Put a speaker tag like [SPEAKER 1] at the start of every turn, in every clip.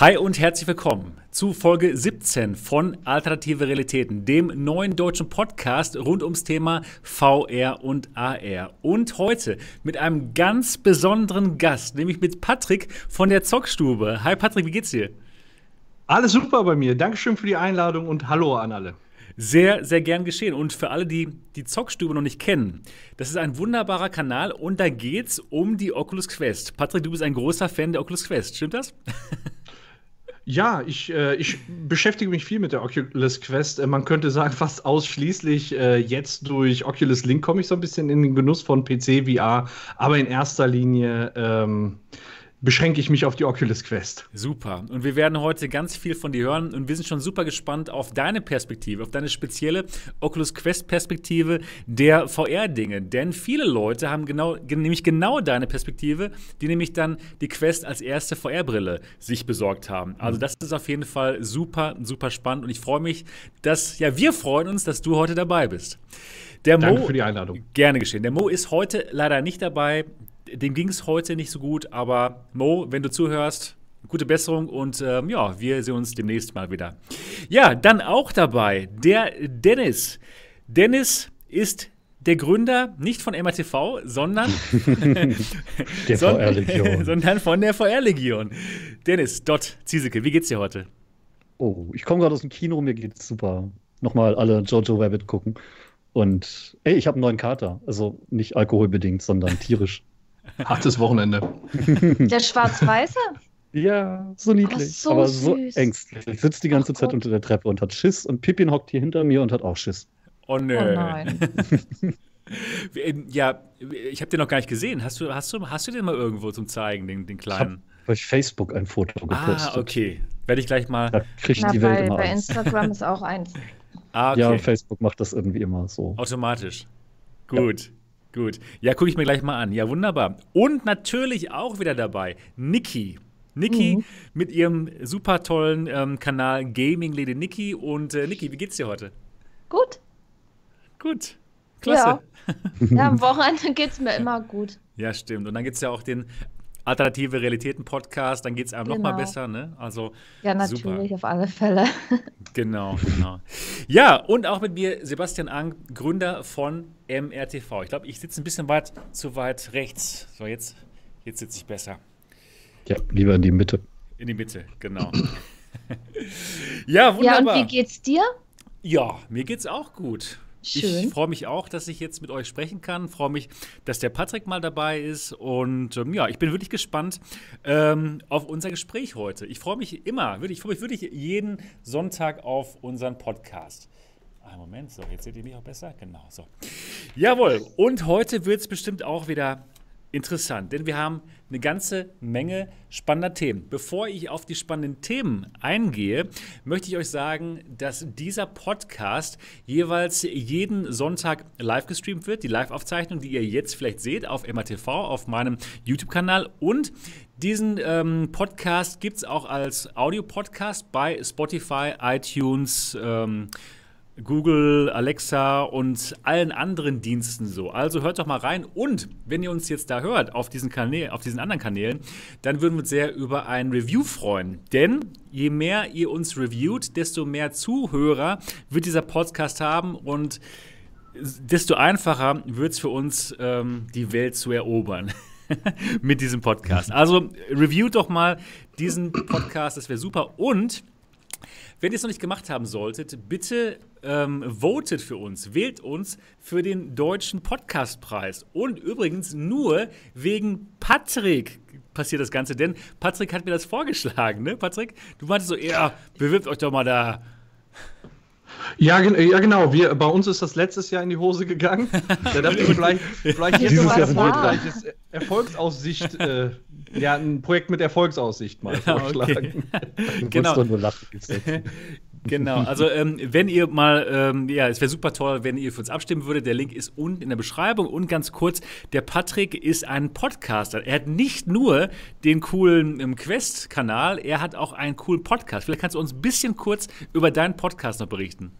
[SPEAKER 1] Hi und herzlich willkommen zu Folge 17 von Alternative Realitäten, dem neuen deutschen Podcast rund ums Thema VR und AR. Und heute mit einem ganz besonderen Gast, nämlich mit Patrick von der Zockstube. Hi Patrick, wie geht's dir?
[SPEAKER 2] Alles super bei mir. Dankeschön für die Einladung und hallo an alle.
[SPEAKER 1] Sehr, sehr gern geschehen. Und für alle, die die Zockstube noch nicht kennen, das ist ein wunderbarer Kanal und da geht's um die Oculus Quest. Patrick, du bist ein großer Fan der Oculus Quest, stimmt das?
[SPEAKER 2] Ja, ich, äh, ich beschäftige mich viel mit der Oculus Quest. Äh, man könnte sagen, fast ausschließlich äh, jetzt durch Oculus Link komme ich so ein bisschen in den Genuss von PC, VR, aber in erster Linie ähm, beschränke ich mich auf die Oculus Quest.
[SPEAKER 1] Super. Und wir werden heute ganz viel von dir hören und wir sind schon super gespannt auf deine Perspektive, auf deine spezielle Oculus Quest Perspektive der VR-Dinge. Denn viele Leute haben genau, nämlich genau deine Perspektive, die nämlich dann die Quest als erste VR-Brille sich besorgt haben. Also mhm. das ist auf jeden Fall super, super spannend und ich freue mich, dass, ja, wir freuen uns, dass du heute dabei bist.
[SPEAKER 2] Der Danke Mo, für die Einladung.
[SPEAKER 1] Gerne geschehen. Der Mo ist heute leider nicht dabei dem ging es heute nicht so gut, aber Mo, wenn du zuhörst, gute Besserung und ähm, ja, wir sehen uns demnächst mal wieder. Ja, dann auch dabei der Dennis. Dennis ist der Gründer nicht von MRTV, sondern der VR-Legion. sondern von der VR-Legion. Dennis, Dot, Zieseke, wie geht's dir heute?
[SPEAKER 3] Oh, ich komme gerade aus dem Kino, mir geht's super. Nochmal alle Jojo Rabbit gucken. Und ey, ich habe einen neuen Kater. Also nicht alkoholbedingt, sondern tierisch.
[SPEAKER 2] Hartes Wochenende.
[SPEAKER 4] Der schwarz-weiße?
[SPEAKER 3] Ja, so niedlich, oh, so aber so ängstlich. Ich sitze die ganze Ach, Zeit Gott. unter der Treppe und hat Schiss und Pippin hockt hier hinter mir und hat auch Schiss.
[SPEAKER 1] Oh nö. Oh nein. ja, ich habe den noch gar nicht gesehen. Hast du, hast du, hast du den mal irgendwo zum Zeigen, den, den kleinen?
[SPEAKER 3] Ich habe Facebook ein Foto
[SPEAKER 1] ah, gepostet. Ah, okay. Werde ich gleich mal.
[SPEAKER 3] Da kriegt Na, die Welt bei, immer
[SPEAKER 4] bei Instagram ist auch eins.
[SPEAKER 3] Ah, okay. Ja, Facebook macht das irgendwie immer so.
[SPEAKER 1] Automatisch. Gut. Ja. Gut. Ja, gucke ich mir gleich mal an. Ja, wunderbar. Und natürlich auch wieder dabei Niki. Niki mhm. mit ihrem super tollen ähm, Kanal Gaming Lady Niki. Und äh, Niki, wie geht's dir heute?
[SPEAKER 4] Gut.
[SPEAKER 1] Gut. Klasse.
[SPEAKER 4] Ja, ja am Wochenende geht's mir immer gut.
[SPEAKER 1] Ja, stimmt. Und dann gibt es ja auch den Alternative Realitäten Podcast, dann geht es einem genau. noch mal genau. besser, ne? Also
[SPEAKER 4] ja, natürlich super. auf alle Fälle.
[SPEAKER 1] Genau, genau. Ja, und auch mit mir Sebastian Ang, Gründer von MRTV. Ich glaube, ich sitze ein bisschen weit zu weit rechts. So jetzt, jetzt sitze ich besser.
[SPEAKER 3] Ja, lieber in die Mitte.
[SPEAKER 1] In die Mitte, genau. ja, wunderbar.
[SPEAKER 4] Ja, und wie geht's dir?
[SPEAKER 1] Ja, mir geht's auch gut. Schön. Ich freue mich auch, dass ich jetzt mit euch sprechen kann. Freue mich, dass der Patrick mal dabei ist. Und ähm, ja, ich bin wirklich gespannt ähm, auf unser Gespräch heute. Ich freue mich immer, wirklich, ich freue mich wirklich jeden Sonntag auf unseren Podcast. Einen Moment, so, jetzt seht ihr mich auch besser. Genau, so. Jawohl, und heute wird es bestimmt auch wieder interessant, denn wir haben eine ganze Menge spannender Themen. Bevor ich auf die spannenden Themen eingehe, möchte ich euch sagen, dass dieser Podcast jeweils jeden Sonntag live gestreamt wird. Die Live-Aufzeichnung, die ihr jetzt vielleicht seht auf MATV, auf meinem YouTube-Kanal. Und diesen ähm, Podcast gibt es auch als Audio-Podcast bei Spotify, iTunes, ähm, Google, Alexa und allen anderen Diensten so. Also hört doch mal rein. Und wenn ihr uns jetzt da hört auf diesen, Kanä auf diesen anderen Kanälen, dann würden wir uns sehr über ein Review freuen. Denn je mehr ihr uns reviewt, desto mehr Zuhörer wird dieser Podcast haben und desto einfacher wird es für uns, ähm, die Welt zu erobern. mit diesem Podcast. Also reviewt doch mal diesen Podcast, das wäre super. Und wenn ihr es noch nicht gemacht haben solltet, bitte ähm, votet für uns, wählt uns für den deutschen Podcastpreis. Und übrigens nur wegen Patrick passiert das Ganze, denn Patrick hat mir das vorgeschlagen, ne? Patrick, du meintest so, ja, bewirbt euch doch mal da.
[SPEAKER 2] Ja, ja, genau. Wir, bei uns ist das letztes Jahr in die Hose gegangen. Da dachte ich vielleicht, vielleicht jetzt mal vielleicht ist Erfolgsaussicht, äh, ja, ein Projekt mit Erfolgsaussicht mal vorschlagen.
[SPEAKER 1] Okay. genau. Genau, also ähm, wenn ihr mal, ähm, ja, es wäre super toll, wenn ihr für uns abstimmen würdet. Der Link ist unten in der Beschreibung. Und ganz kurz, der Patrick ist ein Podcaster. Er hat nicht nur den coolen ähm, Quest-Kanal, er hat auch einen coolen Podcast. Vielleicht kannst du uns ein bisschen kurz über deinen Podcast noch berichten.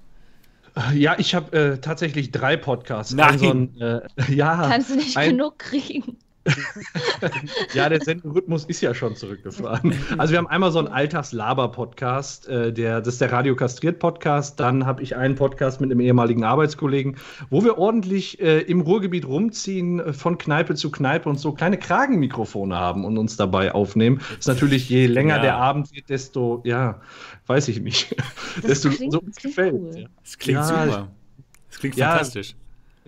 [SPEAKER 2] Ja, ich habe äh, tatsächlich drei Podcasts.
[SPEAKER 1] Nein. Also, äh,
[SPEAKER 4] ja, Kannst du nicht ein, genug kriegen?
[SPEAKER 2] ja, der Senderhythmus ist ja schon zurückgefahren. Also wir haben einmal so einen Alltagslaber-Podcast, äh, der, das ist der Radio Kastriert-Podcast. Dann habe ich einen Podcast mit einem ehemaligen Arbeitskollegen, wo wir ordentlich äh, im Ruhrgebiet rumziehen, äh, von Kneipe zu Kneipe und so kleine Kragenmikrofone haben und uns dabei aufnehmen. Das ist natürlich, je länger ja. der Abend wird, desto, ja, weiß ich nicht, desto
[SPEAKER 4] klingt,
[SPEAKER 2] so uns gefällt. Cool.
[SPEAKER 1] Das klingt ja, super. Das klingt ja, fantastisch.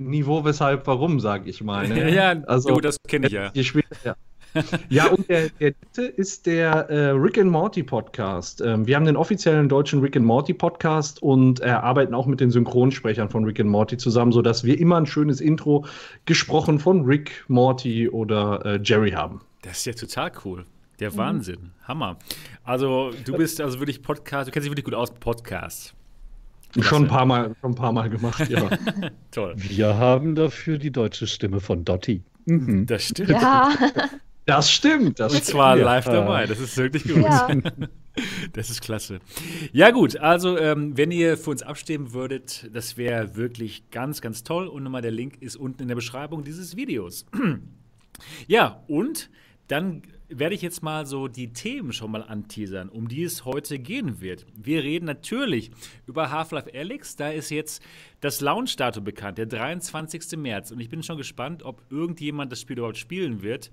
[SPEAKER 2] Niveau, weshalb, warum, sage ich mal.
[SPEAKER 1] Ne? ja, also, jo, das kenne ich ja.
[SPEAKER 2] Ja. ja, und der, der dritte ist der äh, Rick and Morty Podcast. Ähm, wir haben den offiziellen deutschen Rick and Morty Podcast und äh, arbeiten auch mit den Synchronsprechern von Rick and Morty zusammen, sodass wir immer ein schönes Intro gesprochen von Rick, Morty oder äh, Jerry haben.
[SPEAKER 1] Das ist ja total cool. Der Wahnsinn. Mhm. Hammer. Also, du bist also wirklich Podcast, du kennst dich wirklich gut aus mit Podcasts.
[SPEAKER 2] Schon ein paar Mal, schon ein paar Mal gemacht, ja.
[SPEAKER 3] Toll. Wir haben dafür die deutsche Stimme von Dotti.
[SPEAKER 1] Mhm. Das stimmt.
[SPEAKER 4] Ja.
[SPEAKER 2] Das stimmt. Das
[SPEAKER 1] Und zwar stimmt. live dabei. Das ist wirklich gut. Ja. Das ist klasse. Ja, gut. Also, ähm, wenn ihr für uns abstimmen würdet, das wäre wirklich ganz, ganz toll. Und nochmal der Link ist unten in der Beschreibung dieses Videos. ja, und dann werde ich jetzt mal so die Themen schon mal anteasern, um die es heute gehen wird. Wir reden natürlich über Half-Life Alyx. Da ist jetzt das Launch-Datum bekannt, der 23. März. Und ich bin schon gespannt, ob irgendjemand das Spiel überhaupt spielen wird.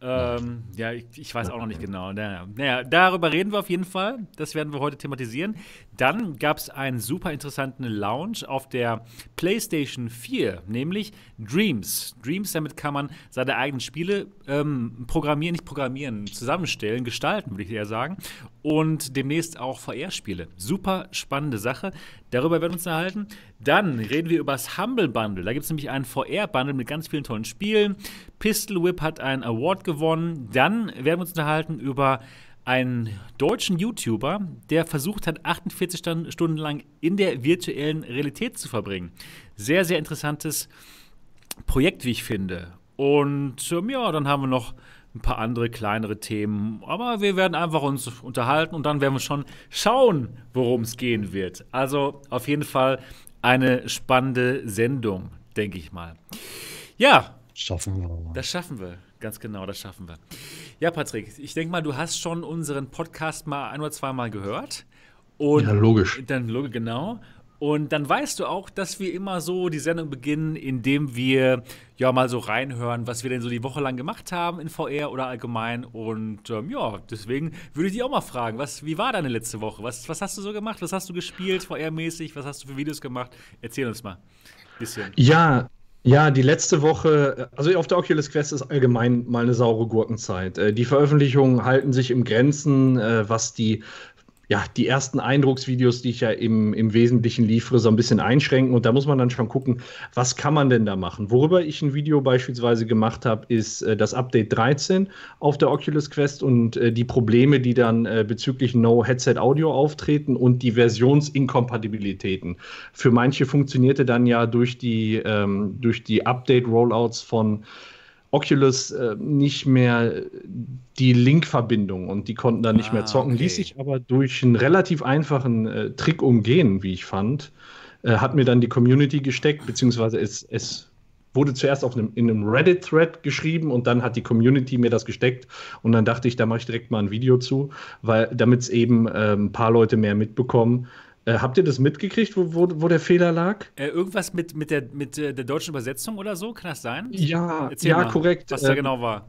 [SPEAKER 1] Ähm, ja, ich, ich, weiß auch noch nicht genau. Naja, naja, darüber reden wir auf jeden Fall. Das werden wir heute thematisieren. Dann gab es einen super interessanten Launch auf der PlayStation 4, nämlich Dreams. Dreams, damit kann man seine eigenen Spiele ähm, programmieren, nicht programmieren, zusammenstellen, gestalten, würde ich eher sagen. Und demnächst auch VR-Spiele. Super spannende Sache. Darüber werden wir uns erhalten. Dann reden wir über das Humble Bundle. Da gibt es nämlich einen VR-Bundle mit ganz vielen tollen Spielen. Pistol Whip hat einen Award gewonnen. Dann werden wir uns unterhalten über einen deutschen YouTuber, der versucht hat, 48 Stunden lang in der virtuellen Realität zu verbringen. Sehr, sehr interessantes Projekt, wie ich finde. Und ähm, ja, dann haben wir noch ein paar andere kleinere Themen. Aber wir werden einfach uns unterhalten und dann werden wir schon schauen, worum es gehen wird. Also auf jeden Fall eine spannende Sendung, denke ich mal. Ja.
[SPEAKER 3] Schaffen wir.
[SPEAKER 1] Das schaffen wir. Ganz genau, das schaffen wir. Ja, Patrick, ich denke mal, du hast schon unseren Podcast mal ein oder zweimal gehört.
[SPEAKER 2] Und ja, logisch.
[SPEAKER 1] Dann, genau. Und dann weißt du auch, dass wir immer so die Sendung beginnen, indem wir ja mal so reinhören, was wir denn so die Woche lang gemacht haben in VR oder allgemein. Und ähm, ja, deswegen würde ich dich auch mal fragen, was, wie war deine letzte Woche? Was, was hast du so gemacht? Was hast du gespielt VR-mäßig? Was hast du für Videos gemacht? Erzähl uns mal ein
[SPEAKER 2] bisschen. Ja, ja, die letzte Woche, also auf der Oculus Quest ist allgemein mal eine saure Gurkenzeit. Äh, die Veröffentlichungen halten sich im Grenzen, äh, was die ja, die ersten Eindrucksvideos, die ich ja im, im Wesentlichen liefere, so ein bisschen einschränken. Und da muss man dann schon gucken, was kann man denn da machen? Worüber ich ein Video beispielsweise gemacht habe, ist äh, das Update 13 auf der Oculus Quest und äh, die Probleme, die dann äh, bezüglich No Headset Audio auftreten und die Versionsinkompatibilitäten. Für manche funktionierte dann ja durch die, ähm, durch die Update-Rollouts von Oculus äh, nicht mehr die Link-Verbindung und die konnten dann nicht ah, mehr zocken. Okay. Ließ sich aber durch einen relativ einfachen äh, Trick umgehen, wie ich fand. Äh, hat mir dann die Community gesteckt, beziehungsweise es, es wurde zuerst auf einem, in einem Reddit-Thread geschrieben und dann hat die Community mir das gesteckt und dann dachte ich, da mache ich direkt mal ein Video zu, weil damit es eben äh, ein paar Leute mehr mitbekommen. Äh, habt ihr das mitgekriegt, wo, wo, wo der Fehler lag?
[SPEAKER 1] Äh, irgendwas mit, mit, der, mit der deutschen Übersetzung oder so? Kann das sein?
[SPEAKER 2] Ja, ja mal, korrekt.
[SPEAKER 1] Was da ähm, genau war.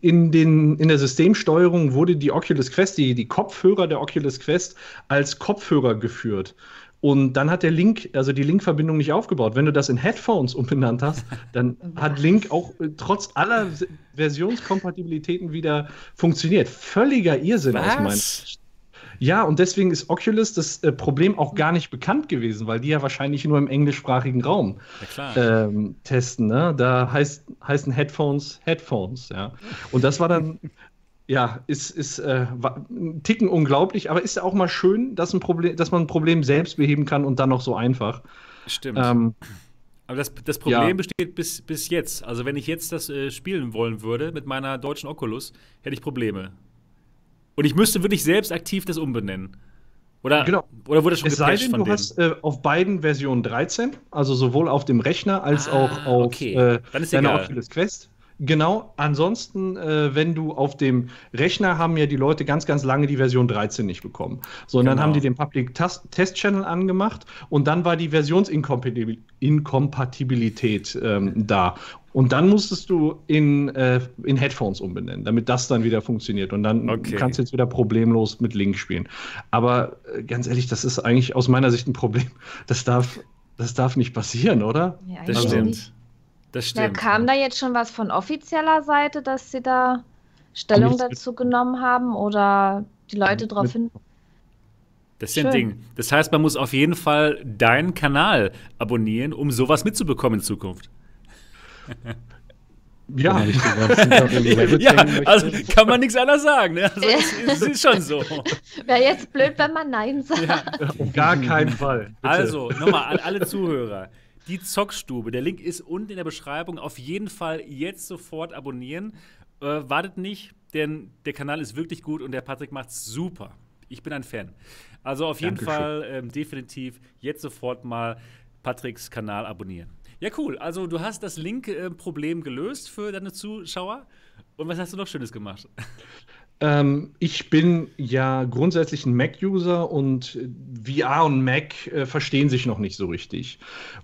[SPEAKER 2] In, den, in der Systemsteuerung wurde die Oculus Quest, die, die Kopfhörer der Oculus Quest, als Kopfhörer geführt. Und dann hat der Link, also die Linkverbindung nicht aufgebaut. Wenn du das in Headphones umbenannt hast, dann hat Link auch äh, trotz aller Versionskompatibilitäten wieder funktioniert. Völliger Irrsinn
[SPEAKER 1] Was? aus meiner Sicht.
[SPEAKER 2] Ja, und deswegen ist Oculus das äh, Problem auch gar nicht bekannt gewesen, weil die ja wahrscheinlich nur im englischsprachigen Raum ja, ähm, testen. Ne? Da heißt, heißen Headphones Headphones, ja. Und das war dann, ja, ist, ist äh, ein Ticken unglaublich, aber ist ja auch mal schön, dass, ein Problem, dass man ein Problem selbst beheben kann und dann noch so einfach.
[SPEAKER 1] Stimmt. Ähm, aber das, das Problem ja. besteht bis, bis jetzt. Also, wenn ich jetzt das äh, spielen wollen würde mit meiner deutschen Oculus, hätte ich Probleme. Und ich müsste wirklich selbst aktiv das umbenennen. Oder,
[SPEAKER 2] genau.
[SPEAKER 1] oder wurde das schon
[SPEAKER 2] es sei denn, du denen? hast äh, auf beiden Versionen 13, also sowohl auf dem Rechner als ah, auch auf
[SPEAKER 1] okay. äh,
[SPEAKER 2] deiner Oculus Quest. Genau, ansonsten, äh, wenn du auf dem Rechner haben ja die Leute ganz, ganz lange die Version 13 nicht bekommen. So, und genau. dann haben die den Public Test Channel angemacht und dann war die Versionsinkompatibilität ähm, da. Und dann musstest du in, äh, in Headphones umbenennen, damit das dann wieder funktioniert. Und dann okay. kannst du jetzt wieder problemlos mit Link spielen. Aber äh, ganz ehrlich, das ist eigentlich aus meiner Sicht ein Problem. Das darf, das darf nicht passieren, oder?
[SPEAKER 1] Ja, das stimmt. Nicht. Das stimmt.
[SPEAKER 4] Ja, kam da jetzt schon was von offizieller Seite, dass sie da Stellung dazu genommen haben oder die Leute darauf hin?
[SPEAKER 1] Das ist ja ein Ding. Das heißt, man muss auf jeden Fall deinen Kanal abonnieren, um sowas mitzubekommen in Zukunft.
[SPEAKER 2] Ja,
[SPEAKER 1] ja also kann man nichts anderes sagen. Ne? Also, es, es, ist schon so.
[SPEAKER 4] Wäre jetzt blöd, wenn man Nein sagt. Ja.
[SPEAKER 2] Auf gar keinen Fall.
[SPEAKER 1] Bitte. Also, nochmal an alle Zuhörer die Zockstube. Der Link ist unten in der Beschreibung. Auf jeden Fall jetzt sofort abonnieren. Äh, wartet nicht, denn der Kanal ist wirklich gut und der Patrick macht's super. Ich bin ein Fan. Also auf jeden Dankeschön. Fall ähm, definitiv jetzt sofort mal Patricks Kanal abonnieren. Ja, cool. Also du hast das Link-Problem äh, gelöst für deine Zuschauer. Und was hast du noch Schönes gemacht?
[SPEAKER 2] Ähm, ich bin ja grundsätzlich ein Mac-User und VR und Mac äh, verstehen sich noch nicht so richtig.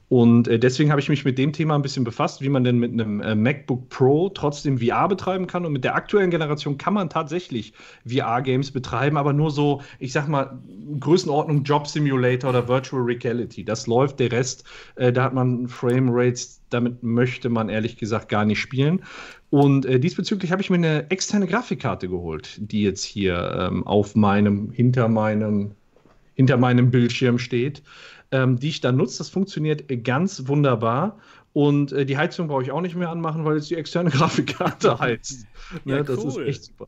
[SPEAKER 2] Und äh, deswegen habe ich mich mit dem Thema ein bisschen befasst, wie man denn mit einem äh, MacBook Pro trotzdem VR betreiben kann. Und mit der aktuellen Generation kann man tatsächlich VR-Games betreiben, aber nur so, ich sag mal, Größenordnung Job Simulator oder Virtual Reality. Das läuft, der Rest, äh, da hat man Frame Rates, damit möchte man ehrlich gesagt gar nicht spielen. Und äh, diesbezüglich habe ich mir eine externe Grafikkarte geholt, die jetzt hier ähm, auf meinem, hinter meinem, hinter meinem Bildschirm steht, ähm, die ich dann nutze. Das funktioniert ganz wunderbar. Und äh, die Heizung brauche ich auch nicht mehr anmachen, weil jetzt die externe Grafikkarte heizt. Ja, ne, das ist echt super.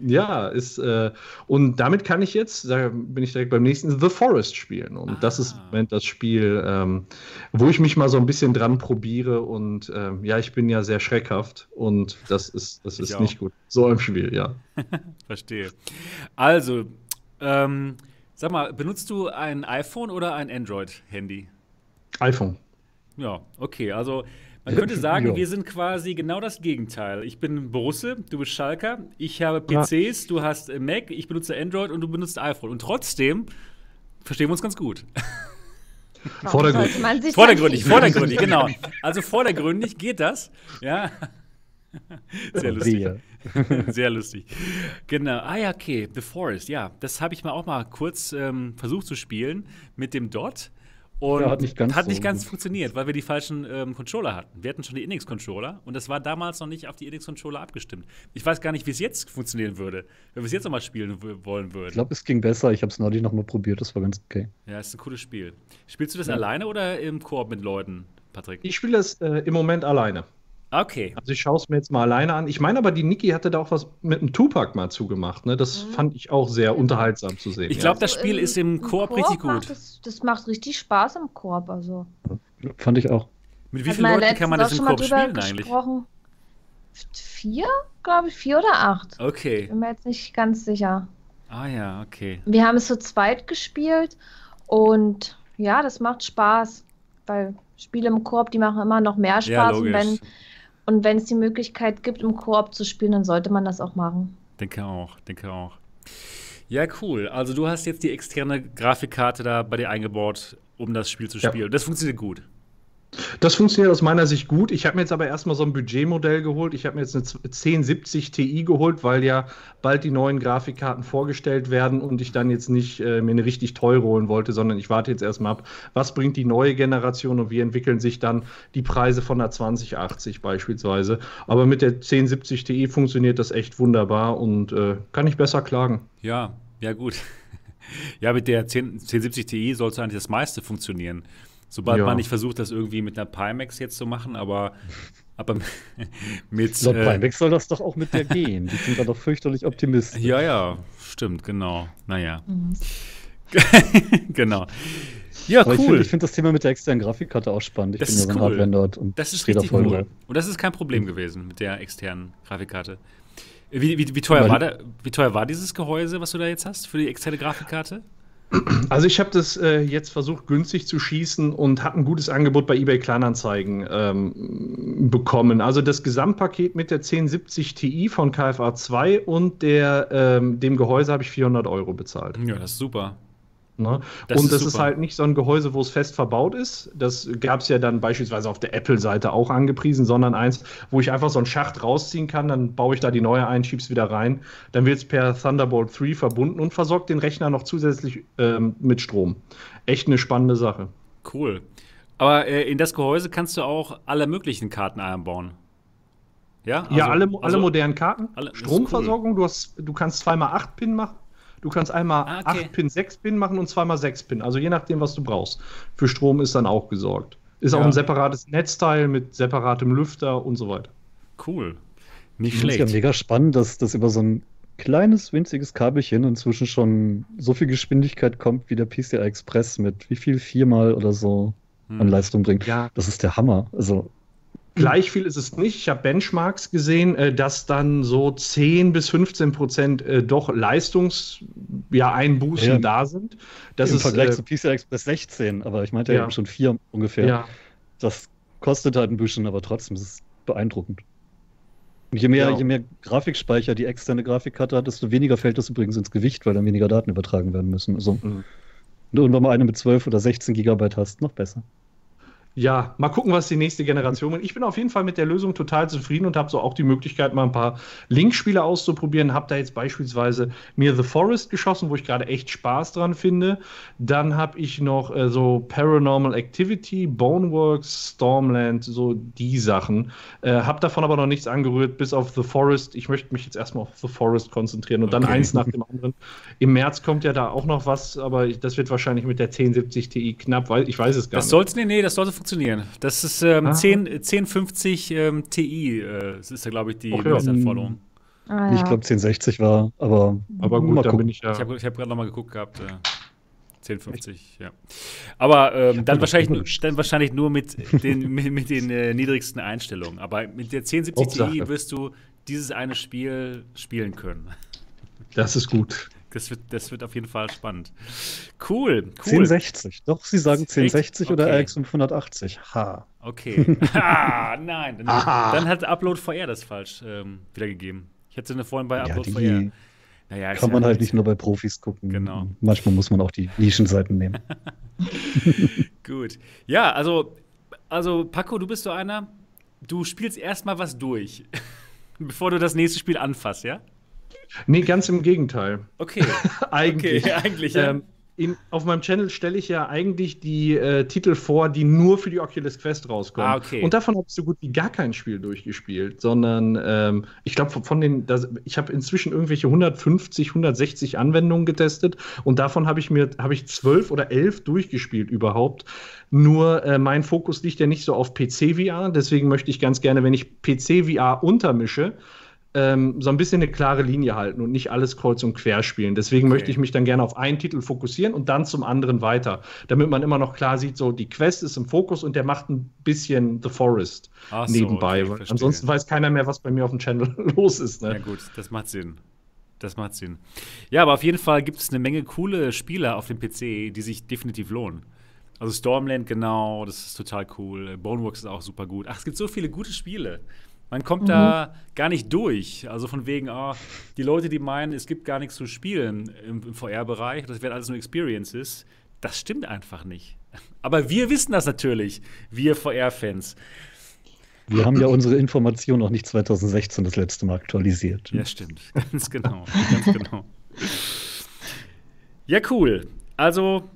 [SPEAKER 2] Ja, ist, äh, und damit kann ich jetzt, da bin ich direkt beim nächsten, The Forest spielen. Und ah. das ist im Moment das Spiel, ähm, wo ich mich mal so ein bisschen dran probiere. Und ähm, ja, ich bin ja sehr schreckhaft und das ist, das ist nicht gut. So im Spiel, ja.
[SPEAKER 1] Verstehe. Also, ähm, sag mal, benutzt du ein iPhone oder ein Android-Handy?
[SPEAKER 2] iPhone.
[SPEAKER 1] Ja, okay. Also man könnte sagen, wir sind quasi genau das Gegenteil. Ich bin Borusse, du bist Schalker, ich habe PCs, du hast äh, Mac, ich benutze Android und du benutzt iPhone. Und trotzdem verstehen wir uns ganz gut.
[SPEAKER 2] Vordergründig.
[SPEAKER 1] Vordergründig, vordergründig, genau. Also vordergründig geht das. Ja. Sehr lustig. Sehr lustig. Genau. Ah ja, okay. The Forest, ja. Das habe ich mal auch mal kurz ähm, versucht zu spielen mit dem Dot. Und ja, hat nicht ganz, hat nicht so ganz funktioniert, weil wir die falschen ähm, Controller hatten. Wir hatten schon die Index-Controller und das war damals noch nicht auf die Index-Controller abgestimmt. Ich weiß gar nicht, wie es jetzt funktionieren würde, wenn wir es jetzt nochmal spielen wollen würden.
[SPEAKER 3] Ich glaube, es ging besser. Ich habe es neulich nochmal probiert, das war ganz okay.
[SPEAKER 1] Ja, ist ein cooles Spiel. Spielst du das ja. alleine oder im Koop mit Leuten, Patrick?
[SPEAKER 2] Ich spiele das äh, im Moment alleine.
[SPEAKER 1] Okay.
[SPEAKER 2] Also ich schaue es mir jetzt mal alleine an. Ich meine aber, die Niki hatte da auch was mit einem Tupac mal zugemacht. Ne? Das mhm. fand ich auch sehr unterhaltsam zu sehen.
[SPEAKER 1] Ich glaube, ja. das Spiel also ist im, im Koop, richtig gut.
[SPEAKER 4] Das, das, macht richtig Spaß im Koop. Also.
[SPEAKER 3] Fand ich auch.
[SPEAKER 1] Mit wie vielen Leuten kann man das im Koop spielen eigentlich?
[SPEAKER 4] Vier, glaube ich, vier oder acht.
[SPEAKER 1] Okay.
[SPEAKER 4] Bin mir jetzt nicht ganz sicher.
[SPEAKER 1] Ah ja, okay.
[SPEAKER 4] Wir haben es zu zweit gespielt und ja, das macht Spaß, weil Spiele im Koop, die machen immer noch mehr Spaß. Ja, und wenn und wenn es die Möglichkeit gibt, im Koop zu spielen, dann sollte man das auch machen.
[SPEAKER 1] Denke auch, denke auch. Ja, cool. Also du hast jetzt die externe Grafikkarte da bei dir eingebaut, um das Spiel zu spielen. Ja. Das funktioniert gut.
[SPEAKER 2] Das funktioniert aus meiner Sicht gut. Ich habe mir jetzt aber erstmal so ein Budgetmodell geholt. Ich habe mir jetzt eine 1070 Ti geholt, weil ja bald die neuen Grafikkarten vorgestellt werden und ich dann jetzt nicht äh, mir eine richtig teure holen wollte, sondern ich warte jetzt erstmal ab, was bringt die neue Generation und wie entwickeln sich dann die Preise von der 2080 beispielsweise. Aber mit der 1070 Ti funktioniert das echt wunderbar und äh, kann ich besser klagen.
[SPEAKER 1] Ja, ja gut. Ja, mit der 10, 1070 Ti sollte eigentlich das meiste funktionieren. Sobald ja. man nicht versucht, das irgendwie mit einer Pimax jetzt zu machen, aber, aber mit.
[SPEAKER 3] Laut äh, Pimax soll das doch auch mit der gehen. Die sind da doch fürchterlich optimistisch.
[SPEAKER 1] Ja, ja, stimmt, genau. Naja. Mhm. genau. Ja, aber
[SPEAKER 3] cool. Ich, ich finde das Thema mit der externen Grafikkarte auch spannend. Ich
[SPEAKER 1] das
[SPEAKER 3] bin
[SPEAKER 1] ist ja so ein cool.
[SPEAKER 3] Hardware und
[SPEAKER 1] das ist richtig cool. Drauf. Und das ist kein Problem gewesen mit der externen Grafikkarte. Wie, wie, wie, teuer war der, wie teuer war dieses Gehäuse, was du da jetzt hast für die externe Grafikkarte?
[SPEAKER 2] Also ich habe das äh, jetzt versucht günstig zu schießen und habe ein gutes Angebot bei eBay Kleinanzeigen ähm, bekommen. Also das Gesamtpaket mit der 1070 Ti von KFA 2 und der, ähm, dem Gehäuse habe ich 400 Euro bezahlt.
[SPEAKER 1] Ja, das ist super.
[SPEAKER 2] Ne? Das und das ist, ist halt nicht so ein Gehäuse, wo es fest verbaut ist. Das gab es ja dann beispielsweise auf der Apple-Seite auch angepriesen, sondern eins, wo ich einfach so einen Schacht rausziehen kann, dann baue ich da die neue ein, schieb's wieder rein. Dann wird es per Thunderbolt 3 verbunden und versorgt den Rechner noch zusätzlich ähm, mit Strom. Echt eine spannende Sache.
[SPEAKER 1] Cool. Aber äh, in das Gehäuse kannst du auch alle möglichen Karten einbauen.
[SPEAKER 2] Ja, also, ja alle, alle also, modernen Karten. Alle, Stromversorgung, cool. du, hast, du kannst zweimal 8 Pin machen Du kannst einmal ah, okay. 8 Pin, 6 Pin machen und zweimal 6 Pin. Also je nachdem, was du brauchst. Für Strom ist dann auch gesorgt. Ist ja. auch ein separates Netzteil mit separatem Lüfter und so weiter.
[SPEAKER 1] Cool. Nicht
[SPEAKER 3] ich schlecht. ist ja mega spannend, dass das über so ein kleines, winziges Kabelchen inzwischen schon so viel Geschwindigkeit kommt wie der PCI Express mit wie viel viermal oder so hm. an Leistung bringt. Ja. Das ist der Hammer. Also
[SPEAKER 2] Gleich viel ist es nicht. Ich habe Benchmarks gesehen, äh, dass dann so 10 bis 15 Prozent äh, doch Leistungseinbußen ja, da sind.
[SPEAKER 3] Das Im ist, Vergleich äh, zu PCI Express 16, aber ich meinte ja, ja schon 4 ungefähr. Ja. Das kostet halt ein bisschen, aber trotzdem ist es beeindruckend. Und je mehr, je mehr Grafikspeicher die externe Grafikkarte hat, desto weniger fällt das übrigens ins Gewicht, weil dann weniger Daten übertragen werden müssen. Also, mhm. Und wenn man eine mit 12 oder 16 Gigabyte hast, noch besser.
[SPEAKER 2] Ja, mal gucken, was die nächste Generation will. Ich bin auf jeden Fall mit der Lösung total zufrieden und habe so auch die Möglichkeit, mal ein paar Link-Spiele auszuprobieren. Habe da jetzt beispielsweise mir The Forest geschossen, wo ich gerade echt Spaß dran finde. Dann habe ich noch äh, so Paranormal Activity, Boneworks, Stormland, so die Sachen. Äh, habe davon aber noch nichts angerührt, bis auf The Forest. Ich möchte mich jetzt erstmal auf The Forest konzentrieren und okay. dann eins nach dem anderen. Im März kommt ja da auch noch was, aber das wird wahrscheinlich mit der 1070 Ti knapp, weil ich weiß es gar
[SPEAKER 1] das nicht. Soll's, nee, nee, das sollte funktionieren. Das ist ähm, ah. 10, 1050 ähm, Ti. Äh, das ist ja, glaube ich, die okay. Anforderung.
[SPEAKER 3] Ah, ja. Ich glaube, 1060 war, aber.
[SPEAKER 2] Aber gut, da bin ich ja.
[SPEAKER 1] Ich habe hab gerade nochmal geguckt gehabt. Äh, 1050, ja. Aber ähm, dann, wahrscheinlich nur, dann wahrscheinlich nur mit den, mit, mit den äh, niedrigsten Einstellungen. Aber mit der 1070 Ti wirst du dieses eine Spiel spielen können.
[SPEAKER 2] Das ist gut.
[SPEAKER 1] Das wird, das wird auf jeden Fall spannend. Cool,
[SPEAKER 3] cool. 1060. Doch, Sie sagen 1060 okay. oder RX 580. Ha.
[SPEAKER 1] Okay. ah, nein. Dann, dann, hat Upload VR das falsch ähm, wiedergegeben. Ich hätte eine vorhin bei Upload ja, VR.
[SPEAKER 3] Naja, kann man halt nicht nur bei Profis gucken. Genau. Manchmal muss man auch die Nischenseiten nehmen.
[SPEAKER 1] Gut. Ja, also, also Paco, du bist so einer, du spielst erstmal was durch, bevor du das nächste Spiel anfasst, ja?
[SPEAKER 2] Nee, ganz im Gegenteil.
[SPEAKER 1] Okay.
[SPEAKER 2] eigentlich. Okay, eigentlich ja. Ähm, in, auf meinem Channel stelle ich ja eigentlich die äh, Titel vor, die nur für die Oculus Quest rauskommen. Ah, okay. Und davon habe ich so gut wie gar kein Spiel durchgespielt, sondern ähm, ich glaube, von den, das, ich habe inzwischen irgendwelche 150, 160 Anwendungen getestet und davon habe ich mir, habe ich zwölf oder elf durchgespielt überhaupt. Nur äh, mein Fokus liegt ja nicht so auf PC-VR, deswegen möchte ich ganz gerne, wenn ich PC-VR untermische, ähm, so ein bisschen eine klare Linie halten und nicht alles kreuz und quer spielen. Deswegen okay. möchte ich mich dann gerne auf einen Titel fokussieren und dann zum anderen weiter, damit man immer noch klar sieht, so die Quest ist im Fokus und der macht ein bisschen The Forest Ach nebenbei. So, okay, ansonsten weiß keiner mehr, was bei mir auf dem Channel los ist. Ne?
[SPEAKER 1] Ja gut, das macht Sinn. Das macht Sinn. Ja, aber auf jeden Fall gibt es eine Menge coole Spiele auf dem PC, die sich definitiv lohnen. Also Stormland, genau, das ist total cool. Boneworks ist auch super gut. Ach, es gibt so viele gute Spiele. Man kommt mhm. da gar nicht durch. Also von wegen, oh, die Leute, die meinen, es gibt gar nichts zu spielen im, im VR-Bereich, das wären alles nur Experiences, das stimmt einfach nicht. Aber wir wissen das natürlich, wir VR-Fans.
[SPEAKER 3] Wir haben ja unsere Informationen noch nicht 2016 das letzte Mal aktualisiert.
[SPEAKER 1] Ja, stimmt. Ganz genau. Ganz genau. Ja, cool. Also,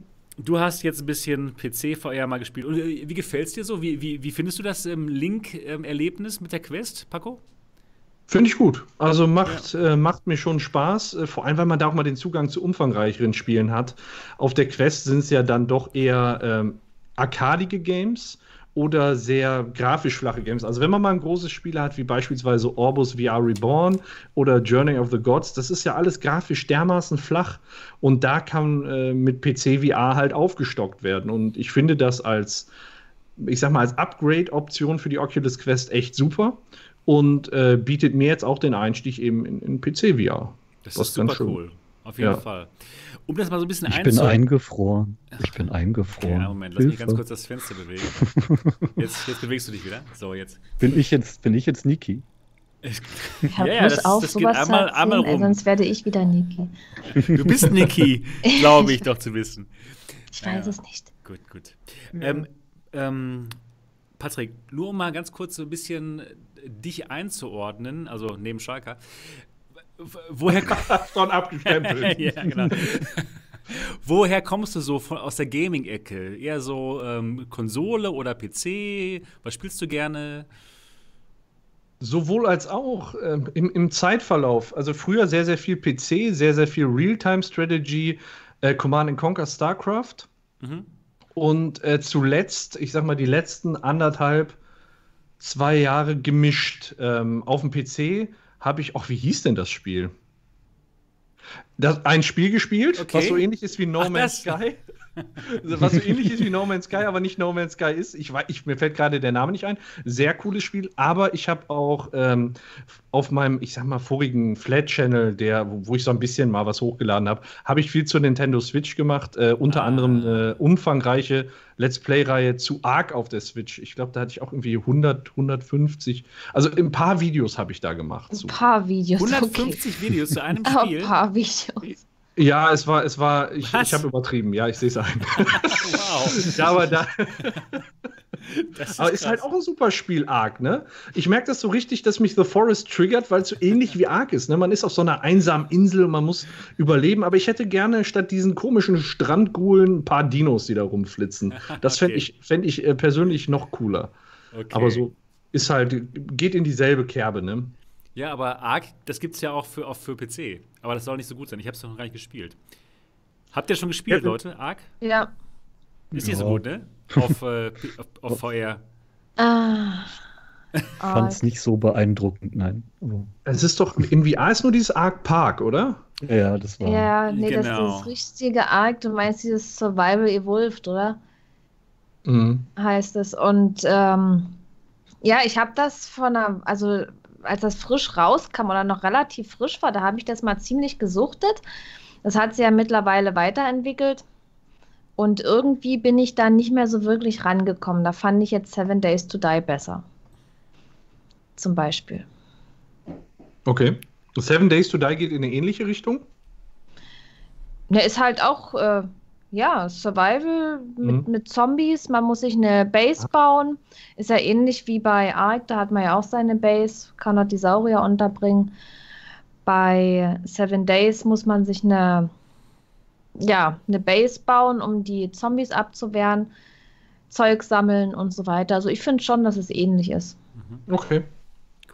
[SPEAKER 1] Du hast jetzt ein bisschen PC-VR mal gespielt. Und äh, wie gefällt es dir so? Wie, wie, wie findest du das ähm, Link-Erlebnis mit der Quest, Paco?
[SPEAKER 2] Finde ich gut. Also macht, ja. äh, macht mir schon Spaß, äh, vor allem weil man da auch mal den Zugang zu umfangreicheren Spielen hat. Auf der Quest sind es ja dann doch eher ähm, arkadige Games oder sehr grafisch flache Games. Also wenn man mal ein großes Spiel hat, wie beispielsweise Orbus VR Reborn oder Journey of the Gods, das ist ja alles grafisch dermaßen flach und da kann äh, mit PC VR halt aufgestockt werden. Und ich finde das als, ich sag mal, als Upgrade-Option für die Oculus Quest echt super und äh, bietet mir jetzt auch den Einstieg eben in, in PC VR.
[SPEAKER 1] Das ist super cool. Auf jeden ja. Fall. Um das mal so ein bisschen
[SPEAKER 3] Ich bin eingefroren. Ich bin eingefroren. Ja,
[SPEAKER 1] Moment, lass Hilfe. mich ganz kurz das Fenster bewegen. Jetzt, jetzt bewegst du dich wieder. So, jetzt.
[SPEAKER 3] Bin ich jetzt, bin ich jetzt Niki?
[SPEAKER 4] Ja, ja, das, auf, das geht einmal, einmal rum. Sonst werde ich wieder Niki.
[SPEAKER 1] Du bist Niki, glaube ich doch zu wissen.
[SPEAKER 4] Ich weiß ja. es nicht.
[SPEAKER 1] Gut, gut. Ähm, ähm, Patrick, nur um mal ganz kurz so ein bisschen dich einzuordnen, also neben Schalker. Woher
[SPEAKER 2] schon abgestempelt? ja, genau.
[SPEAKER 1] Woher kommst du so von, aus der Gaming-Ecke? Eher so ähm, Konsole oder PC? Was spielst du gerne?
[SPEAKER 2] Sowohl als auch ähm, im, im, Zeitverlauf. Also früher sehr, sehr viel PC, sehr, sehr viel Real-Time-Strategy, äh, Command Conquer, StarCraft. Mhm. Und äh, zuletzt, ich sag mal, die letzten anderthalb, zwei Jahre gemischt. Ähm, auf dem PC habe ich, auch wie hieß denn das Spiel? Das, ein Spiel gespielt, okay. was so ähnlich ist wie No Ach, Man's Sky. Was so ähnlich ist wie No Man's Sky, aber nicht No Man's Sky ist. Ich, ich mir fällt gerade der Name nicht ein. Sehr cooles Spiel, aber ich habe auch ähm, auf meinem, ich sag mal, vorigen Flat-Channel, der, wo ich so ein bisschen mal was hochgeladen habe, habe ich viel zur Nintendo Switch gemacht. Äh, unter ah. anderem äh, umfangreiche Let's Play-Reihe zu Ark auf der Switch. Ich glaube, da hatte ich auch irgendwie 100, 150. Also ein paar Videos habe ich da gemacht.
[SPEAKER 4] Ein paar Videos.
[SPEAKER 1] 150 okay. Videos zu einem Spiel.
[SPEAKER 4] Ein paar Videos.
[SPEAKER 2] Ja, es war, es war, ich, ich habe übertrieben, ja, ich sehe es ein. wow. ja, aber da. ist aber ist halt auch ein super Spiel, Ark, ne? Ich merke das so richtig, dass mich The Forest triggert, weil es so ähnlich wie Ark ist. Ne? Man ist auf so einer einsamen Insel und man muss überleben, aber ich hätte gerne statt diesen komischen Strandgulen ein paar Dinos, die da rumflitzen. Das fände okay. ich, fänd ich äh, persönlich noch cooler. Okay. Aber so ist halt, geht in dieselbe Kerbe, ne?
[SPEAKER 1] Ja, aber Ark, das gibt es ja auch für, auch für PC. Aber das soll nicht so gut sein. Ich habe es noch gar nicht gespielt. Habt ihr schon gespielt, ja, Leute? Ark?
[SPEAKER 4] Ja.
[SPEAKER 1] Ist nicht ja. so gut, ne? Auf, äh, auf, auf VR.
[SPEAKER 4] Ah.
[SPEAKER 3] Ich fand es nicht so beeindruckend, nein.
[SPEAKER 2] Es ist doch, in VR ist nur dieses Ark Park, oder?
[SPEAKER 3] Ja, das war.
[SPEAKER 4] Ja, nee, genau. das ist das richtige Ark. Du meinst dieses Survival Evolved, oder? Mhm. Heißt es. Und ähm, ja, ich habe das von einer, also als das frisch rauskam oder noch relativ frisch war, da habe ich das mal ziemlich gesuchtet. Das hat sich ja mittlerweile weiterentwickelt. Und irgendwie bin ich da nicht mehr so wirklich rangekommen. Da fand ich jetzt Seven Days to Die besser. Zum Beispiel.
[SPEAKER 2] Okay. Seven Days to Die geht in eine ähnliche Richtung?
[SPEAKER 4] Ne, ist halt auch äh, ja, Survival mit, mhm. mit Zombies. Man muss sich eine Base bauen. Ist ja ähnlich wie bei Ark, da hat man ja auch seine Base, kann dort die Saurier unterbringen. Bei Seven Days muss man sich eine, ja, eine Base bauen, um die Zombies abzuwehren, Zeug sammeln und so weiter. Also ich finde schon, dass es ähnlich ist.
[SPEAKER 2] Mhm. Okay.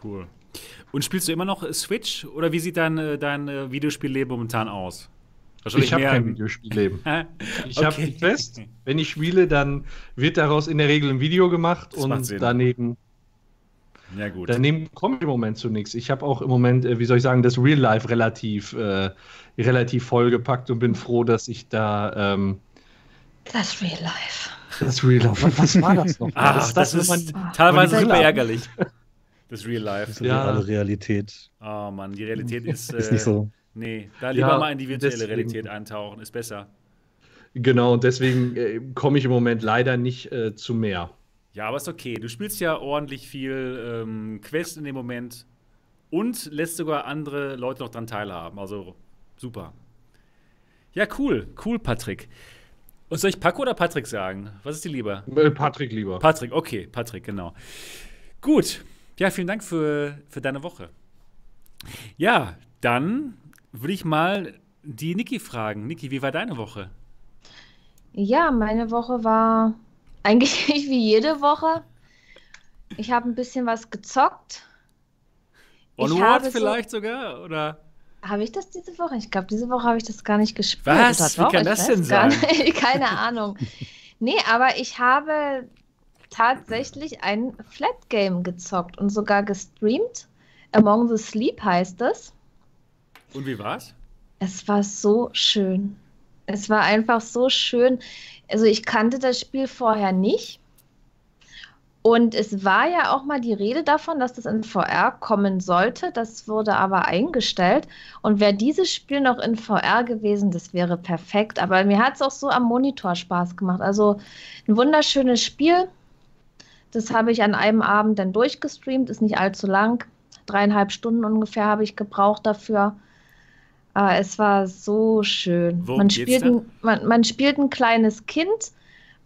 [SPEAKER 1] Cool. Und spielst du immer noch Switch oder wie sieht dein, dein Videospielleben momentan aus?
[SPEAKER 2] Ich habe kein Videospielleben. ich okay. habe fest, wenn ich spiele, dann wird daraus in der Regel ein Video gemacht das und daneben. Ja, gut. Daneben kommt im Moment zu nichts. Ich habe auch im Moment, äh, wie soll ich sagen, das Real Life relativ, äh, relativ vollgepackt und bin froh, dass ich da. Ähm,
[SPEAKER 4] das Real Life.
[SPEAKER 2] Das Real Life. Was war das noch?
[SPEAKER 1] Ah, das, das, ist man, teilweise super ärgerlich. Das Real Life. Das
[SPEAKER 3] ist ja. die Realität.
[SPEAKER 1] Oh Mann, die Realität ist.
[SPEAKER 3] Äh, ist nicht so.
[SPEAKER 1] Nee, da lieber ja, mal in die virtuelle deswegen, Realität eintauchen, ist besser.
[SPEAKER 2] Genau, und deswegen äh, komme ich im Moment leider nicht äh, zu mehr.
[SPEAKER 1] Ja, aber ist okay. Du spielst ja ordentlich viel ähm, Quest in dem Moment und lässt sogar andere Leute noch dran teilhaben. Also super. Ja, cool. Cool, Patrick. Und soll ich Paco oder Patrick sagen? Was ist dir lieber?
[SPEAKER 2] Äh, Patrick lieber.
[SPEAKER 1] Patrick, okay, Patrick, genau. Gut. Ja, vielen Dank für, für deine Woche. Ja, dann würde ich mal die Niki fragen. Niki, wie war deine Woche?
[SPEAKER 4] Ja, meine Woche war eigentlich wie jede Woche. Ich habe ein bisschen was gezockt.
[SPEAKER 1] Onward vielleicht so, sogar? Oder?
[SPEAKER 4] Habe ich das diese Woche? Ich glaube, diese Woche habe ich das gar nicht gespielt.
[SPEAKER 1] Was? Wie kann das denn sein?
[SPEAKER 4] Keine Ahnung. Nee, aber ich habe tatsächlich ein Flat Game gezockt und sogar gestreamt. Among the Sleep heißt es.
[SPEAKER 1] Und wie war's?
[SPEAKER 4] Es war so schön. Es war einfach so schön. Also ich kannte das Spiel vorher nicht. Und es war ja auch mal die Rede davon, dass das in VR kommen sollte. Das wurde aber eingestellt. Und wäre dieses Spiel noch in VR gewesen, das wäre perfekt. Aber mir hat es auch so am Monitor Spaß gemacht. Also ein wunderschönes Spiel. Das habe ich an einem Abend dann durchgestreamt, ist nicht allzu lang. Dreieinhalb Stunden ungefähr habe ich gebraucht dafür. Aber es war so schön. Man spielt, ein, man, man spielt ein kleines Kind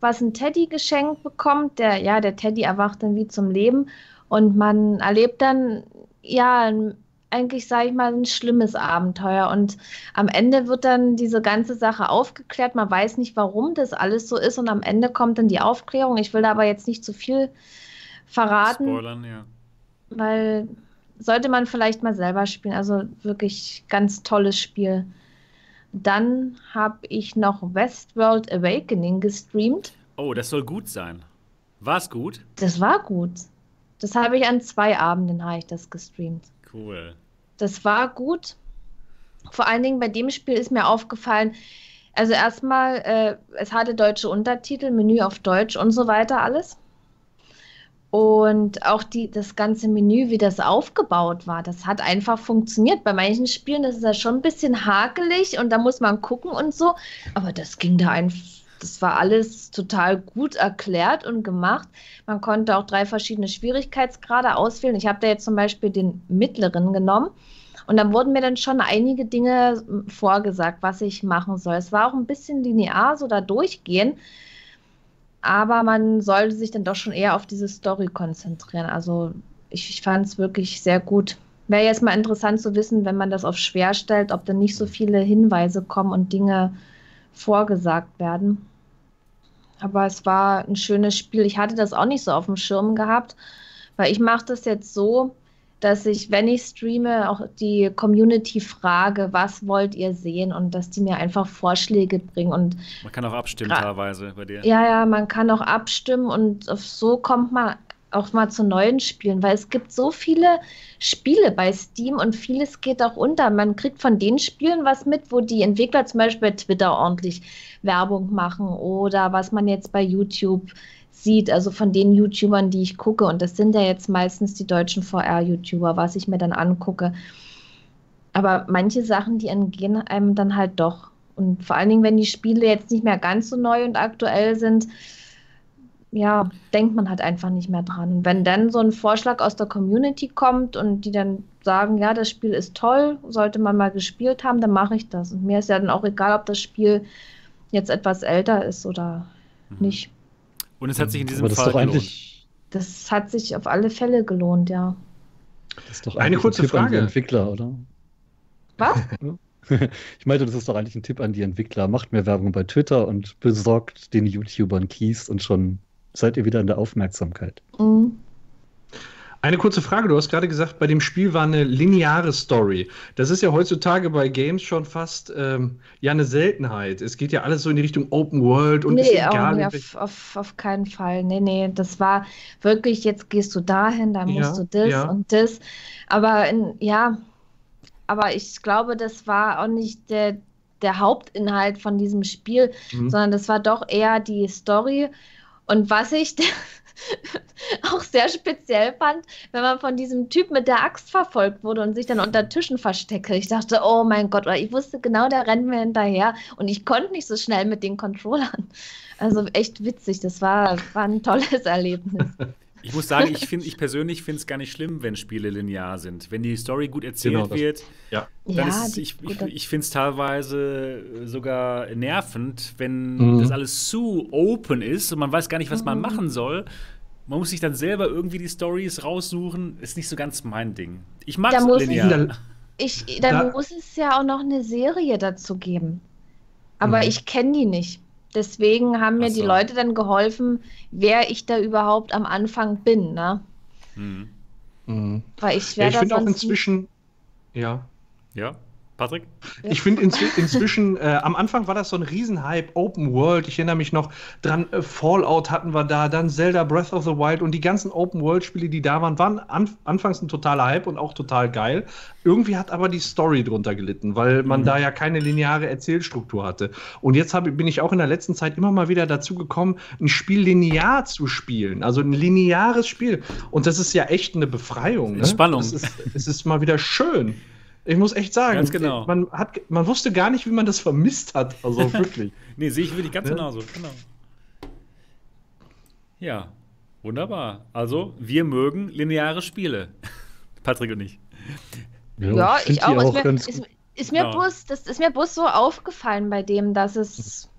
[SPEAKER 4] was ein Teddy geschenkt bekommt. Der, ja, der Teddy erwacht dann wie zum Leben und man erlebt dann, ja, eigentlich, sage ich mal, ein schlimmes Abenteuer. Und am Ende wird dann diese ganze Sache aufgeklärt. Man weiß nicht, warum das alles so ist. Und am Ende kommt dann die Aufklärung. Ich will da aber jetzt nicht zu viel verraten. Spoilern, ja. Weil sollte man vielleicht mal selber spielen. Also wirklich ganz tolles Spiel. Dann habe ich noch Westworld Awakening gestreamt.
[SPEAKER 1] Oh, das soll gut sein. War es gut?
[SPEAKER 4] Das war gut. Das habe ich an zwei Abenden habe ich das gestreamt.
[SPEAKER 1] Cool.
[SPEAKER 4] Das war gut. Vor allen Dingen bei dem Spiel ist mir aufgefallen, also erstmal, äh, es hatte deutsche Untertitel, Menü auf Deutsch und so weiter alles. Und auch die, das ganze Menü, wie das aufgebaut war, das hat einfach funktioniert. Bei manchen Spielen ist ja schon ein bisschen hakelig und da muss man gucken und so. Aber das ging da einfach, das war alles total gut erklärt und gemacht. Man konnte auch drei verschiedene Schwierigkeitsgrade auswählen. Ich habe da jetzt zum Beispiel den mittleren genommen. Und dann wurden mir dann schon einige Dinge vorgesagt, was ich machen soll. Es war auch ein bisschen linear, so da durchgehen aber man sollte sich dann doch schon eher auf diese Story konzentrieren. Also ich, ich fand es wirklich sehr gut. Wäre jetzt mal interessant zu wissen, wenn man das auf schwer stellt, ob dann nicht so viele Hinweise kommen und Dinge vorgesagt werden. Aber es war ein schönes Spiel. Ich hatte das auch nicht so auf dem Schirm gehabt, weil ich mache das jetzt so, dass ich, wenn ich streame, auch die Community frage, was wollt ihr sehen und dass die mir einfach Vorschläge bringen. Und
[SPEAKER 1] man kann auch abstimmen teilweise bei dir.
[SPEAKER 4] Ja, ja, man kann auch abstimmen und so kommt man auch mal zu neuen Spielen, weil es gibt so viele Spiele bei Steam und vieles geht auch unter. Man kriegt von den Spielen was mit, wo die Entwickler zum Beispiel bei Twitter ordentlich Werbung machen oder was man jetzt bei YouTube sieht, also von den YouTubern, die ich gucke, und das sind ja jetzt meistens die deutschen VR-YouTuber, was ich mir dann angucke. Aber manche Sachen, die entgehen einem dann halt doch. Und vor allen Dingen, wenn die Spiele jetzt nicht mehr ganz so neu und aktuell sind, ja, denkt man halt einfach nicht mehr dran. Und wenn dann so ein Vorschlag aus der Community kommt und die dann sagen, ja, das Spiel ist toll, sollte man mal gespielt haben, dann mache ich das. Und mir ist ja dann auch egal, ob das Spiel jetzt etwas älter ist oder mhm. nicht.
[SPEAKER 1] Und es hat sich in diesem Fall gelohnt.
[SPEAKER 4] Das hat sich auf alle Fälle gelohnt, ja.
[SPEAKER 3] Das ist doch eine kurze ein Frage. An die Entwickler, oder?
[SPEAKER 4] Was?
[SPEAKER 3] ich meinte, das ist doch eigentlich ein Tipp an die Entwickler. Macht mehr Werbung bei Twitter und besorgt den YouTubern Keys und schon seid ihr wieder in der Aufmerksamkeit. Mhm.
[SPEAKER 2] Eine kurze Frage, du hast gerade gesagt, bei dem Spiel war eine lineare Story. Das ist ja heutzutage bei Games schon fast ähm, ja eine Seltenheit. Es geht ja alles so in die Richtung Open World und
[SPEAKER 4] nee, ist egal. Nee, auf, auf, auf, keinen Fall. Nee, nee, das war wirklich, jetzt gehst du dahin, dann musst ja, du das ja. und das. Aber in, ja, aber ich glaube, das war auch nicht der, der Hauptinhalt von diesem Spiel, mhm. sondern das war doch eher die Story. Und was ich auch sehr speziell fand, wenn man von diesem Typ mit der Axt verfolgt wurde und sich dann unter Tischen verstecke. Ich dachte, oh mein Gott, ich wusste genau, der rennt mir hinterher und ich konnte nicht so schnell mit den Controllern. Also echt witzig, das war, war ein tolles Erlebnis.
[SPEAKER 1] Ich muss sagen, ich, find, ich persönlich finde es gar nicht schlimm, wenn Spiele linear sind. Wenn die Story gut erzählt genau, wird, ja. dann ja, ist es, ich, ich, ich finde es teilweise sogar nervend, wenn mhm. das alles zu open ist und man weiß gar nicht, was mhm. man machen soll. Man muss sich dann selber irgendwie die Stories raussuchen. Ist nicht so ganz mein Ding. Ich mag es linear.
[SPEAKER 4] Ich, dann da muss es ja auch noch eine Serie dazu geben. Aber mhm. ich kenne die nicht. Deswegen haben mir so. die Leute dann geholfen, wer ich da überhaupt am Anfang bin, ne? Mhm.
[SPEAKER 2] Mhm. Weil ich werde ja, ich finde auch inzwischen, ja.
[SPEAKER 1] Ja. Patrick?
[SPEAKER 2] Ich finde inzw inzwischen, äh, am Anfang war das so ein Riesenhype, Open World. Ich erinnere mich noch dran, äh, Fallout hatten wir da, dann Zelda Breath of the Wild und die ganzen Open World-Spiele, die da waren, waren an anfangs ein totaler Hype und auch total geil. Irgendwie hat aber die Story drunter gelitten, weil man mhm. da ja keine lineare Erzählstruktur hatte. Und jetzt hab, bin ich auch in der letzten Zeit immer mal wieder dazu gekommen, ein Spiel linear zu spielen. Also ein lineares Spiel. Und das ist ja echt eine Befreiung. Ne?
[SPEAKER 1] Spannung.
[SPEAKER 2] Es ist, es ist mal wieder schön. Ich muss echt sagen,
[SPEAKER 1] ganz genau.
[SPEAKER 2] man, hat, man wusste gar nicht, wie man das vermisst hat. Also wirklich.
[SPEAKER 1] nee, sehe ich wirklich ganz ja? genauso. Genau. Ja, wunderbar. Also, wir mögen lineare Spiele. Patrick und ich.
[SPEAKER 4] Ja, ja ich, ich auch. auch ist, mir, ist, ist, mir ja. bloß, das ist mir bloß so aufgefallen bei dem, dass es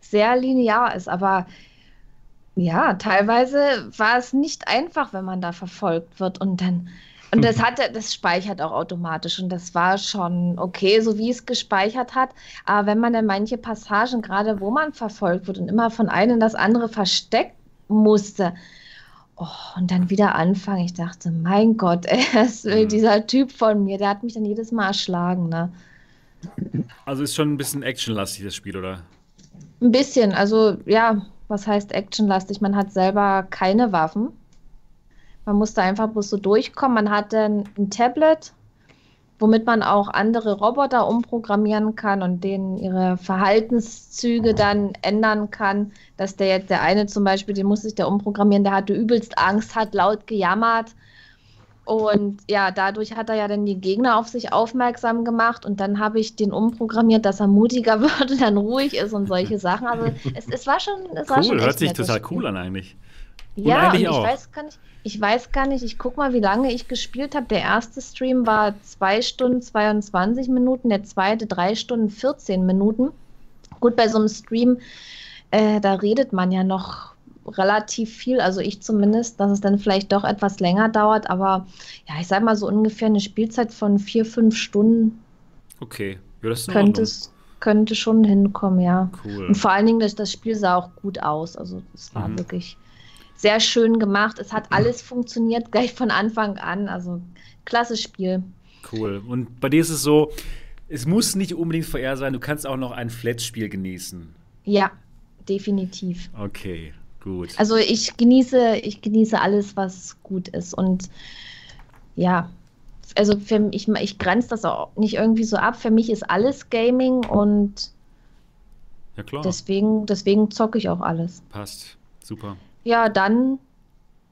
[SPEAKER 4] sehr linear ist. Aber ja, teilweise war es nicht einfach, wenn man da verfolgt wird und dann und das mhm. hatte, das speichert auch automatisch und das war schon okay, so wie es gespeichert hat. Aber wenn man dann manche Passagen, gerade wo man verfolgt wird und immer von einem in das andere versteckt musste, oh, und dann wieder anfangen, ich dachte, mein Gott, ey, ist mhm. dieser Typ von mir, der hat mich dann jedes Mal erschlagen, ne?
[SPEAKER 1] Also ist schon ein bisschen actionlastig das Spiel, oder?
[SPEAKER 4] Ein bisschen, also ja, was heißt actionlastig? Man hat selber keine Waffen. Man musste einfach bloß so durchkommen. Man hatte ein Tablet, womit man auch andere Roboter umprogrammieren kann und denen ihre Verhaltenszüge dann ändern kann. Dass der jetzt, der eine zum Beispiel, den musste ich da umprogrammieren, der hatte übelst Angst, hat laut gejammert. Und ja, dadurch hat er ja dann die Gegner auf sich aufmerksam gemacht und dann habe ich den umprogrammiert, dass er mutiger wird und dann ruhig ist und solche Sachen. Also es, es war schon. Es
[SPEAKER 1] cool,
[SPEAKER 4] war schon
[SPEAKER 1] hört sich total cool an eigentlich.
[SPEAKER 4] Ja, und ich weiß gar nicht, ich weiß gar nicht, ich guck mal, wie lange ich gespielt habe. Der erste Stream war 2 Stunden 22 Minuten, der zweite 3 Stunden 14 Minuten. Gut, bei so einem Stream, äh, da redet man ja noch relativ viel, also ich zumindest, dass es dann vielleicht doch etwas länger dauert, aber ja, ich sag mal so ungefähr eine Spielzeit von vier, fünf Stunden.
[SPEAKER 1] Okay,
[SPEAKER 4] ja, das könnte, es, könnte schon hinkommen, ja. Cool. Und vor allen Dingen, das, das Spiel sah auch gut aus, also es war mhm. wirklich sehr schön gemacht. Es hat alles funktioniert gleich von Anfang an. Also klasse Spiel.
[SPEAKER 1] Cool. Und bei dir ist es so, es muss nicht unbedingt VR sein, du kannst auch noch ein Flat-Spiel genießen.
[SPEAKER 4] Ja, definitiv.
[SPEAKER 1] Okay, gut.
[SPEAKER 4] Also ich genieße, ich genieße alles, was gut ist. Und ja, also für, ich, ich grenze das auch nicht irgendwie so ab. Für mich ist alles Gaming und ja, klar. Deswegen, deswegen zocke ich auch alles.
[SPEAKER 1] Passt. Super
[SPEAKER 4] ja, dann,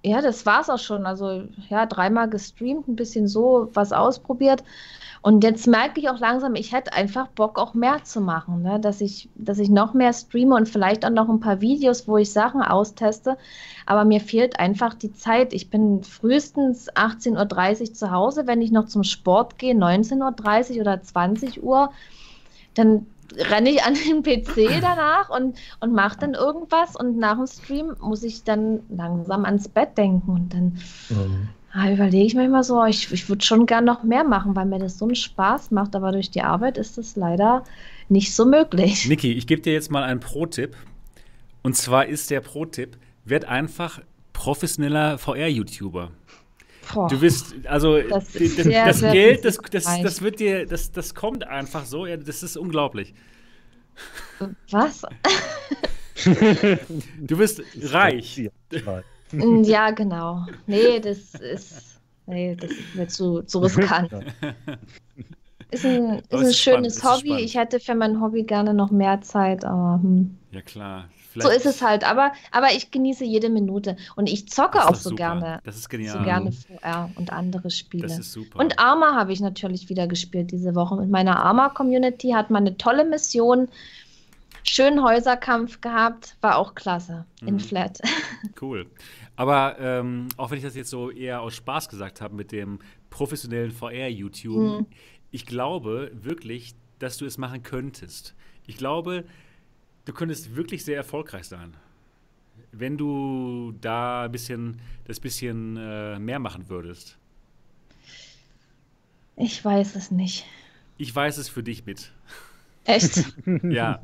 [SPEAKER 4] ja, das war's auch schon. Also, ja, dreimal gestreamt, ein bisschen so was ausprobiert. Und jetzt merke ich auch langsam, ich hätte einfach Bock, auch mehr zu machen, ne? dass, ich, dass ich noch mehr streame und vielleicht auch noch ein paar Videos, wo ich Sachen austeste. Aber mir fehlt einfach die Zeit. Ich bin frühestens 18.30 Uhr zu Hause, wenn ich noch zum Sport gehe, 19.30 Uhr oder 20 Uhr. Dann renne ich an den PC danach und, und mache dann irgendwas und nach dem Stream muss ich dann langsam ans Bett denken und dann mhm. ah, überlege ich mir immer so, ich, ich würde schon gern noch mehr machen, weil mir das so einen Spaß macht, aber durch die Arbeit ist das leider nicht so möglich.
[SPEAKER 1] Niki, ich gebe dir jetzt mal einen Pro-Tipp und zwar ist der Pro-Tipp, werd einfach professioneller VR-YouTuber. Boah, du bist, also das, das, sehr, das sehr Geld, das, das, das wird dir, das, das kommt einfach so, ja, das ist unglaublich.
[SPEAKER 4] Was?
[SPEAKER 1] du bist reich.
[SPEAKER 4] Mm, ja, genau. Nee, das ist, nee, das ist mir zu, zu riskant. Ist ein, ist ein schönes spannend, Hobby. Ich hätte für mein Hobby gerne noch mehr Zeit, aber. Hm.
[SPEAKER 1] Ja, klar.
[SPEAKER 4] Vielleicht. So ist es halt, aber, aber ich genieße jede Minute und ich zocke auch so super. gerne.
[SPEAKER 1] Das ist genial.
[SPEAKER 4] So gerne VR und andere Spiele.
[SPEAKER 1] Das ist super.
[SPEAKER 4] Und Arma habe ich natürlich wieder gespielt diese Woche. Mit meiner Arma-Community hat man eine tolle Mission. Schönen Häuserkampf gehabt, war auch klasse mhm. in Flat.
[SPEAKER 1] Cool. Aber ähm, auch wenn ich das jetzt so eher aus Spaß gesagt habe mit dem professionellen VR-YouTube, mhm. ich glaube wirklich, dass du es machen könntest. Ich glaube, du könntest wirklich sehr erfolgreich sein. Wenn du da ein bisschen, das bisschen äh, mehr machen würdest.
[SPEAKER 4] Ich weiß es nicht.
[SPEAKER 1] Ich weiß es für dich mit.
[SPEAKER 4] Echt?
[SPEAKER 1] ja,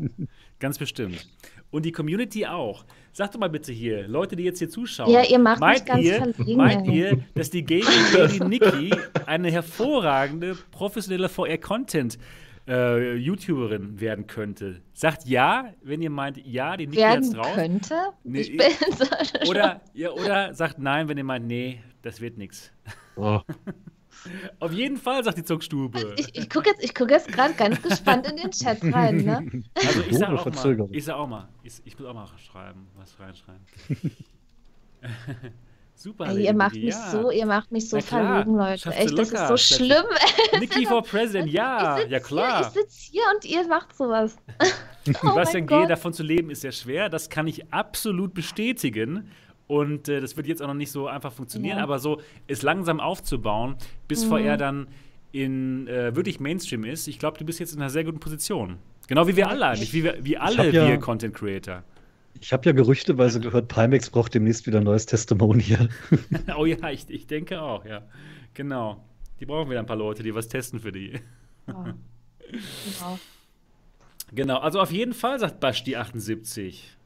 [SPEAKER 1] ganz bestimmt. Und die Community auch. Sagt doch mal bitte hier, Leute, die jetzt hier zuschauen.
[SPEAKER 4] Ja, ihr macht meint mich ganz ihr, verlegen.
[SPEAKER 1] Meint ihr, dass die Gaming Lady Nikki eine hervorragende professionelle VR-Content äh, YouTuberin werden könnte. Sagt ja, wenn ihr meint, ja, die Nikki
[SPEAKER 4] hat's drauf. könnte?
[SPEAKER 1] Nee, ich bin so oder, ja, oder sagt nein, wenn ihr meint, nee, das wird nichts. Oh. Auf jeden Fall, sagt die Zuckstube.
[SPEAKER 4] Ich, ich gucke jetzt, guck jetzt gerade ganz gespannt in den Chat rein. Ne?
[SPEAKER 1] Also ich sag auch mal, ich sag auch mal, ich, ich muss auch mal schreiben, was reinschreiben.
[SPEAKER 4] Super. Ey, ihr macht mich ja. so, ihr macht mich so verlegen, Leute. Echt, das ist so schlimm.
[SPEAKER 1] Nikki for President, ja, ja klar.
[SPEAKER 4] Hier, ich sitze hier und ihr macht sowas.
[SPEAKER 1] oh Was denn geht, davon zu leben, ist sehr schwer. Das kann ich absolut bestätigen. Und äh, das wird jetzt auch noch nicht so einfach funktionieren, ja. aber so es langsam aufzubauen, bis mhm. VR dann in äh, wirklich Mainstream ist. Ich glaube, du bist jetzt in einer sehr guten Position. Genau wie wir alle eigentlich, wie, wir, wie alle wir ja, Content Creator.
[SPEAKER 3] Ich habe ja gerüchteweise gehört, Pimax braucht demnächst wieder ein neues Testimonial.
[SPEAKER 1] oh ja, ich, ich denke auch, ja. Genau. Die brauchen wieder ein paar Leute, die was testen für die. Ja. genau. Genau, also auf jeden Fall, sagt Basti 78.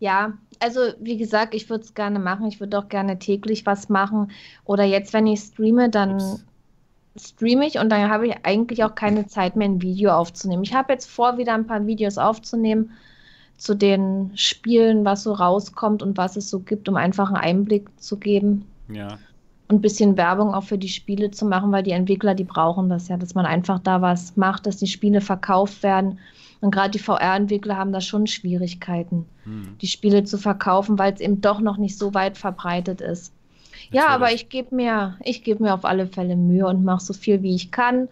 [SPEAKER 4] Ja, also wie gesagt, ich würde es gerne machen. Ich würde auch gerne täglich was machen. Oder jetzt, wenn ich streame, dann Ups. streame ich und dann habe ich eigentlich auch keine Zeit mehr, ein Video aufzunehmen. Ich habe jetzt vor, wieder ein paar Videos aufzunehmen zu den Spielen, was so rauskommt und was es so gibt, um einfach einen Einblick zu geben.
[SPEAKER 1] Ja.
[SPEAKER 4] Und ein bisschen Werbung auch für die Spiele zu machen, weil die Entwickler, die brauchen das ja, dass man einfach da was macht, dass die Spiele verkauft werden. Und gerade die VR-Entwickler haben da schon Schwierigkeiten, hm. die Spiele zu verkaufen, weil es eben doch noch nicht so weit verbreitet ist. Natürlich. Ja, aber ich gebe mir, ich gebe mir auf alle Fälle Mühe und mache so viel wie ich kann.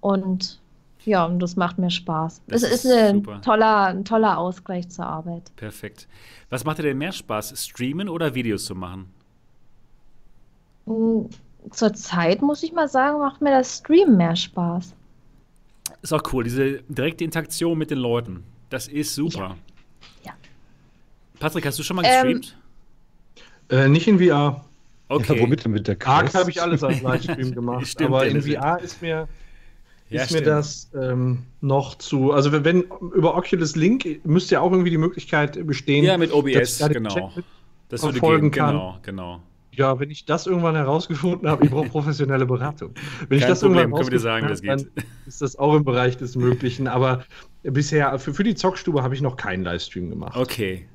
[SPEAKER 4] Und ja, und das macht mir Spaß. Das es ist, ist ein toller, ein toller Ausgleich zur Arbeit.
[SPEAKER 1] Perfekt. Was macht dir denn mehr Spaß, streamen oder Videos zu machen?
[SPEAKER 4] Hm, zur Zeit muss ich mal sagen, macht mir das Streamen mehr Spaß.
[SPEAKER 1] Ist auch cool, diese direkte Interaktion mit den Leuten. Das ist super.
[SPEAKER 4] Ja. ja.
[SPEAKER 1] Patrick, hast du schon mal gestreamt?
[SPEAKER 2] Ähm, äh, nicht in VR.
[SPEAKER 3] Okay. Ja, womit denn mit der
[SPEAKER 2] Quest? Arc habe ich alles als Livestream gemacht, Stimmt, aber in VR ist mir ja, ist stimmt. mir das ähm, noch zu. Also, wenn, wenn, über Oculus Link müsste ja auch irgendwie die Möglichkeit bestehen.
[SPEAKER 1] Ja, mit OBS, genau.
[SPEAKER 2] Das würde gehen, kann.
[SPEAKER 1] genau, genau.
[SPEAKER 2] Ja, wenn ich das irgendwann herausgefunden habe, ich brauche professionelle Beratung. Wenn
[SPEAKER 1] Kein
[SPEAKER 2] ich das
[SPEAKER 1] Problem, irgendwann können wir sagen, das
[SPEAKER 2] geht. ist das auch im Bereich des Möglichen. Aber bisher, für, für die Zockstube habe ich noch keinen Livestream gemacht.
[SPEAKER 1] Okay.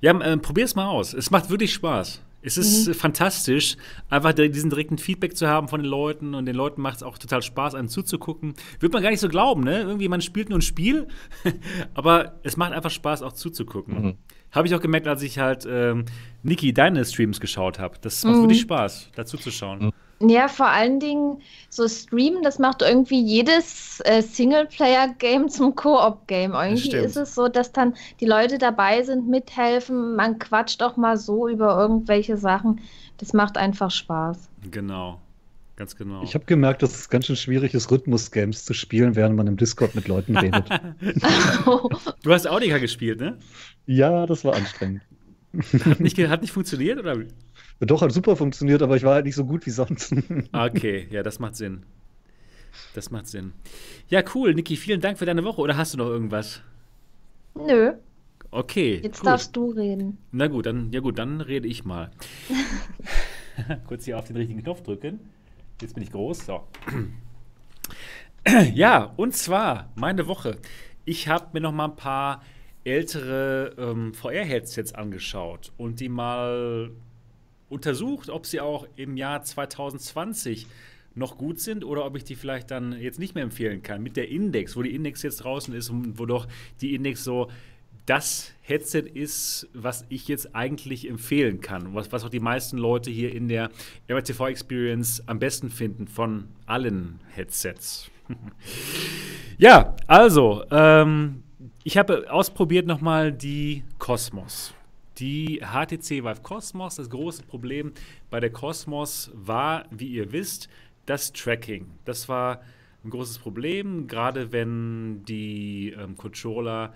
[SPEAKER 1] Ja, äh, probier es mal aus. Es macht wirklich Spaß. Es ist mhm. fantastisch, einfach diesen direkten Feedback zu haben von den Leuten und den Leuten macht es auch total Spaß, einem zuzugucken. Wird man gar nicht so glauben, ne? Irgendwie, man spielt nur ein Spiel, aber es macht einfach Spaß, auch zuzugucken. Mhm. Habe ich auch gemerkt, als ich halt ähm, Niki deine Streams geschaut habe. Das macht mhm. wirklich Spaß, dazu zu schauen.
[SPEAKER 4] Ja, vor allen Dingen so Streamen, das macht irgendwie jedes äh, Singleplayer-Game zum Koop-Game. Irgendwie ist es so, dass dann die Leute dabei sind, mithelfen, man quatscht auch mal so über irgendwelche Sachen. Das macht einfach Spaß.
[SPEAKER 1] Genau. Ganz genau.
[SPEAKER 3] Ich habe gemerkt, dass es ganz schön schwierig ist, Rhythmus-Games zu spielen, während man im Discord mit Leuten redet.
[SPEAKER 1] du hast Audica gespielt, ne?
[SPEAKER 3] Ja, das war anstrengend.
[SPEAKER 1] Hat nicht, hat nicht funktioniert, oder?
[SPEAKER 3] Doch, hat super funktioniert, aber ich war halt nicht so gut wie sonst.
[SPEAKER 1] okay, ja, das macht Sinn. Das macht Sinn. Ja, cool, Niki, vielen Dank für deine Woche. Oder hast du noch irgendwas?
[SPEAKER 4] Nö.
[SPEAKER 1] Okay.
[SPEAKER 4] Jetzt cool. darfst du reden.
[SPEAKER 1] Na gut, dann, ja gut, dann rede ich mal. Kurz hier auf den richtigen Knopf drücken. Jetzt bin ich groß. So. ja, und zwar meine Woche. Ich habe mir noch mal ein paar ältere ähm, VR-Headsets angeschaut und die mal untersucht, ob sie auch im Jahr 2020 noch gut sind oder ob ich die vielleicht dann jetzt nicht mehr empfehlen kann. Mit der Index, wo die Index jetzt draußen ist und wo doch die Index so das Headset ist, was ich jetzt eigentlich empfehlen kann, was, was auch die meisten Leute hier in der RTV Experience am besten finden von allen Headsets. ja, also, ähm, ich habe ausprobiert nochmal die Cosmos. Die HTC Vive Cosmos, das große Problem bei der Cosmos war, wie ihr wisst, das Tracking. Das war ein großes Problem, gerade wenn die ähm, Controller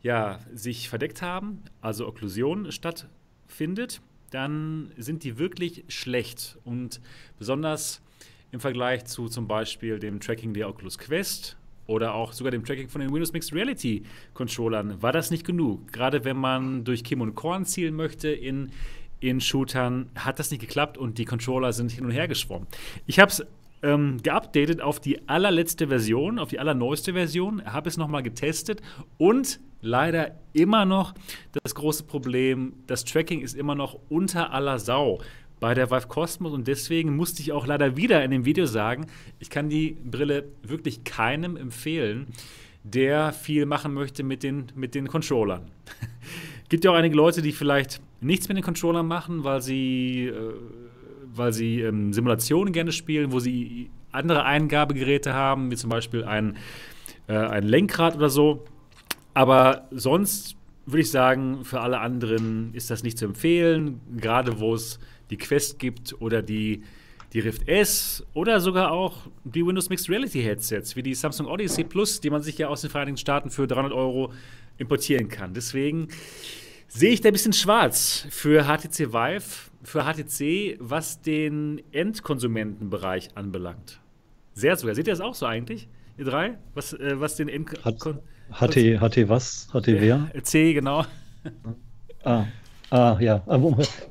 [SPEAKER 1] ja, sich verdeckt haben, also Okklusion stattfindet, dann sind die wirklich schlecht. Und besonders im Vergleich zu zum Beispiel dem Tracking der Oculus Quest oder auch sogar dem Tracking von den Windows Mixed Reality Controllern war das nicht genug. Gerade wenn man durch Kim und Korn zielen möchte in, in Shootern, hat das nicht geklappt und die Controller sind hin und her geschwommen. Ich habe es ähm, geupdatet auf die allerletzte Version, auf die allerneueste Version, habe es nochmal getestet und leider immer noch das große Problem, das Tracking ist immer noch unter aller Sau bei der Vive Cosmos und deswegen musste ich auch leider wieder in dem Video sagen, ich kann die Brille wirklich keinem empfehlen, der viel machen möchte mit den, mit den Controllern. Gibt ja auch einige Leute, die vielleicht nichts mit den Controllern machen, weil sie, äh, weil sie ähm, Simulationen gerne spielen, wo sie andere Eingabegeräte haben, wie zum Beispiel ein, äh, ein Lenkrad oder so. Aber sonst würde ich sagen, für alle anderen ist das nicht zu empfehlen, gerade wo es die Quest gibt oder die, die Rift S oder sogar auch die Windows Mixed Reality Headsets, wie die Samsung Odyssey Plus, die man sich ja aus den Vereinigten Staaten für 300 Euro importieren kann. Deswegen sehe ich da ein bisschen schwarz für HTC Vive, für HTC, was den Endkonsumentenbereich anbelangt. Sehr sogar. Seht ihr das auch so eigentlich, ihr drei? Was, äh, was den End
[SPEAKER 3] HT, HT was? HT wer?
[SPEAKER 1] C, genau.
[SPEAKER 3] Ah, Ah, ja. Ah,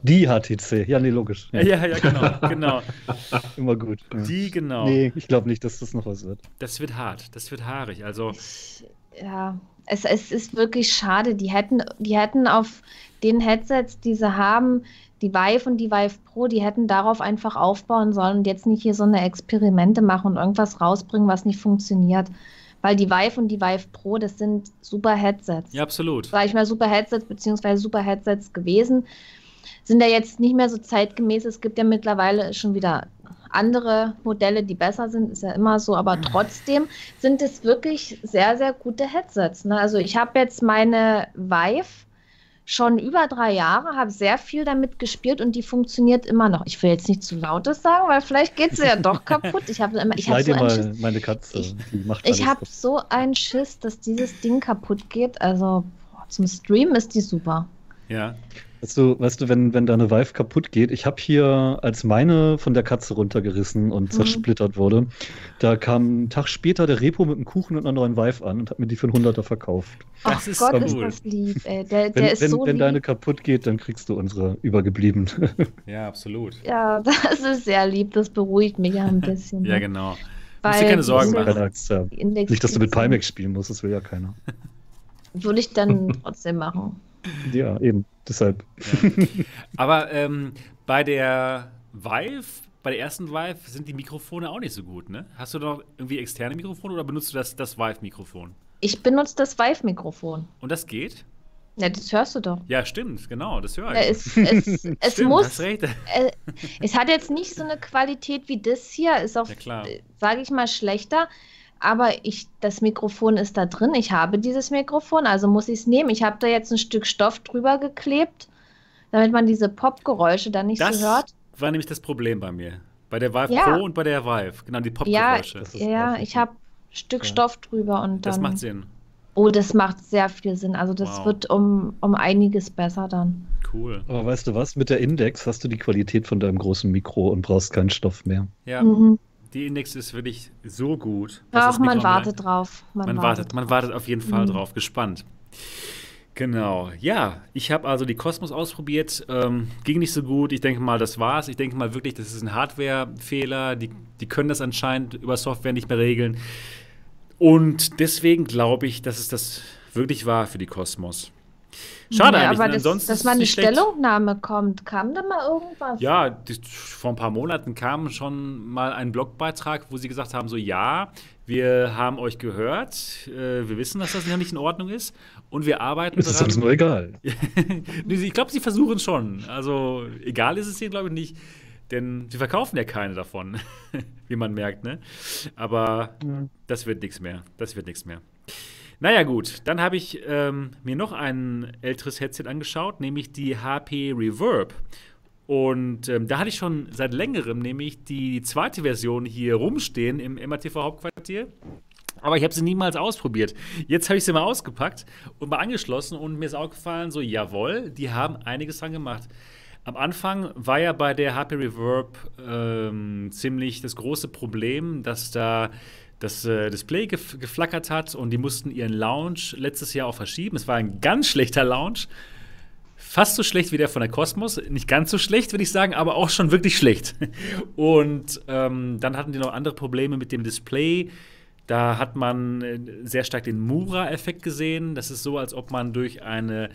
[SPEAKER 3] die HTC. Ja, nee, logisch.
[SPEAKER 1] Ja, ja, ja genau. genau.
[SPEAKER 3] Immer gut.
[SPEAKER 1] Ja. Die, genau.
[SPEAKER 3] Nee, ich glaube nicht, dass das noch was wird.
[SPEAKER 1] Das wird hart. Das wird haarig. Also.
[SPEAKER 4] Ich, ja, es, es ist wirklich schade. Die hätten, die hätten auf den Headsets, die sie haben, die Vive und die Vive Pro, die hätten darauf einfach aufbauen sollen und jetzt nicht hier so eine Experimente machen und irgendwas rausbringen, was nicht funktioniert. Weil die Vive und die Vive Pro, das sind super Headsets.
[SPEAKER 1] Ja, absolut.
[SPEAKER 4] Sag ich mal, super Headsets beziehungsweise super Headsets gewesen. Sind ja jetzt nicht mehr so zeitgemäß. Es gibt ja mittlerweile schon wieder andere Modelle, die besser sind, ist ja immer so, aber trotzdem sind es wirklich sehr, sehr gute Headsets. Ne? Also ich habe jetzt meine Vive schon über drei Jahre, habe sehr viel damit gespielt und die funktioniert immer noch. Ich will jetzt nicht zu lautes sagen, weil vielleicht geht sie ja doch kaputt. Ich habe immer, ich habe so
[SPEAKER 3] mal Schiss. meine Katze.
[SPEAKER 4] Ich, ich habe so einen Schiss, dass dieses Ding kaputt geht. Also zum Stream ist die super.
[SPEAKER 1] Ja.
[SPEAKER 3] Weißt du, weißt du wenn, wenn deine Vive kaputt geht, ich habe hier, als meine von der Katze runtergerissen und mhm. zersplittert wurde, da kam einen Tag später der Repo mit einem Kuchen und einer neuen Vive an und hat mir die für einen Hunderter verkauft.
[SPEAKER 4] Ach das ist Gott, cool. ist das lieb, ey. Der, der
[SPEAKER 3] wenn,
[SPEAKER 4] ist
[SPEAKER 3] wenn,
[SPEAKER 4] so
[SPEAKER 3] wenn
[SPEAKER 4] lieb.
[SPEAKER 3] deine kaputt geht, dann kriegst du unsere übergeblieben.
[SPEAKER 1] Ja, absolut.
[SPEAKER 4] Ja, das ist sehr lieb. Das beruhigt mich ja ein bisschen.
[SPEAKER 1] ja, ne? genau.
[SPEAKER 4] Weil
[SPEAKER 1] Musst dir keine Sorgen machen.
[SPEAKER 3] Ja. Nicht, dass du mit Pimax spielen musst, das will ja keiner.
[SPEAKER 4] Würde ich dann trotzdem machen.
[SPEAKER 3] Ja, eben. Deshalb.
[SPEAKER 1] Ja. Aber ähm, bei der Vive, bei der ersten Vive sind die Mikrofone auch nicht so gut, ne? Hast du noch irgendwie externe Mikrofone oder benutzt du das, das Vive-Mikrofon?
[SPEAKER 4] Ich benutze das Vive-Mikrofon.
[SPEAKER 1] Und das geht?
[SPEAKER 4] Ja, das hörst du doch.
[SPEAKER 1] Ja, stimmt, genau, das höre ich.
[SPEAKER 4] Ja, es, es, es stimmt, muss. Äh, es hat jetzt nicht so eine Qualität wie das hier, ist auch, ja, sage ich mal, schlechter aber ich, das Mikrofon ist da drin. Ich habe dieses Mikrofon, also muss ich es nehmen. Ich habe da jetzt ein Stück Stoff drüber geklebt, damit man diese Pop-Geräusche dann nicht
[SPEAKER 1] das
[SPEAKER 4] so hört.
[SPEAKER 1] Das war nämlich das Problem bei mir. Bei der Vive ja. Pro und bei der Vive. Genau, die Pop-Geräusche.
[SPEAKER 4] Ja, ja ich habe ein Stück ja. Stoff drüber und dann.
[SPEAKER 1] Das macht Sinn.
[SPEAKER 4] Oh, das macht sehr viel Sinn. Also das wow. wird um, um einiges besser dann.
[SPEAKER 1] Cool.
[SPEAKER 3] Aber weißt du was? Mit der Index hast du die Qualität von deinem großen Mikro und brauchst keinen Stoff mehr.
[SPEAKER 1] Ja. Mhm. Die Index ist wirklich so gut.
[SPEAKER 4] Auch man wartet drauf.
[SPEAKER 1] Man, man wartet. wartet. man wartet auf jeden Fall mhm. drauf. Gespannt. Genau. Ja, ich habe also die Cosmos ausprobiert. Ähm, ging nicht so gut. Ich denke mal, das war's. Ich denke mal wirklich, das ist ein Hardware-Fehler. Die, die können das anscheinend über Software nicht mehr regeln. Und deswegen glaube ich, dass es das wirklich war für die Cosmos. Schade ja, eigentlich.
[SPEAKER 4] Aber das, Ansonsten dass mal eine Stellungnahme kommt, kam da mal irgendwas?
[SPEAKER 1] Ja, die, vor ein paar Monaten kam schon mal ein Blogbeitrag, wo sie gesagt haben: so ja, wir haben euch gehört, äh, wir wissen, dass das ja nicht in Ordnung ist und wir arbeiten
[SPEAKER 3] das daran. Ist uns nur egal.
[SPEAKER 1] ich glaube, sie versuchen schon. Also egal ist es hier, glaube ich, nicht. Denn sie verkaufen ja keine davon, wie man merkt, ne? Aber ja. das wird nichts mehr. Das wird nichts mehr. Naja, gut, dann habe ich ähm, mir noch ein älteres Headset angeschaut, nämlich die HP Reverb. Und ähm, da hatte ich schon seit längerem nämlich die zweite Version hier rumstehen im MATV Hauptquartier. Aber ich habe sie niemals ausprobiert. Jetzt habe ich sie mal ausgepackt und mal angeschlossen und mir ist aufgefallen, so jawohl, die haben einiges dran gemacht. Am Anfang war ja bei der HP Reverb ähm, ziemlich das große Problem, dass da das äh, Display gef geflackert hat und die mussten ihren Launch letztes Jahr auch verschieben. Es war ein ganz schlechter Launch. Fast so schlecht wie der von der Cosmos. Nicht ganz so schlecht, würde ich sagen, aber auch schon wirklich schlecht. Und ähm, dann hatten die noch andere Probleme mit dem Display. Da hat man äh, sehr stark den Mura-Effekt gesehen. Das ist so, als ob man durch eine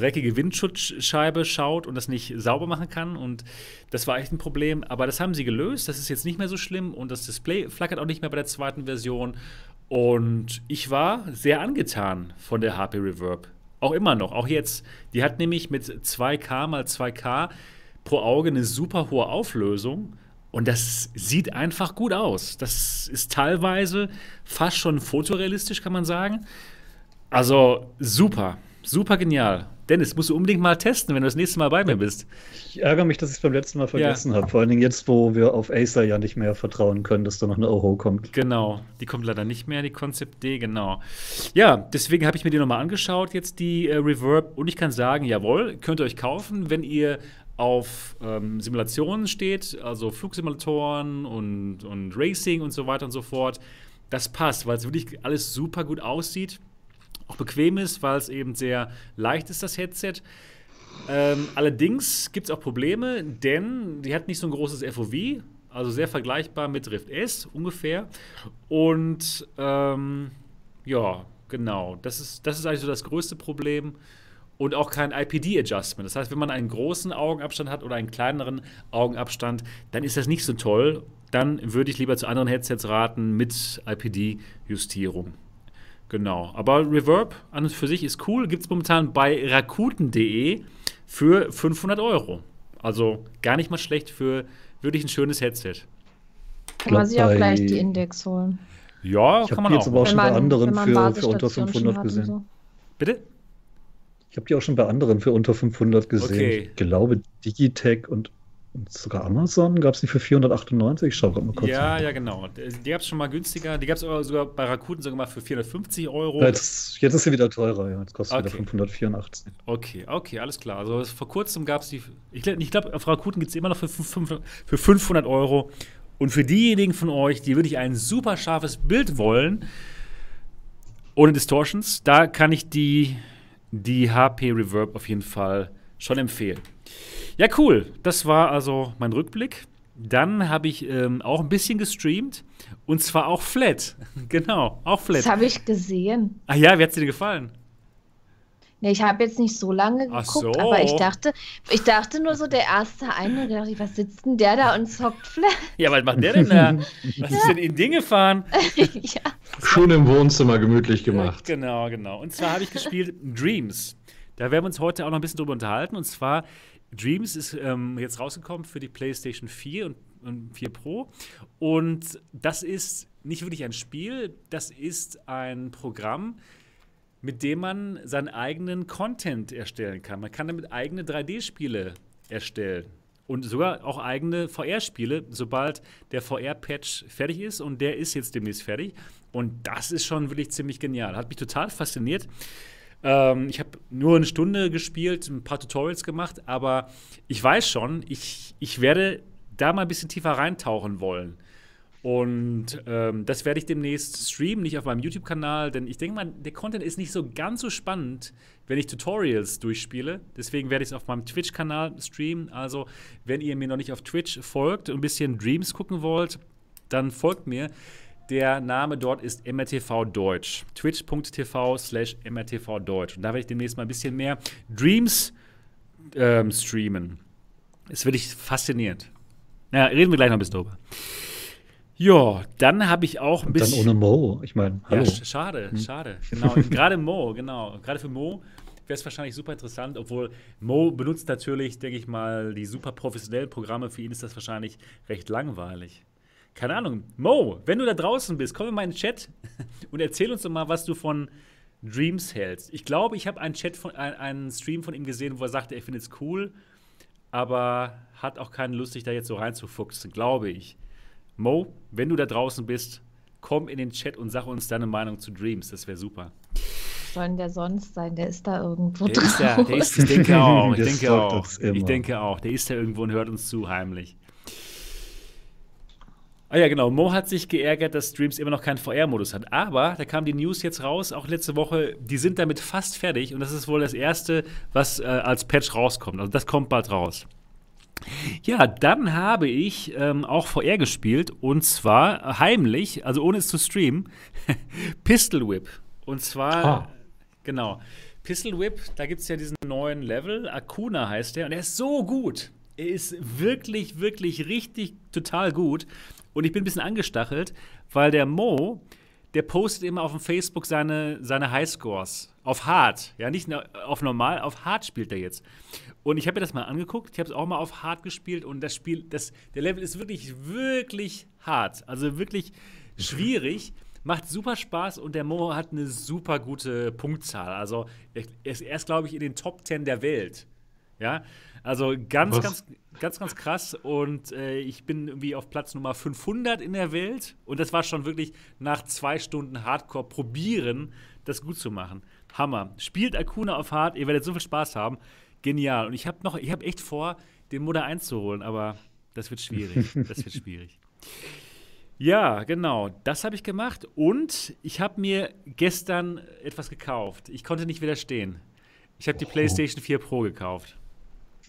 [SPEAKER 1] dreckige Windschutzscheibe schaut und das nicht sauber machen kann. Und das war echt ein Problem. Aber das haben sie gelöst. Das ist jetzt nicht mehr so schlimm. Und das Display flackert auch nicht mehr bei der zweiten Version. Und ich war sehr angetan von der HP Reverb. Auch immer noch, auch jetzt. Die hat nämlich mit 2K mal 2K pro Auge eine super hohe Auflösung. Und das sieht einfach gut aus. Das ist teilweise fast schon fotorealistisch, kann man sagen. Also super, super genial. Dennis, musst du unbedingt mal testen, wenn du das nächste Mal bei mir bist.
[SPEAKER 3] Ich ärgere mich, dass ich es beim letzten Mal vergessen ja. habe. Vor allen Dingen jetzt, wo wir auf Acer ja nicht mehr vertrauen können, dass da noch eine Euro kommt.
[SPEAKER 1] Genau, die kommt leider nicht mehr, die Concept D, genau. Ja, deswegen habe ich mir die nochmal angeschaut, jetzt die äh, Reverb. Und ich kann sagen, jawohl, könnt ihr euch kaufen, wenn ihr auf ähm, Simulationen steht, also Flugsimulatoren und, und Racing und so weiter und so fort. Das passt, weil es wirklich alles super gut aussieht auch bequem ist, weil es eben sehr leicht ist, das Headset. Ähm, allerdings gibt es auch Probleme, denn die hat nicht so ein großes FOV, also sehr vergleichbar mit Rift S ungefähr. Und ähm, ja, genau, das ist, das ist eigentlich so das größte Problem. Und auch kein IPD-Adjustment. Das heißt, wenn man einen großen Augenabstand hat oder einen kleineren Augenabstand, dann ist das nicht so toll. Dann würde ich lieber zu anderen Headsets raten mit IPD-Justierung. Genau. Aber Reverb an und für sich ist cool. Gibt es momentan bei rakuten.de für 500 Euro. Also gar nicht mal schlecht für wirklich ein schönes Headset.
[SPEAKER 4] Kann man sich auch gleich die Index holen.
[SPEAKER 1] Ja,
[SPEAKER 3] ich kann man auch. Ich habe jetzt aber auch schon bei anderen für, für unter 500 gesehen. So.
[SPEAKER 1] Bitte?
[SPEAKER 3] Ich habe die auch schon bei anderen für unter 500 gesehen. Okay. Ich glaube, Digitech und und sogar Amazon gab es nicht für 498? Ich schaue gerade mal kurz.
[SPEAKER 1] Ja, an. ja, genau. Die gab es schon mal günstiger. Die gab es sogar bei Rakuten sogar mal für 450 Euro.
[SPEAKER 3] Ja, jetzt, jetzt, ist sie wieder teurer, ja. Jetzt kostet okay. wieder 584.
[SPEAKER 1] Okay, okay, alles klar. Also vor kurzem gab es die. Ich, glaube, auf Rakuten gibt es immer noch für, für 500 Euro. Und für diejenigen von euch, die wirklich ein super scharfes Bild wollen, ohne Distortions, da kann ich die, die HP Reverb auf jeden Fall schon empfehlen. Ja, cool. Das war also mein Rückblick. Dann habe ich ähm, auch ein bisschen gestreamt. Und zwar auch flat. genau, auch flat.
[SPEAKER 4] Das habe ich gesehen.
[SPEAKER 1] Ach ja, wie hat es dir gefallen?
[SPEAKER 4] Nee, ich habe jetzt nicht so lange geguckt, so. aber ich dachte, ich dachte nur so, der erste Eindruck, dachte ich, was sitzt denn der da und zockt flat?
[SPEAKER 1] Ja, was macht der denn da? was ist denn in Dinge gefahren?
[SPEAKER 2] ja. Schon im Wohnzimmer gemütlich gemacht.
[SPEAKER 1] Ja, genau, genau. Und zwar habe ich gespielt Dreams. Da werden wir uns heute auch noch ein bisschen drüber unterhalten. Und zwar Dreams ist ähm, jetzt rausgekommen für die PlayStation 4 und, und 4 Pro. Und das ist nicht wirklich ein Spiel, das ist ein Programm, mit dem man seinen eigenen Content erstellen kann. Man kann damit eigene 3D-Spiele erstellen. Und sogar auch eigene VR-Spiele, sobald der VR-Patch fertig ist. Und der ist jetzt demnächst fertig. Und das ist schon wirklich ziemlich genial. Hat mich total fasziniert. Ähm, ich habe nur eine Stunde gespielt, ein paar Tutorials gemacht, aber ich weiß schon, ich, ich werde da mal ein bisschen tiefer reintauchen wollen. Und ähm, das werde ich demnächst streamen, nicht auf meinem YouTube-Kanal, denn ich denke mal, der Content ist nicht so ganz so spannend, wenn ich Tutorials durchspiele. Deswegen werde ich es auf meinem Twitch-Kanal streamen. Also, wenn ihr mir noch nicht auf Twitch folgt und ein bisschen Dreams gucken wollt, dann folgt mir. Der Name dort ist MRTV Deutsch. Twitch.tv slash MRTV Deutsch. Und da werde ich demnächst mal ein bisschen mehr Dreams ähm, streamen. Es wird ich faszinierend. Ja, reden wir gleich noch ein bisschen drüber. Ja, dann habe ich auch ein Und bisschen.
[SPEAKER 3] Dann ohne Mo. Ich meine,
[SPEAKER 1] hallo. Ja, schade, hm. schade. Genau, gerade Mo, genau. Gerade für Mo wäre es wahrscheinlich super interessant, obwohl Mo benutzt natürlich, denke ich mal, die super professionellen Programme. Für ihn ist das wahrscheinlich recht langweilig keine Ahnung, Mo, wenn du da draußen bist, komm in meinen Chat und erzähl uns doch mal, was du von Dreams hältst. Ich glaube, ich habe einen Chat von einen Stream von ihm gesehen, wo er sagte, er findet es cool, aber hat auch keine Lust, sich da jetzt so reinzufuchsen, glaube ich. Mo, wenn du da draußen bist, komm in den Chat und sag uns deine Meinung zu Dreams. Das wäre super.
[SPEAKER 4] Soll denn der sonst sein? Der ist da irgendwo
[SPEAKER 1] der Ist da, der ist, ich denke auch. Ich denke auch. Ich denke auch. Der ist da irgendwo und hört uns zu heimlich. Ah ja, genau. Mo hat sich geärgert, dass Streams immer noch keinen VR-Modus hat. Aber da kam die News jetzt raus, auch letzte Woche, die sind damit fast fertig. Und das ist wohl das erste, was äh, als Patch rauskommt. Also das kommt bald raus. Ja, dann habe ich ähm, auch VR gespielt und zwar heimlich, also ohne es zu streamen, Pistol Whip. Und zwar, ah. genau, Pistol Whip, da gibt es ja diesen neuen Level, Akuna heißt der, und er ist so gut. Er ist wirklich, wirklich, richtig total gut. Und ich bin ein bisschen angestachelt, weil der Mo, der postet immer auf dem Facebook seine, seine Highscores. Auf Hard. Ja, nicht auf normal, auf Hard spielt er jetzt. Und ich habe mir das mal angeguckt. Ich habe es auch mal auf Hard gespielt. Und das Spiel, das, der Level ist wirklich, wirklich hart. Also wirklich schwierig. Macht super Spaß und der Mo hat eine super gute Punktzahl. Also er ist glaube ich, in den Top 10 der Welt. Ja, also ganz, Was? ganz, ganz, ganz krass. Und äh, ich bin irgendwie auf Platz Nummer 500 in der Welt. Und das war schon wirklich nach zwei Stunden Hardcore probieren, das gut zu machen. Hammer. Spielt Akuna auf Hard, ihr werdet so viel Spaß haben. Genial. Und ich habe noch, ich habe echt vor, den Mutter einzuholen, aber das wird schwierig. Das wird schwierig. Ja, genau. Das habe ich gemacht und ich habe mir gestern etwas gekauft. Ich konnte nicht widerstehen. Ich habe die oh. PlayStation 4 Pro gekauft.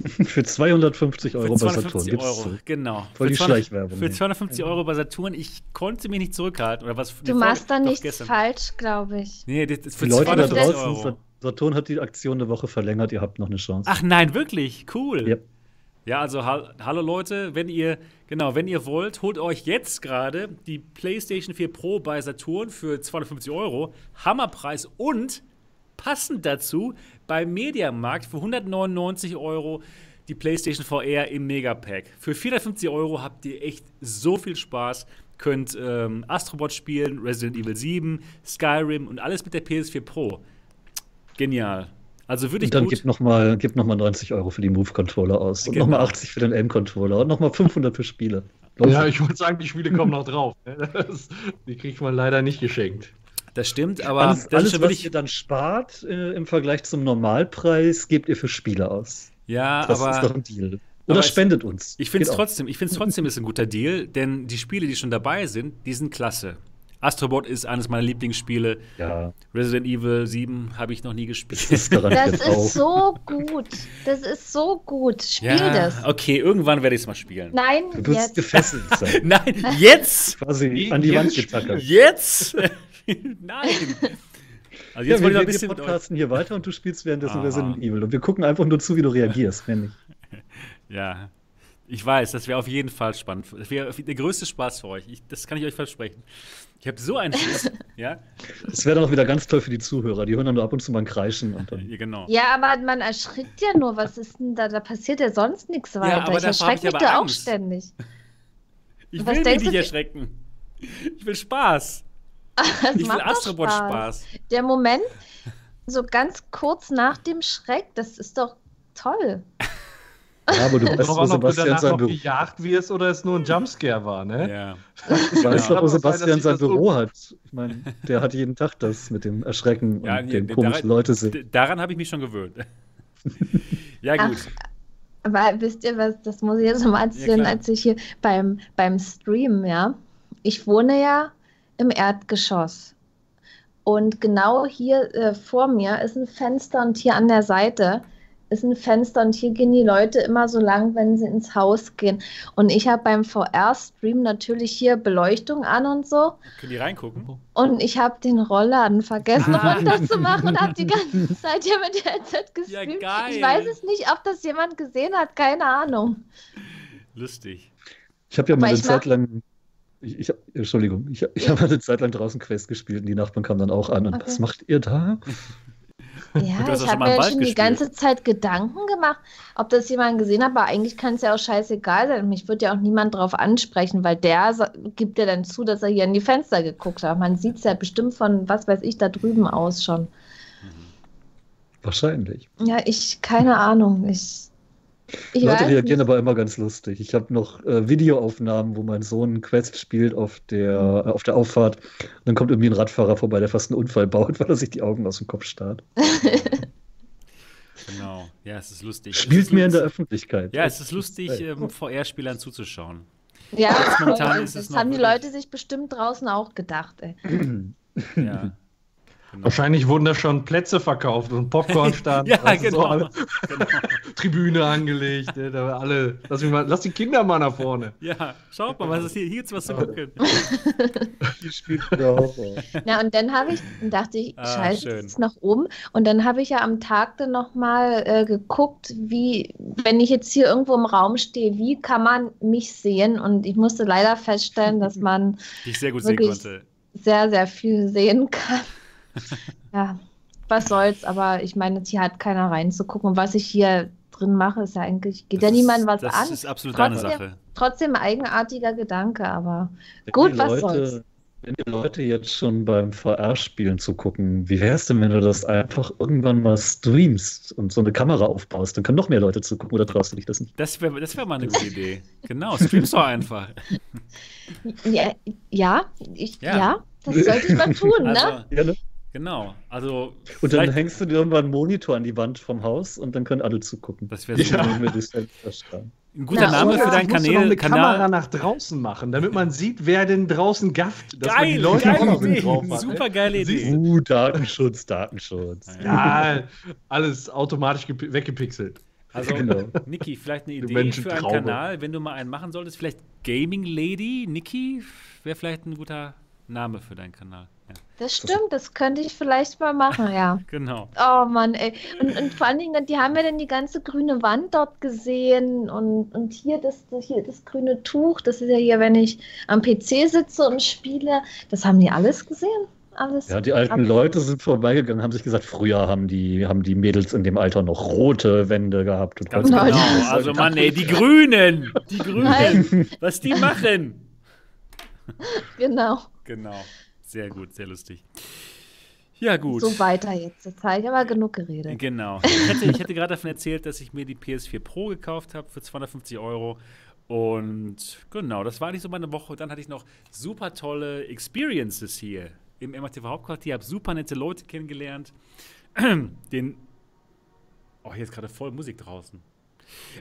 [SPEAKER 3] Für 250 Euro
[SPEAKER 1] für 250 bei Saturn. Euro, genau.
[SPEAKER 3] Voll die Schleichwerbung.
[SPEAKER 1] Für 250 Euro bei Saturn. Ich konnte mich nicht zurückhalten. Oder was,
[SPEAKER 4] du machst da nichts gestern. falsch, glaube ich.
[SPEAKER 3] Nee, das ist für die Leute da draußen, Euro. Saturn hat die Aktion eine Woche verlängert. Ihr habt noch eine Chance.
[SPEAKER 1] Ach nein, wirklich? Cool.
[SPEAKER 3] Yep.
[SPEAKER 1] Ja, also ha hallo Leute, wenn ihr genau, wenn ihr wollt, holt euch jetzt gerade die PlayStation 4 Pro bei Saturn für 250 Euro, Hammerpreis und passend dazu beim Mediamarkt für 199 Euro die PlayStation VR im Megapack. Für 450 Euro habt ihr echt so viel Spaß. Könnt ähm, Astrobot spielen, Resident Evil 7, Skyrim und alles mit der PS4 Pro. Genial. Also würde ich.
[SPEAKER 3] Und dann gib nochmal noch 90 Euro für die Move-Controller aus. Und genau. nochmal 80 für den M-Controller und nochmal 500 für Spiele.
[SPEAKER 2] Läuft ja, ich wollte sagen, die Spiele kommen noch drauf. Ne? Das, die kriegt man leider nicht geschenkt.
[SPEAKER 1] Das stimmt, aber
[SPEAKER 3] alles, das alles was ihr dann spart äh, im Vergleich zum Normalpreis, gebt ihr für Spiele aus.
[SPEAKER 1] Ja, das aber.
[SPEAKER 3] Das ist doch ein Deal. Oder spendet uns.
[SPEAKER 1] Ich finde es trotzdem, ich finde trotzdem ist ein guter Deal, denn die Spiele, die schon dabei sind, die sind klasse. Astrobot ist eines meiner Lieblingsspiele.
[SPEAKER 3] Ja.
[SPEAKER 1] Resident Evil 7 habe ich noch nie gespielt.
[SPEAKER 4] Das ist, das ist so gut. Das ist so gut. Spiel ja, das.
[SPEAKER 1] Okay, irgendwann werde ich es mal spielen.
[SPEAKER 4] Nein,
[SPEAKER 3] du wirst jetzt. gefesselt sein.
[SPEAKER 1] Nein, jetzt.
[SPEAKER 3] Quasi an die Wand getackert.
[SPEAKER 1] Jetzt? Nein.
[SPEAKER 3] Also jetzt ja, wir, wir, wir podcasten hier weiter und du spielst währenddessen Aha. Resident Evil. Und wir gucken einfach nur zu, wie du reagierst, wenn nicht.
[SPEAKER 1] Ja, ich weiß, das wäre auf jeden Fall spannend. Das wäre der größte Spaß für euch. Ich, das kann ich euch versprechen. Ich habe so einen Schiss. ja?
[SPEAKER 3] Das wäre dann auch wieder ganz toll für die Zuhörer. Die hören dann nur ab und zu mal ein Kreischen. Und dann
[SPEAKER 1] ja, genau.
[SPEAKER 4] ja, aber man erschrickt ja nur. Was ist denn da? Da passiert ja sonst nichts weiter. Ja, aber ich erschrecke mich da auch ständig.
[SPEAKER 1] Ich will mich nicht erschrecken. Ich will Spaß. ich will Astrobot Spaß. Spaß.
[SPEAKER 4] Der Moment, so ganz kurz nach dem Schreck, das ist doch toll.
[SPEAKER 2] Ja, aber du weißt, wo Sebastian danach noch gejagt wirst oder es nur ein Jumpscare war, ne?
[SPEAKER 1] Ja.
[SPEAKER 3] Ich weiß ja. doch, wo Sebastian sein Büro hat. Ich meine, der hat jeden Tag das mit dem Erschrecken ja, und dem komischen Leute sind.
[SPEAKER 1] Daran habe ich mich schon gewöhnt. ja, gut.
[SPEAKER 4] Ach, aber wisst ihr was, das muss ich jetzt mal erzählen, ja, als ich hier beim, beim Stream, ja. Ich wohne ja im Erdgeschoss. Und genau hier äh, vor mir ist ein Fenster und hier an der Seite ist ein Fenster und hier gehen die Leute immer so lang, wenn sie ins Haus gehen. Und ich habe beim VR-Stream natürlich hier Beleuchtung an und so.
[SPEAKER 1] Können die reingucken?
[SPEAKER 4] Und ich habe den Rollladen vergessen ah. runterzumachen und habe die ganze Zeit hier mit der Headset gestreamt. Ja, ich weiß es nicht, ob das jemand gesehen hat, keine Ahnung.
[SPEAKER 1] Lustig.
[SPEAKER 3] Ich habe ja mal eine Zeit lang ich, ich, Entschuldigung, ich, ich habe eine Zeit lang draußen Quest gespielt und die Nachbarn kamen dann auch an. Und okay. was macht ihr da?
[SPEAKER 4] Ja, ich habe mir schon gespielt. die ganze Zeit Gedanken gemacht, ob das jemand gesehen hat, aber eigentlich kann es ja auch scheißegal sein. Mich wird ja auch niemand drauf ansprechen, weil der gibt ja dann zu, dass er hier in die Fenster geguckt hat. Man sieht es ja bestimmt von, was weiß ich, da drüben aus schon.
[SPEAKER 3] Wahrscheinlich.
[SPEAKER 4] Ja, ich, keine Ahnung. Ich
[SPEAKER 3] ich Leute reagieren nicht. aber immer ganz lustig. Ich habe noch äh, Videoaufnahmen, wo mein Sohn Quest spielt auf der, äh, auf der Auffahrt. Und dann kommt irgendwie ein Radfahrer vorbei, der fast einen Unfall baut, weil er sich die Augen aus dem Kopf starrt.
[SPEAKER 1] genau. Ja, es ist lustig.
[SPEAKER 3] Spielt
[SPEAKER 1] ist
[SPEAKER 3] mir in der Öffentlichkeit.
[SPEAKER 1] Ja, es ist lustig, ähm, VR-Spielern zuzuschauen.
[SPEAKER 4] Ja, das haben die Leute sich bestimmt draußen auch gedacht. Ey.
[SPEAKER 2] ja. Genau. Wahrscheinlich wurden da schon Plätze verkauft und Popcorn stand.
[SPEAKER 1] ja, genau. So
[SPEAKER 2] genau. Tribüne angelegt. Ja, da alle, lass, mal, lass, die Kinder mal nach vorne.
[SPEAKER 1] Ja, schaut mal, was ist hier? Hier gibt's was zu gucken.
[SPEAKER 4] Hier spielt Horror. Ja, und dann habe ich, dachte ich, ah, scheiße, ist nach oben. Und dann habe ich ja am Tag dann nochmal äh, geguckt, wie, wenn ich jetzt hier irgendwo im Raum stehe, wie kann man mich sehen? Und ich musste leider feststellen, dass man
[SPEAKER 1] dich sehr gut sehen konnte.
[SPEAKER 4] Sehr, sehr viel sehen kann ja, was soll's, aber ich meine, hier hat keiner reinzugucken. Und was ich hier drin mache, ist ja eigentlich, geht das ja niemandem was
[SPEAKER 1] das
[SPEAKER 4] an.
[SPEAKER 1] Das ist absolut trotzdem, deine Sache.
[SPEAKER 4] Trotzdem eigenartiger Gedanke, aber wenn gut, was
[SPEAKER 3] Leute,
[SPEAKER 4] soll's.
[SPEAKER 3] Wenn die Leute jetzt schon beim VR-Spielen zugucken, wie wär's denn, wenn du das einfach irgendwann mal streamst und so eine Kamera aufbaust? Dann können noch mehr Leute zugucken, oder traust du dich das nicht?
[SPEAKER 1] Das wäre das wär mal eine gute Idee. genau, streamst doch einfach.
[SPEAKER 4] Ja, ja, ich, ja. ja das sollte ich mal tun, ne? also,
[SPEAKER 1] Ja, ne? Genau, also.
[SPEAKER 3] Und dann hängst du dir irgendwann einen Monitor an die Wand vom Haus und dann können alle zugucken.
[SPEAKER 1] Das wäre so. Ja. Ein guter Na, Name für deinen Kanal.
[SPEAKER 2] eine Kanal. Kamera nach draußen machen, damit man sieht, wer denn draußen gafft.
[SPEAKER 1] Dass geil, die Leute geile Idee. Drauf hat, Super geile Idee.
[SPEAKER 3] Uh, Datenschutz, Datenschutz.
[SPEAKER 2] Ja, alles automatisch weggepixelt.
[SPEAKER 1] Also, genau. Niki, vielleicht eine Idee für einen Kanal, wenn du mal einen machen solltest. Vielleicht Gaming Lady, Niki, wäre vielleicht ein guter Name für deinen Kanal. Ja.
[SPEAKER 4] Das stimmt, das könnte ich vielleicht mal machen, ja.
[SPEAKER 1] genau.
[SPEAKER 4] Oh Mann, ey. Und, und, vor allen Dingen, die haben ja dann die ganze grüne Wand dort gesehen und, und hier, das, das, hier das grüne Tuch, das ist ja hier, wenn ich am PC sitze und spiele, das haben die alles gesehen. Alles
[SPEAKER 3] ja, die alten Leute sind vorbeigegangen, haben sich gesagt, früher haben die, haben die Mädels in dem Alter noch rote Wände gehabt. Und
[SPEAKER 1] Ganz genau. Also Mann, ey, die Grünen, die Grünen, Nein. was die machen.
[SPEAKER 4] Genau.
[SPEAKER 1] Genau. Sehr gut, sehr lustig. Ja, gut.
[SPEAKER 4] So weiter jetzt. Jetzt habe ich aber genug geredet.
[SPEAKER 1] Genau. Ich hatte, ich hatte gerade davon erzählt, dass ich mir die PS4 Pro gekauft habe für 250 Euro. Und genau, das war nicht so meine Woche. Dann hatte ich noch super tolle Experiences hier im MATV Hauptquartier. Habe super nette Leute kennengelernt. Den. Oh, hier ist gerade voll Musik draußen.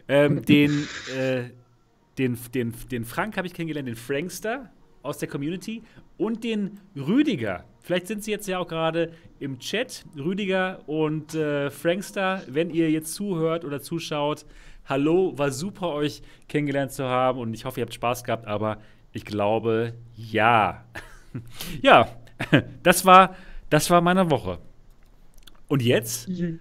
[SPEAKER 1] Ähm, den, äh, den, den, den Frank habe ich kennengelernt, den Frankster aus der Community und den Rüdiger. Vielleicht sind sie jetzt ja auch gerade im Chat. Rüdiger und äh, Frankster, wenn ihr jetzt zuhört oder zuschaut, hallo, war super, euch kennengelernt zu haben und ich hoffe, ihr habt Spaß gehabt, aber ich glaube, ja. ja, das war, das war meine Woche. Und jetzt? Mhm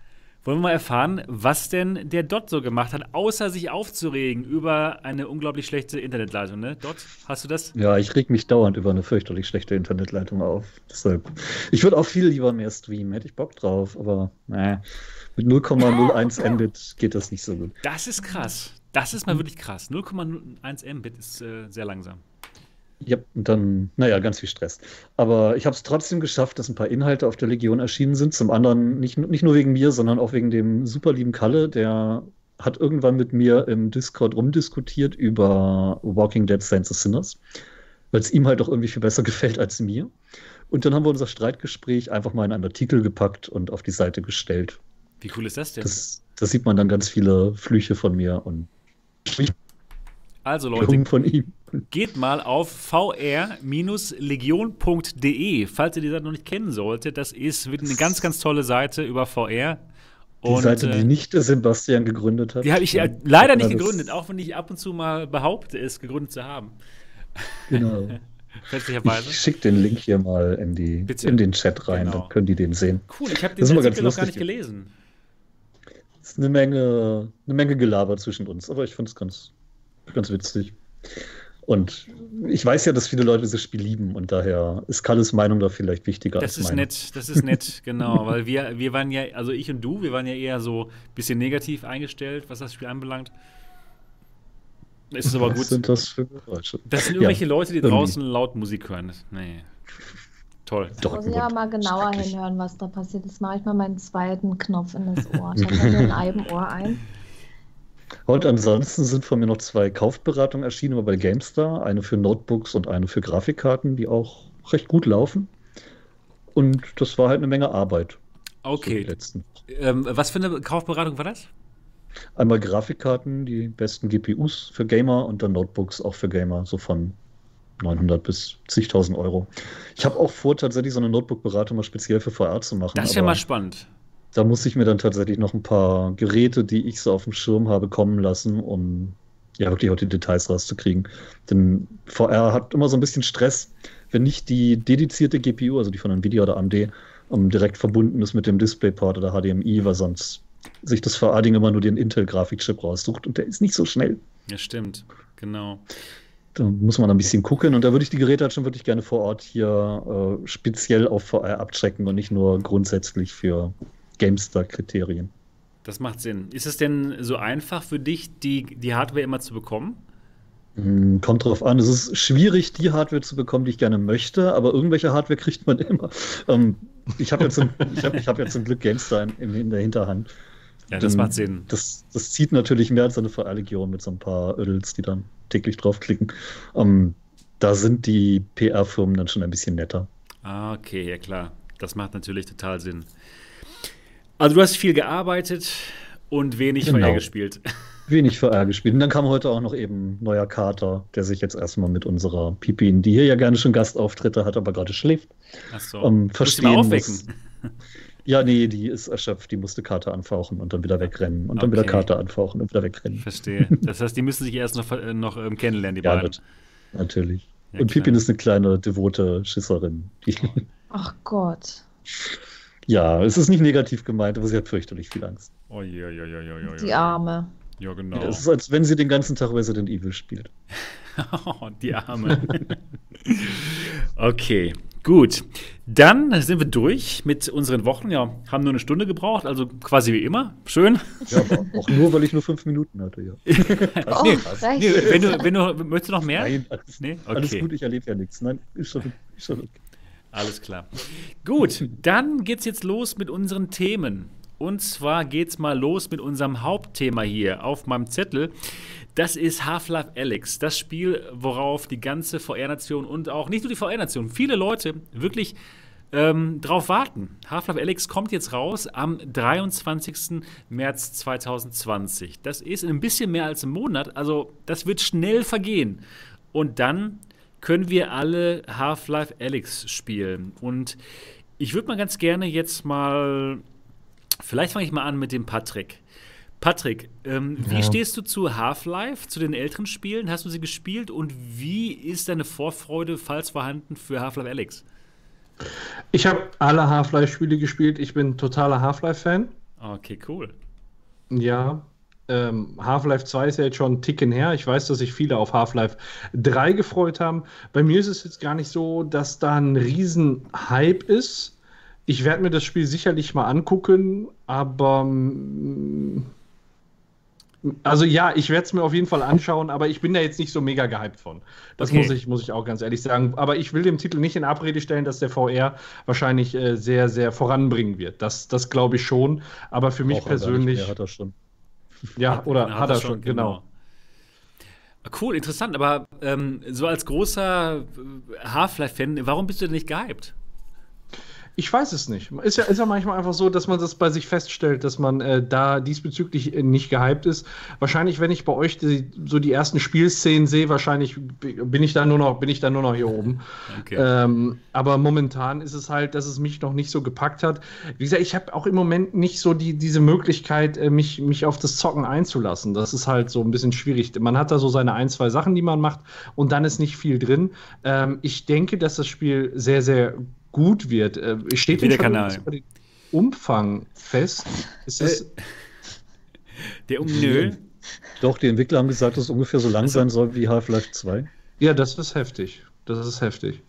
[SPEAKER 1] wollen wir mal erfahren, was denn der Dot so gemacht hat, außer sich aufzuregen über eine unglaublich schlechte Internetleitung, ne? Dot, hast du das?
[SPEAKER 3] Ja, ich reg mich dauernd über eine fürchterlich schlechte Internetleitung auf. Deshalb. Ich würde auch viel lieber mehr streamen, hätte ich Bock drauf, aber naja, mit 0,01 Mbit geht das nicht so gut.
[SPEAKER 1] Das ist krass. Das ist mal wirklich krass. 0,01 Mbit ist äh, sehr langsam.
[SPEAKER 3] Ja, und dann, naja, ganz viel Stress. Aber ich habe es trotzdem geschafft, dass ein paar Inhalte auf der Legion erschienen sind. Zum anderen nicht, nicht nur wegen mir, sondern auch wegen dem super lieben Kalle, der hat irgendwann mit mir im Discord rumdiskutiert über Walking Dead Saints of Sinners, weil es ihm halt auch irgendwie viel besser gefällt als mir. Und dann haben wir unser Streitgespräch einfach mal in einen Artikel gepackt und auf die Seite gestellt.
[SPEAKER 1] Wie cool ist das denn?
[SPEAKER 3] Das, das sieht man dann ganz viele Flüche von mir und
[SPEAKER 1] also Leute, von ihm. geht mal auf vr-legion.de, falls ihr die Seite noch nicht kennen solltet. Das ist eine ganz, ganz tolle Seite über VR.
[SPEAKER 3] Die und, Seite, die äh, nicht Sebastian gegründet hat.
[SPEAKER 1] Die habe ich ja leider nicht gegründet, auch wenn ich ab und zu mal behaupte, es gegründet zu haben.
[SPEAKER 3] Genau. Ich schicke den Link hier mal in, die, in den Chat rein, genau. dann können die den sehen.
[SPEAKER 1] Cool, ich habe den Artikel noch gar nicht gelesen.
[SPEAKER 3] Es ist eine Menge, eine Menge Gelaber zwischen uns, aber ich finde es ganz, Ganz witzig. Und ich weiß ja, dass viele Leute dieses Spiel lieben und daher ist Kalles Meinung da vielleicht wichtiger
[SPEAKER 1] das
[SPEAKER 3] als
[SPEAKER 1] meine. Das ist nett, das ist nett, genau, weil wir, wir waren ja, also ich und du, wir waren ja eher so ein bisschen negativ eingestellt, was das Spiel anbelangt. Ist es aber gut. Was
[SPEAKER 3] sind das für Geräusche?
[SPEAKER 1] Das sind irgendwelche ja, Leute, die draußen laut Musik hören. Nee. Toll.
[SPEAKER 4] Doch, muss ich ja mal genauer hinhören, was da passiert. Das mache ich mal meinen zweiten Knopf in das Ohr. Ich habe nur ein Ohr ein.
[SPEAKER 3] Und ansonsten sind von mir noch zwei Kaufberatungen erschienen, bei GameStar. Eine für Notebooks und eine für Grafikkarten, die auch recht gut laufen. Und das war halt eine Menge Arbeit.
[SPEAKER 1] Okay. Ähm, was für eine Kaufberatung war das?
[SPEAKER 3] Einmal Grafikkarten, die besten GPUs für Gamer und dann Notebooks auch für Gamer, so von 900 bis zigtausend Euro. Ich habe auch vor, tatsächlich so eine Notebook-Beratung mal speziell für VR zu machen.
[SPEAKER 1] Das ist ja mal spannend.
[SPEAKER 3] Da muss ich mir dann tatsächlich noch ein paar Geräte, die ich so auf dem Schirm habe, kommen lassen, um ja wirklich auch die Details rauszukriegen. Denn VR hat immer so ein bisschen Stress, wenn nicht die dedizierte GPU, also die von Nvidia oder AMD, um, ähm, direkt verbunden ist mit dem DisplayPort oder HDMI, weil sonst sich das VR-Ding immer nur den Intel-Grafikchip raussucht und der ist nicht so schnell.
[SPEAKER 1] Ja, stimmt, genau.
[SPEAKER 3] Da muss man ein bisschen gucken und da würde ich die Geräte halt schon wirklich gerne vor Ort hier äh, speziell auf VR abchecken und nicht nur grundsätzlich für GameStar-Kriterien.
[SPEAKER 1] Das macht Sinn. Ist es denn so einfach für dich, die, die Hardware immer zu bekommen?
[SPEAKER 3] Hm, kommt drauf an. Es ist schwierig, die Hardware zu bekommen, die ich gerne möchte, aber irgendwelche Hardware kriegt man immer. Ähm, ich habe ja, zum, ich hab, ich hab ja zum Glück GameStar in, in der Hinterhand.
[SPEAKER 1] Ja, das macht Sinn.
[SPEAKER 3] Das, das zieht natürlich mehr als eine VR-Legion mit so ein paar Ödels, die dann täglich draufklicken. Ähm, da sind die PR-Firmen dann schon ein bisschen netter.
[SPEAKER 1] Ah, okay, ja klar. Das macht natürlich total Sinn. Also du hast viel gearbeitet und wenig genau. VR gespielt.
[SPEAKER 3] Wenig VR gespielt. Und dann kam heute auch noch eben neuer Kater, der sich jetzt erstmal mit unserer Pipin, die hier ja gerne schon Gastauftritte hat, aber gerade schläft,
[SPEAKER 1] Ach so.
[SPEAKER 3] ähm, verstehen aufwecken. Muss. Ja, nee, die ist erschöpft, die musste Kater anfauchen und dann wieder wegrennen und okay. dann wieder Kater anfauchen und wieder wegrennen.
[SPEAKER 1] Verstehe. Das heißt, die müssen sich erst noch, äh, noch ähm, kennenlernen, die ja, beiden.
[SPEAKER 3] Natürlich. Ja, und Pipin ist eine kleine, devote Schisserin.
[SPEAKER 4] Ach Gott.
[SPEAKER 3] Ja, es ist nicht negativ gemeint, aber sie hat fürchterlich viel Angst.
[SPEAKER 1] Oh, ja, ja, ja, ja, ja.
[SPEAKER 4] Die Arme.
[SPEAKER 1] Ja, genau.
[SPEAKER 3] Es ist, als wenn sie den ganzen Tag Resident Evil spielt.
[SPEAKER 1] oh, die Arme. okay. Gut, dann sind wir durch mit unseren Wochen. Ja, haben nur eine Stunde gebraucht, also quasi wie immer. Schön.
[SPEAKER 3] Ja, aber auch nur, weil ich nur fünf Minuten hatte, ja.
[SPEAKER 1] oh, nee, nee, wenn, du, wenn du, möchtest du noch mehr?
[SPEAKER 3] Nein, alles, nee? okay. alles gut, ich erlebe ja nichts. Nein, ist schon, ist schon okay.
[SPEAKER 1] Alles klar. Gut, dann geht's jetzt los mit unseren Themen. Und zwar geht's mal los mit unserem Hauptthema hier auf meinem Zettel. Das ist Half-Life Alyx, das Spiel, worauf die ganze VR-Nation und auch nicht nur die VR-Nation, viele Leute wirklich ähm, drauf warten. Half-Life Alyx kommt jetzt raus am 23. März 2020. Das ist in ein bisschen mehr als einem Monat, also das wird schnell vergehen. Und dann können wir alle Half-Life Alyx spielen. Und ich würde mal ganz gerne jetzt mal, vielleicht fange ich mal an mit dem Patrick. Patrick, ähm, ja. wie stehst du zu Half-Life, zu den älteren Spielen? Hast du sie gespielt und wie ist deine Vorfreude, falls vorhanden, für Half-Life Alex?
[SPEAKER 2] Ich habe alle Half-Life-Spiele gespielt. Ich bin totaler Half-Life-Fan.
[SPEAKER 1] Okay, cool.
[SPEAKER 2] Ja, ähm, Half-Life 2 ist ja jetzt schon ein Ticken her. Ich weiß, dass sich viele auf Half-Life 3 gefreut haben. Bei mir ist es jetzt gar nicht so, dass da ein Riesen-Hype ist. Ich werde mir das Spiel sicherlich mal angucken, aber mm, also ja, ich werde es mir auf jeden Fall anschauen, aber ich bin da jetzt nicht so mega gehypt von. Das okay. muss, ich, muss ich auch ganz ehrlich sagen. Aber ich will dem Titel nicht in Abrede stellen, dass der VR wahrscheinlich äh, sehr, sehr voranbringen wird. Das, das glaube ich schon. Aber für mich persönlich.
[SPEAKER 3] Hat er schon.
[SPEAKER 2] Ja, oder hat, hat, er schon, genau. genau.
[SPEAKER 1] Cool, interessant. Aber ähm, so als großer Half-Life-Fan, warum bist du denn nicht gehypt?
[SPEAKER 2] Ich weiß es nicht. Ist ja, ist ja manchmal einfach so, dass man das bei sich feststellt, dass man äh, da diesbezüglich äh, nicht gehypt ist. Wahrscheinlich, wenn ich bei euch die, so die ersten Spielszenen sehe, wahrscheinlich bin ich da nur noch, bin ich da nur noch hier oben. Okay. Ähm, aber momentan ist es halt, dass es mich noch nicht so gepackt hat. Wie gesagt, ich habe auch im Moment nicht so die, diese Möglichkeit, äh, mich, mich auf das Zocken einzulassen. Das ist halt so ein bisschen schwierig. Man hat da so seine ein, zwei Sachen, die man macht und dann ist nicht viel drin. Ähm, ich denke, dass das Spiel sehr, sehr gut wird. Äh, steht
[SPEAKER 1] der Kanal.
[SPEAKER 2] den Umfang fest? Ist das
[SPEAKER 1] äh, der um Nö.
[SPEAKER 3] Doch, die Entwickler haben gesagt, dass es ungefähr so lang also, sein soll wie Half-Life 2.
[SPEAKER 2] Ja, das ist heftig. Das ist heftig.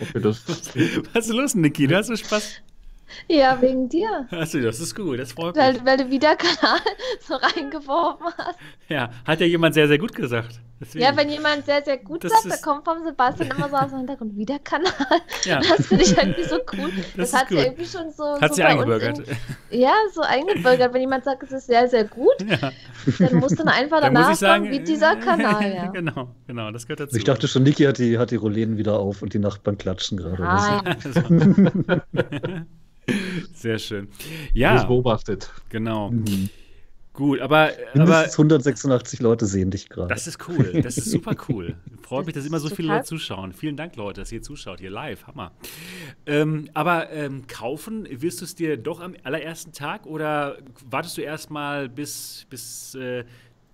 [SPEAKER 1] Okay, das Was ist los, Niki? Du hast so Spaß.
[SPEAKER 4] Ja, wegen dir.
[SPEAKER 1] Achso, das ist gut, das freut
[SPEAKER 4] weil,
[SPEAKER 1] mich.
[SPEAKER 4] Weil du wieder Kanal so reingeworfen hast.
[SPEAKER 1] Ja, hat ja jemand sehr, sehr gut gesagt.
[SPEAKER 4] Deswegen. Ja, wenn jemand sehr, sehr gut das sagt, dann kommt vom Sebastian immer so aus dem Hintergrund wieder Kanal. Ja. Das finde ich irgendwie so cool. Das, das hat ja irgendwie schon so.
[SPEAKER 1] Hat
[SPEAKER 4] so
[SPEAKER 1] sie eingebürgert.
[SPEAKER 4] In, ja, so eingebürgert. Wenn jemand sagt, es ist sehr, sehr gut, ja. dann muss dann einfach dann danach sagen, wie dieser Kanal. Ja.
[SPEAKER 1] genau, genau, das gehört dazu.
[SPEAKER 3] Ich dachte schon, Niki hat die, hat die Rollläden wieder auf und die Nachbarn klatschen gerade. Nein.
[SPEAKER 1] Sehr schön. Ja.
[SPEAKER 2] beobachtet.
[SPEAKER 1] Genau. Mhm. Gut, aber.
[SPEAKER 3] Mindestens aber 186 Leute sehen dich gerade.
[SPEAKER 1] Das ist cool. Das ist super cool. Freut mich, dass immer so viele Leute zuschauen. Vielen Dank, Leute, dass ihr zuschaut, hier live. Hammer. Ähm, aber ähm, kaufen, wirst du es dir doch am allerersten Tag oder wartest du erstmal, bis, bis äh,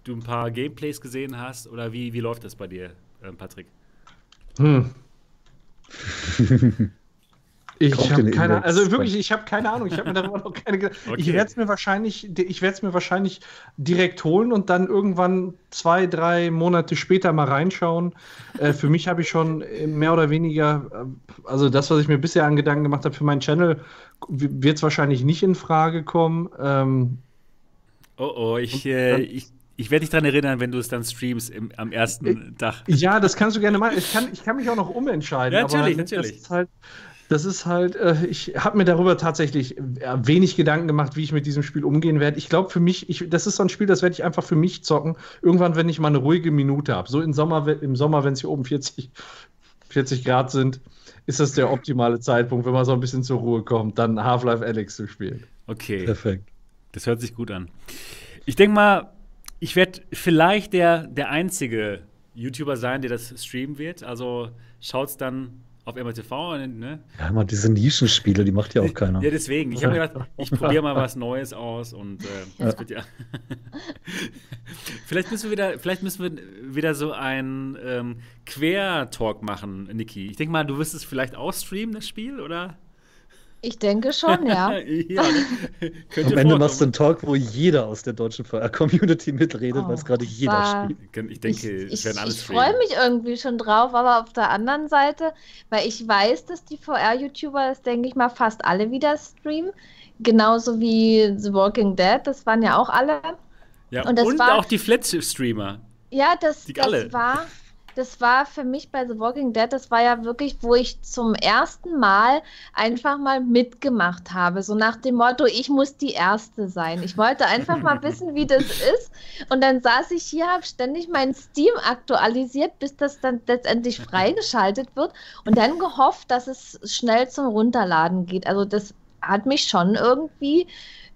[SPEAKER 1] du ein paar Gameplays gesehen hast? Oder wie, wie läuft das bei dir, äh, Patrick? Hm.
[SPEAKER 2] Ich habe keine, also wirklich, ich habe keine Ahnung. Ich habe mir darüber noch keine. Okay. Ich werde es mir wahrscheinlich, ich werde es mir wahrscheinlich direkt holen und dann irgendwann zwei, drei Monate später mal reinschauen. äh, für mich habe ich schon mehr oder weniger, äh, also das, was ich mir bisher an Gedanken gemacht habe für meinen Channel, wird es wahrscheinlich nicht in Frage kommen. Ähm,
[SPEAKER 1] oh oh, ich, äh, ich ich werde dich daran erinnern, wenn du es dann streamst im, am ersten
[SPEAKER 2] äh,
[SPEAKER 1] Tag.
[SPEAKER 2] Ja, das kannst du gerne machen. Ich kann, ich kann mich auch noch umentscheiden.
[SPEAKER 1] Ja, natürlich, natürlich.
[SPEAKER 2] Das ist halt, das ist halt, äh, ich habe mir darüber tatsächlich äh, wenig Gedanken gemacht, wie ich mit diesem Spiel umgehen werde. Ich glaube, für mich, ich, das ist so ein Spiel, das werde ich einfach für mich zocken. Irgendwann, wenn ich mal eine ruhige Minute habe. So im Sommer, im Sommer wenn es hier oben 40, 40 Grad sind, ist das der optimale Zeitpunkt, wenn man so ein bisschen zur Ruhe kommt, dann Half-Life Alex zu spielen.
[SPEAKER 1] Okay. Perfekt. Das hört sich gut an. Ich denke mal, ich werde vielleicht der, der einzige YouTuber sein, der das streamen wird. Also schaut's dann auf MRTV, ne?
[SPEAKER 3] Ja, mal diese Nischenspiele, die macht ja auch keiner.
[SPEAKER 1] Ja, deswegen. Ich habe mir gedacht, ich probiere mal was Neues aus und äh, das wird ja. vielleicht müssen wir wieder, vielleicht müssen wir wieder so ein ähm, Quer-Talk machen, Niki. Ich denke mal, du wirst es vielleicht auch streamen, das Spiel, oder?
[SPEAKER 4] Ich denke schon, ja. ja
[SPEAKER 3] Am Ende machst du einen Talk, wo jeder aus der deutschen VR-Community mitredet, oh, weil es gerade jeder spielt.
[SPEAKER 1] Ich denke,
[SPEAKER 4] ich, es werden alles Ich, ich freue mich irgendwie schon drauf, aber auf der anderen Seite, weil ich weiß, dass die VR-YouTuber das, denke ich mal, fast alle wieder streamen. Genauso wie The Walking Dead, das waren ja auch alle.
[SPEAKER 1] Ja, und, und war, auch die Flat-Streamer.
[SPEAKER 4] Ja, das, das war das war für mich bei The Walking Dead, das war ja wirklich, wo ich zum ersten Mal einfach mal mitgemacht habe. So nach dem Motto, ich muss die Erste sein. Ich wollte einfach mal wissen, wie das ist. Und dann saß ich hier, habe ständig mein Steam aktualisiert, bis das dann letztendlich freigeschaltet wird. Und dann gehofft, dass es schnell zum Runterladen geht. Also das hat mich schon irgendwie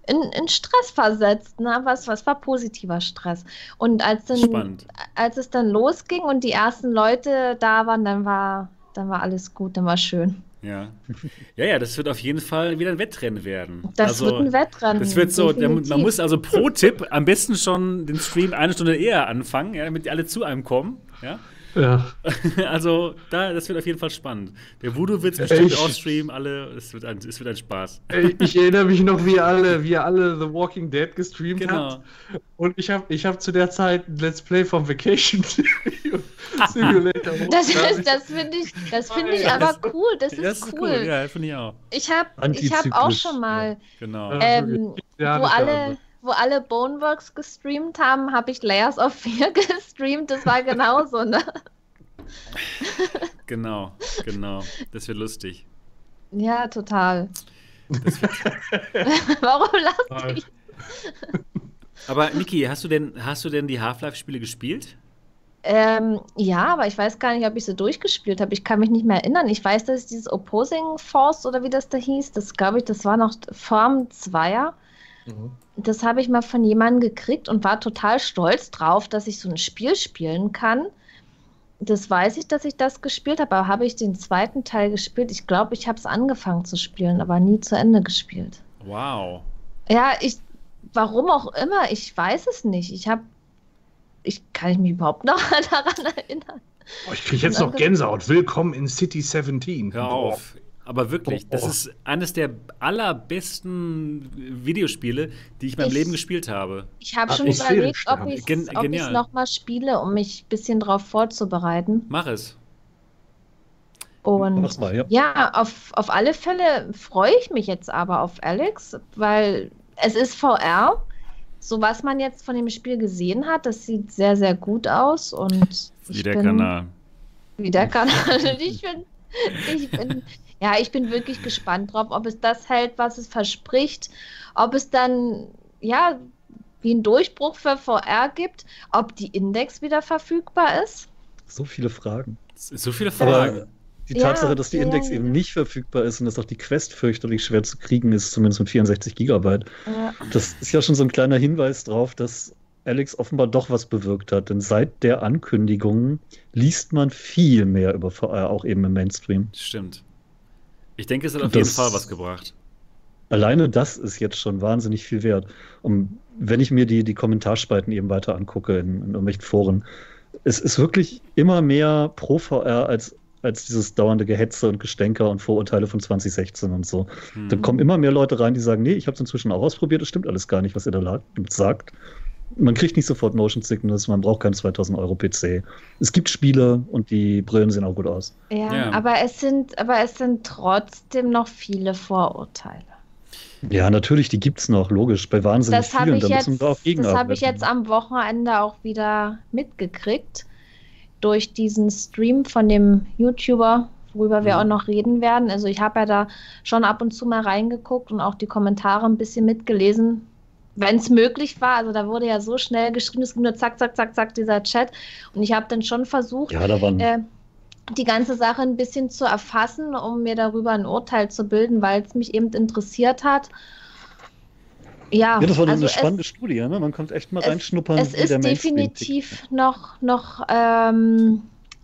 [SPEAKER 4] in, in Stress versetzt. Ne? Was, was war positiver Stress? Und als, dann, als es dann losging und die ersten Leute da waren, dann war, dann war alles gut, dann war schön.
[SPEAKER 1] Ja. ja, ja, das wird auf jeden Fall wieder ein Wettrennen werden.
[SPEAKER 4] Das also, wird ein Wettrennen.
[SPEAKER 1] Das wird so, definitiv. man muss also pro Tipp am besten schon den Stream eine Stunde eher anfangen, ja, damit die alle zu einem kommen. Ja. Ja. Also, da, das wird auf jeden Fall spannend. Der Voodoo wird es bestimmt auch streamen, alle. Es wird, ein, es wird ein Spaß.
[SPEAKER 2] Ich erinnere mich noch, wie alle, wie alle The Walking Dead gestreamt genau. hat. Und ich habe ich hab zu der Zeit ein Let's Play vom Vacation
[SPEAKER 4] Simulator. das das finde ich, das find ich aber cool. Das ist, das ist cool. cool.
[SPEAKER 1] Ja, finde ich auch.
[SPEAKER 4] Ich habe hab auch schon mal, ja,
[SPEAKER 1] genau.
[SPEAKER 4] ähm, wo alle wo alle Boneworks gestreamt haben, habe ich Layers of Fear gestreamt. Das war genauso, ne?
[SPEAKER 1] genau, genau. Das wird lustig.
[SPEAKER 4] Ja, total. Warum lachst du?
[SPEAKER 1] Aber Niki, hast du denn, hast du denn die Half-Life-Spiele gespielt?
[SPEAKER 4] Ähm, ja, aber ich weiß gar nicht, ob ich sie durchgespielt habe. Ich kann mich nicht mehr erinnern. Ich weiß, dass dieses Opposing Force oder wie das da hieß, das glaube ich, das war noch Form 2er. Mhm. Das habe ich mal von jemandem gekriegt und war total stolz drauf, dass ich so ein Spiel spielen kann. Das weiß ich, dass ich das gespielt habe, aber habe ich den zweiten Teil gespielt? Ich glaube, ich habe es angefangen zu spielen, aber nie zu Ende gespielt.
[SPEAKER 1] Wow.
[SPEAKER 4] Ja, ich, warum auch immer, ich weiß es nicht. Ich habe, ich kann ich mich überhaupt noch daran erinnern.
[SPEAKER 2] Oh, ich kriege jetzt noch Gänsehaut. Willkommen in City 17.
[SPEAKER 1] Hör auf. Aber wirklich, das ist eines der allerbesten Videospiele, die ich in meinem ich, Leben gespielt habe.
[SPEAKER 4] Ich habe schon überlegt, ob ich es nochmal spiele, um mich ein bisschen darauf vorzubereiten.
[SPEAKER 1] Mach es.
[SPEAKER 4] Und mal, ja, ja auf, auf alle Fälle freue ich mich jetzt aber auf Alex, weil es ist VR. So was man jetzt von dem Spiel gesehen hat, das sieht sehr, sehr gut aus. Und
[SPEAKER 1] wie der bin, Kanal.
[SPEAKER 4] Wie der Kanal. ich bin, ich bin ja, ich bin wirklich gespannt drauf, ob es das hält, was es verspricht, ob es dann, ja, wie ein Durchbruch für VR gibt, ob die Index wieder verfügbar ist.
[SPEAKER 3] So viele Fragen.
[SPEAKER 1] So viele Fragen. Aber
[SPEAKER 3] die ja, Tatsache, dass die ja, Index ja. eben nicht verfügbar ist und dass auch die Quest fürchterlich schwer zu kriegen ist, zumindest mit 64 Gigabyte. Das ist ja schon so ein kleiner Hinweis drauf, dass Alex offenbar doch was bewirkt hat. Denn seit der Ankündigung liest man viel mehr über VR, auch eben im Mainstream.
[SPEAKER 1] Stimmt. Ich denke, es hat auf das, jeden Fall was gebracht.
[SPEAKER 3] Alleine das ist jetzt schon wahnsinnig viel wert. Und wenn ich mir die, die Kommentarspalten eben weiter angucke in, in irgendwelchen Foren, es ist wirklich immer mehr pro VR als, als dieses dauernde Gehetze und Gestänker und Vorurteile von 2016 und so. Hm. Dann kommen immer mehr Leute rein, die sagen, nee, ich habe es inzwischen auch ausprobiert, das stimmt alles gar nicht, was ihr da sagt man kriegt nicht sofort Motion Sickness, man braucht keinen 2000 Euro PC. Es gibt Spiele und die Brillen sehen auch gut aus.
[SPEAKER 4] Ja, ja, Aber, es sind, aber es sind trotzdem noch viele Vorurteile.
[SPEAKER 3] Ja, natürlich, die gibt es noch, logisch, bei wahnsinnig das vielen.
[SPEAKER 4] Da jetzt, müssen wir auch Das habe ich jetzt am Wochenende auch wieder mitgekriegt. Durch diesen Stream von dem YouTuber, worüber wir auch noch reden werden. Also ich habe ja da schon ab und zu mal reingeguckt und auch die Kommentare ein bisschen mitgelesen wenn es möglich war. Also da wurde ja so schnell geschrieben, es ging nur zack, zack, zack, zack, dieser Chat. Und ich habe dann schon versucht,
[SPEAKER 3] ja, äh,
[SPEAKER 4] die ganze Sache ein bisschen zu erfassen, um mir darüber ein Urteil zu bilden, weil es mich eben interessiert hat.
[SPEAKER 3] Ja, ja das war also eine spannende es, Studie, ne? Man kommt echt mal reinschnuppern.
[SPEAKER 4] Es ist definitiv noch, noch ähm,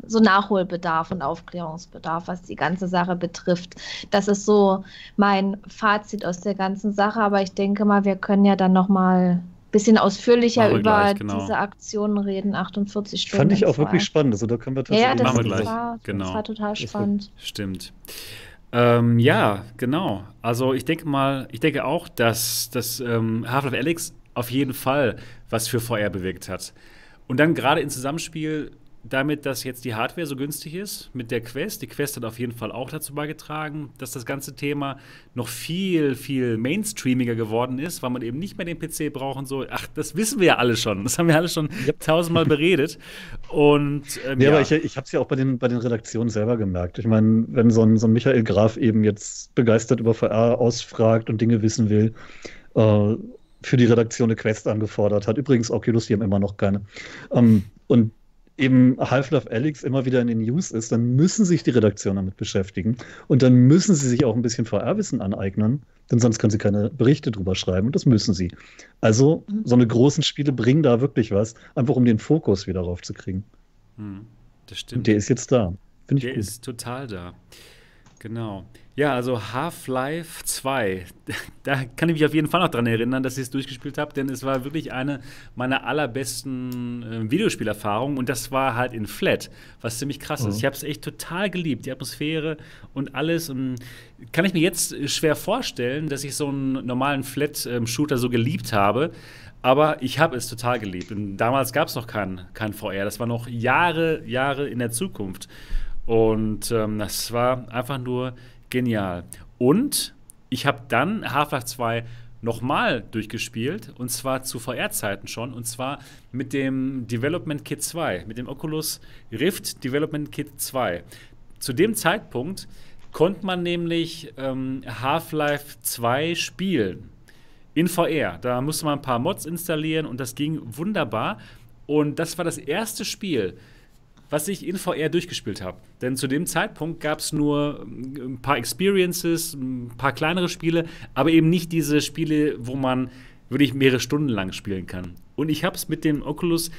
[SPEAKER 4] so Nachholbedarf und Aufklärungsbedarf, was die ganze Sache betrifft. Das ist so mein Fazit aus der ganzen Sache. Aber ich denke mal, wir können ja dann noch mal ein bisschen ausführlicher über gleich, genau. diese Aktionen reden, 48 Stunden.
[SPEAKER 3] Fand ich auch wirklich spannend. Also da können wir
[SPEAKER 4] tatsächlich ja, das, machen wir gleich. War, genau. das war total spannend.
[SPEAKER 1] Stimmt. Ähm, ja, genau. Also ich denke mal, ich denke auch, dass das ähm, Half-Life Alex auf jeden Fall was für VR bewirkt hat. Und dann gerade im Zusammenspiel damit, dass jetzt die Hardware so günstig ist mit der Quest. Die Quest hat auf jeden Fall auch dazu beigetragen, dass das ganze Thema noch viel, viel mainstreamiger geworden ist, weil man eben nicht mehr den PC braucht und so. Ach, das wissen wir ja alle schon. Das haben wir alle schon yep. tausendmal beredet. Und
[SPEAKER 3] ähm, ja, ja, aber ich, ich habe es ja auch bei den, bei den Redaktionen selber gemerkt. Ich meine, wenn so ein, so ein Michael Graf eben jetzt begeistert über VR ausfragt und Dinge wissen will, äh, für die Redaktion eine Quest angefordert hat. Übrigens, Oculus, die haben immer noch keine. Ähm, und eben Half-Life Alyx immer wieder in den News ist, dann müssen sich die Redaktionen damit beschäftigen und dann müssen sie sich auch ein bisschen VR-Wissen aneignen, denn sonst können sie keine Berichte drüber schreiben und das müssen sie. Also so eine großen Spiele bringen da wirklich was, einfach um den Fokus wieder raufzukriegen.
[SPEAKER 1] Hm, das stimmt. Und
[SPEAKER 3] der ist jetzt da.
[SPEAKER 1] Finde ich Der gut. ist total da. Genau. Ja, also Half-Life 2. Da kann ich mich auf jeden Fall noch dran erinnern, dass ich es durchgespielt habe, denn es war wirklich eine meiner allerbesten äh, Videospielerfahrungen und das war halt in Flat, was ziemlich krass mhm. ist. Ich habe es echt total geliebt, die Atmosphäre und alles. Und kann ich mir jetzt schwer vorstellen, dass ich so einen normalen Flat-Shooter so geliebt habe. Aber ich habe es total geliebt. Und damals gab es noch kein, kein VR. Das war noch Jahre, Jahre in der Zukunft. Und ähm, das war einfach nur genial. Und ich habe dann Half-Life 2 nochmal durchgespielt und zwar zu VR-Zeiten schon und zwar mit dem Development Kit 2, mit dem Oculus Rift Development Kit 2. Zu dem Zeitpunkt konnte man nämlich ähm, Half-Life 2 spielen in VR. Da musste man ein paar Mods installieren und das ging wunderbar. Und das war das erste Spiel, was ich in VR durchgespielt habe. Denn zu dem Zeitpunkt gab es nur ähm, ein paar Experiences, ein paar kleinere Spiele, aber eben nicht diese Spiele, wo man wirklich mehrere Stunden lang spielen kann. Und ich habe es mit dem Oculus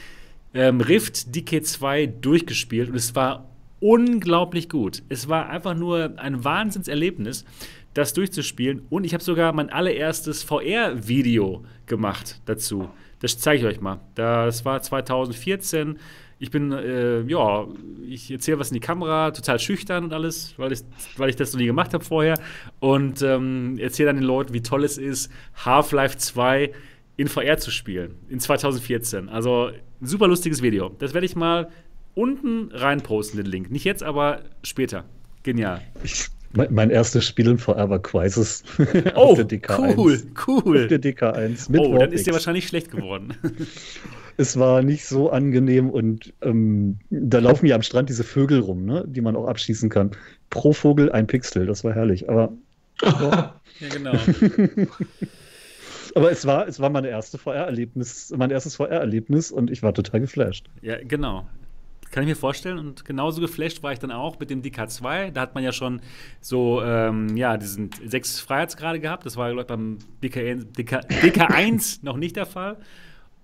[SPEAKER 1] ähm, Rift DK2 durchgespielt und es war unglaublich gut. Es war einfach nur ein Wahnsinnserlebnis, das durchzuspielen. Und ich habe sogar mein allererstes VR-Video gemacht dazu. Das zeige ich euch mal. Das war 2014 ich bin, äh, ja, ich erzähle was in die Kamera, total schüchtern und alles, weil ich, weil ich das noch nie gemacht habe vorher. Und ähm, erzähle dann den Leuten, wie toll es ist, Half-Life 2 in VR zu spielen. In 2014. Also ein super lustiges Video. Das werde ich mal unten rein posten, den Link. Nicht jetzt, aber später. Genial.
[SPEAKER 3] Mein, mein erstes Spiel in VR war Crisis.
[SPEAKER 1] Oh, der DK1. cool, cool.
[SPEAKER 3] Auf der DK1.
[SPEAKER 1] Mit oh, dann ist der wahrscheinlich schlecht geworden.
[SPEAKER 3] es war nicht so angenehm und ähm, da laufen ja am Strand diese Vögel rum, ne, die man auch abschießen kann. Pro Vogel ein Pixel, das war herrlich. Aber
[SPEAKER 1] ja, genau.
[SPEAKER 3] aber es war, es war mein erstes VR-Erlebnis, mein erstes VR-Erlebnis und ich war total geflasht.
[SPEAKER 1] Ja, genau. kann ich mir vorstellen. Und genauso geflasht war ich dann auch mit dem DK2. Da hat man ja schon so, ähm, ja, diesen sechs Freiheitsgrade gehabt. Das war, glaube ich, beim DK, DK, DK1 noch nicht der Fall.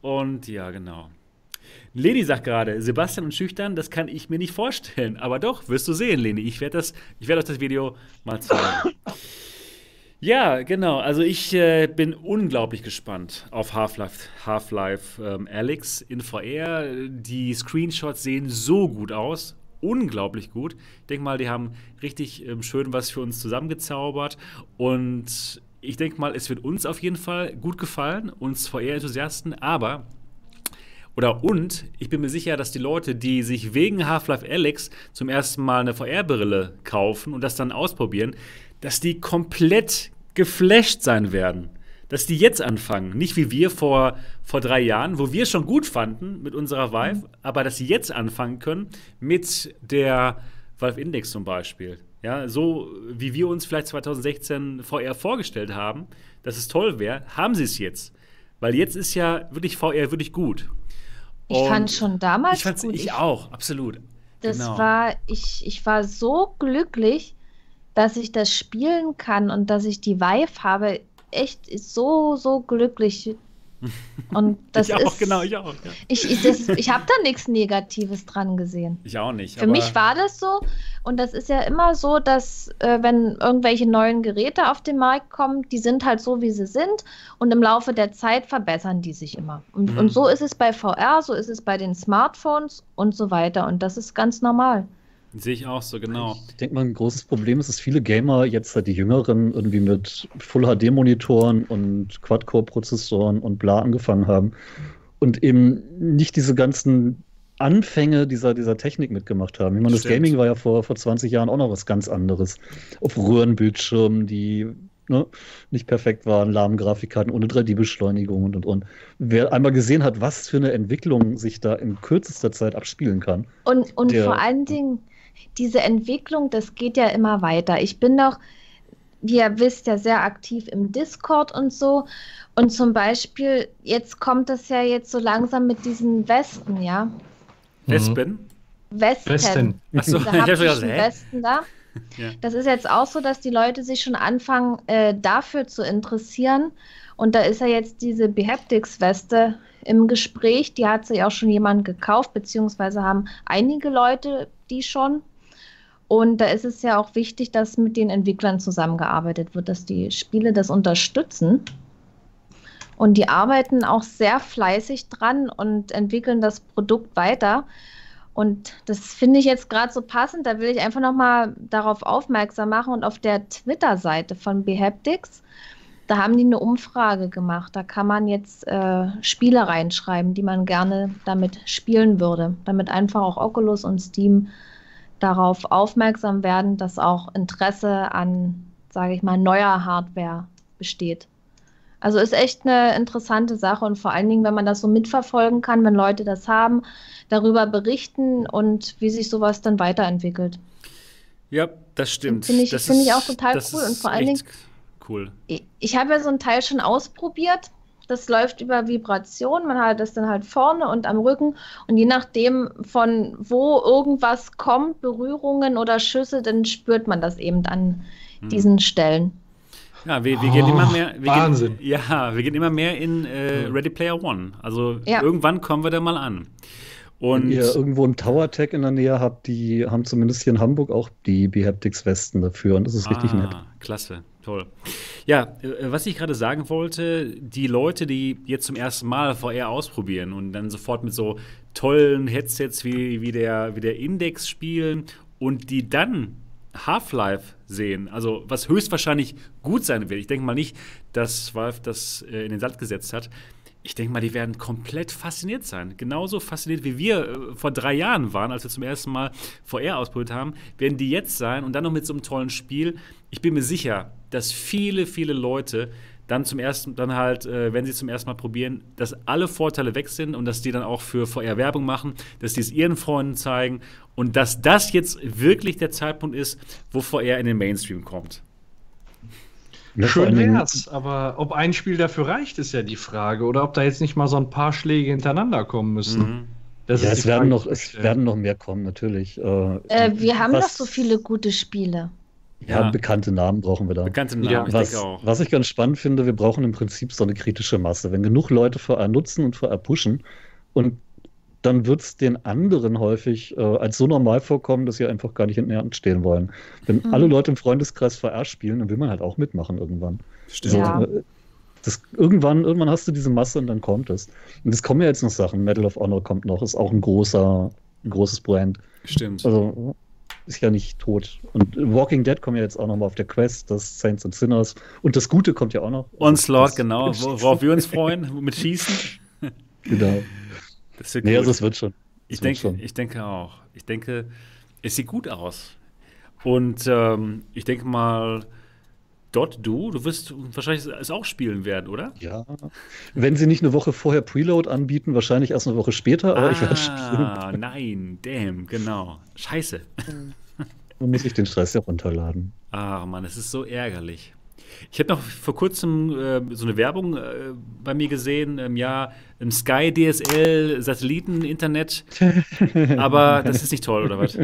[SPEAKER 1] Und ja, genau. Leni sagt gerade, Sebastian und Schüchtern, das kann ich mir nicht vorstellen. Aber doch, wirst du sehen, Leni. Ich werde werd euch das Video mal zeigen. Ja, genau. Also ich äh, bin unglaublich gespannt auf Half-Life Half ähm, Alex in VR. Die Screenshots sehen so gut aus. Unglaublich gut. Ich denke mal, die haben richtig ähm, schön was für uns zusammengezaubert. Und ich denke mal, es wird uns auf jeden Fall gut gefallen, uns VR-Enthusiasten. Aber oder und ich bin mir sicher, dass die Leute, die sich wegen Half-Life Alex zum ersten Mal eine VR-Brille kaufen und das dann ausprobieren, dass die komplett geflasht sein werden. Dass die jetzt anfangen. Nicht wie wir vor, vor drei Jahren, wo wir es schon gut fanden mit unserer Vive, mhm. aber dass sie jetzt anfangen können mit der Valve Index zum Beispiel. Ja, so wie wir uns vielleicht 2016 VR vorgestellt haben, dass es toll wäre, haben sie es jetzt. Weil jetzt ist ja wirklich VR wirklich gut.
[SPEAKER 4] Ich fand schon damals
[SPEAKER 1] ich fand's, gut. Ich, ich auch, absolut.
[SPEAKER 4] Das genau. war, ich, ich war so glücklich, dass ich das spielen kann und dass ich die Vive habe. Echt so, so glücklich. Und das
[SPEAKER 1] ich
[SPEAKER 4] auch,
[SPEAKER 1] ist, genau, ich auch.
[SPEAKER 4] Ja. Ich, ich, ich habe da nichts Negatives dran gesehen.
[SPEAKER 1] Ich auch nicht.
[SPEAKER 4] Für mich war das so. Und das ist ja immer so, dass äh, wenn irgendwelche neuen Geräte auf den Markt kommen, die sind halt so, wie sie sind. Und im Laufe der Zeit verbessern die sich immer. Und, mhm. und so ist es bei VR, so ist es bei den Smartphones und so weiter. Und das ist ganz normal.
[SPEAKER 1] Sehe ich auch so, genau.
[SPEAKER 3] Ich denke mal, ein großes Problem ist, dass viele Gamer jetzt halt die Jüngeren irgendwie mit Full-HD-Monitoren und Quad-Core-Prozessoren und bla angefangen haben und eben nicht diese ganzen Anfänge dieser, dieser Technik mitgemacht haben. Ich meine, das Gaming war ja vor, vor 20 Jahren auch noch was ganz anderes. Auf Röhrenbildschirmen, die ne, nicht perfekt waren, lahmen Grafikkarten ohne 3D-Beschleunigung und und und. Wer einmal gesehen hat, was für eine Entwicklung sich da in kürzester Zeit abspielen kann.
[SPEAKER 4] Und, und der, vor allen Dingen diese Entwicklung, das geht ja immer weiter. Ich bin doch, wie ihr wisst, ja sehr aktiv im Discord und so. Und zum Beispiel, jetzt kommt das ja jetzt so langsam mit diesen Westen, ja.
[SPEAKER 1] Wespen?
[SPEAKER 4] Westen. Westen. Achso, ich habe schon gesagt, Westen da. Ja. Das ist jetzt auch so, dass die Leute sich schon anfangen, äh, dafür zu interessieren. Und da ist ja jetzt diese Behaptics-Weste im Gespräch. Die hat sich auch schon jemand gekauft, beziehungsweise haben einige Leute die schon. Und da ist es ja auch wichtig, dass mit den Entwicklern zusammengearbeitet wird, dass die Spiele das unterstützen. Und die arbeiten auch sehr fleißig dran und entwickeln das Produkt weiter. Und das finde ich jetzt gerade so passend. Da will ich einfach nochmal darauf aufmerksam machen. Und auf der Twitter-Seite von Behaptics, da haben die eine Umfrage gemacht. Da kann man jetzt äh, Spiele reinschreiben, die man gerne damit spielen würde, damit einfach auch Oculus und Steam darauf aufmerksam werden, dass auch Interesse an, sage ich mal, neuer Hardware besteht. Also ist echt eine interessante Sache und vor allen Dingen, wenn man das so mitverfolgen kann, wenn Leute das haben, darüber berichten und wie sich sowas dann weiterentwickelt.
[SPEAKER 1] Ja, das stimmt.
[SPEAKER 4] Finde ich, find ich auch total cool und vor allen Dingen
[SPEAKER 1] cool.
[SPEAKER 4] Ich, habe ja so ein Teil schon ausprobiert das läuft über Vibration. Man hat das dann halt vorne und am Rücken. Und je nachdem, von wo irgendwas kommt, Berührungen oder Schüsse, dann spürt man das eben an hm. diesen Stellen.
[SPEAKER 1] Ja, wir, wir oh, gehen immer mehr. Wahnsinn. Gehen, ja, wir gehen immer mehr in äh, Ready Player One. Also ja. irgendwann kommen wir da mal an.
[SPEAKER 3] Und Wenn ihr irgendwo einen Tower Tech in der Nähe habt, die haben zumindest hier in Hamburg auch die Behaptics Westen dafür und das ist ah, richtig nett.
[SPEAKER 1] Klasse, toll. Ja, äh, was ich gerade sagen wollte, die Leute, die jetzt zum ersten Mal VR ausprobieren und dann sofort mit so tollen Headsets wie, wie, der, wie der Index spielen und die dann Half-Life sehen, also was höchstwahrscheinlich gut sein wird. Ich denke mal nicht, dass Valve das äh, in den Sand gesetzt hat ich denke mal, die werden komplett fasziniert sein. Genauso fasziniert, wie wir äh, vor drei Jahren waren, als wir zum ersten Mal VR ausprobiert haben, werden die jetzt sein und dann noch mit so einem tollen Spiel. Ich bin mir sicher, dass viele, viele Leute dann zum ersten, dann halt, äh, wenn sie zum ersten Mal probieren, dass alle Vorteile weg sind und dass die dann auch für VR Werbung machen, dass die es ihren Freunden zeigen und dass das jetzt wirklich der Zeitpunkt ist, wo VR in den Mainstream kommt.
[SPEAKER 2] Ja, Schön wär's, aber ob ein Spiel dafür reicht, ist ja die Frage. Oder ob da jetzt nicht mal so ein paar Schläge hintereinander kommen müssen. Mhm.
[SPEAKER 3] Das ja, es werden, noch, es werden noch mehr kommen, natürlich.
[SPEAKER 4] Äh, äh, wir haben was, doch so viele gute Spiele.
[SPEAKER 3] Ja, ja, bekannte Namen brauchen wir da.
[SPEAKER 1] Bekannte Namen,
[SPEAKER 3] ja, was, was, ich ganz spannend finde, wir brauchen im Prinzip so eine kritische Masse. Wenn genug Leute VR nutzen und VR pushen und dann wird es den anderen häufig äh, als so normal vorkommen, dass sie einfach gar nicht in der Hand stehen wollen. Wenn mhm. alle Leute im Freundeskreis VR spielen, dann will man halt auch mitmachen irgendwann.
[SPEAKER 1] Stimmt. So, ja.
[SPEAKER 3] Äh, das, irgendwann, irgendwann hast du diese Masse und dann kommt es. Und es kommen ja jetzt noch Sachen. Medal of Honor kommt noch, ist auch ein großer, ein großes Brand.
[SPEAKER 1] Stimmt.
[SPEAKER 3] Also ist ja nicht tot. Und Walking Dead kommt ja jetzt auch nochmal auf der Quest, das Saints and Sinners. Und das Gute kommt ja auch noch.
[SPEAKER 1] Onslaught, genau, worauf wir uns freuen, mit Schießen.
[SPEAKER 3] genau. Das wird nee, also es wird schon.
[SPEAKER 1] Ich denke, schon. ich denke auch. Ich denke, es sieht gut aus. Und ähm, ich denke mal, Dot, du, du wirst wahrscheinlich es auch spielen werden, oder?
[SPEAKER 3] Ja. Wenn sie nicht eine Woche vorher Preload anbieten, wahrscheinlich erst eine Woche später, aber
[SPEAKER 1] ah,
[SPEAKER 3] ich werde
[SPEAKER 1] spielen. Ah, nein, damn, genau. Scheiße.
[SPEAKER 3] Dann muss ich den Stress ja runterladen.
[SPEAKER 1] Ah, Mann, es ist so ärgerlich. Ich habe noch vor kurzem äh, so eine Werbung äh, bei mir gesehen, ähm, ja, im Sky DSL, Satelliten, Internet. Aber das ist nicht toll, oder was?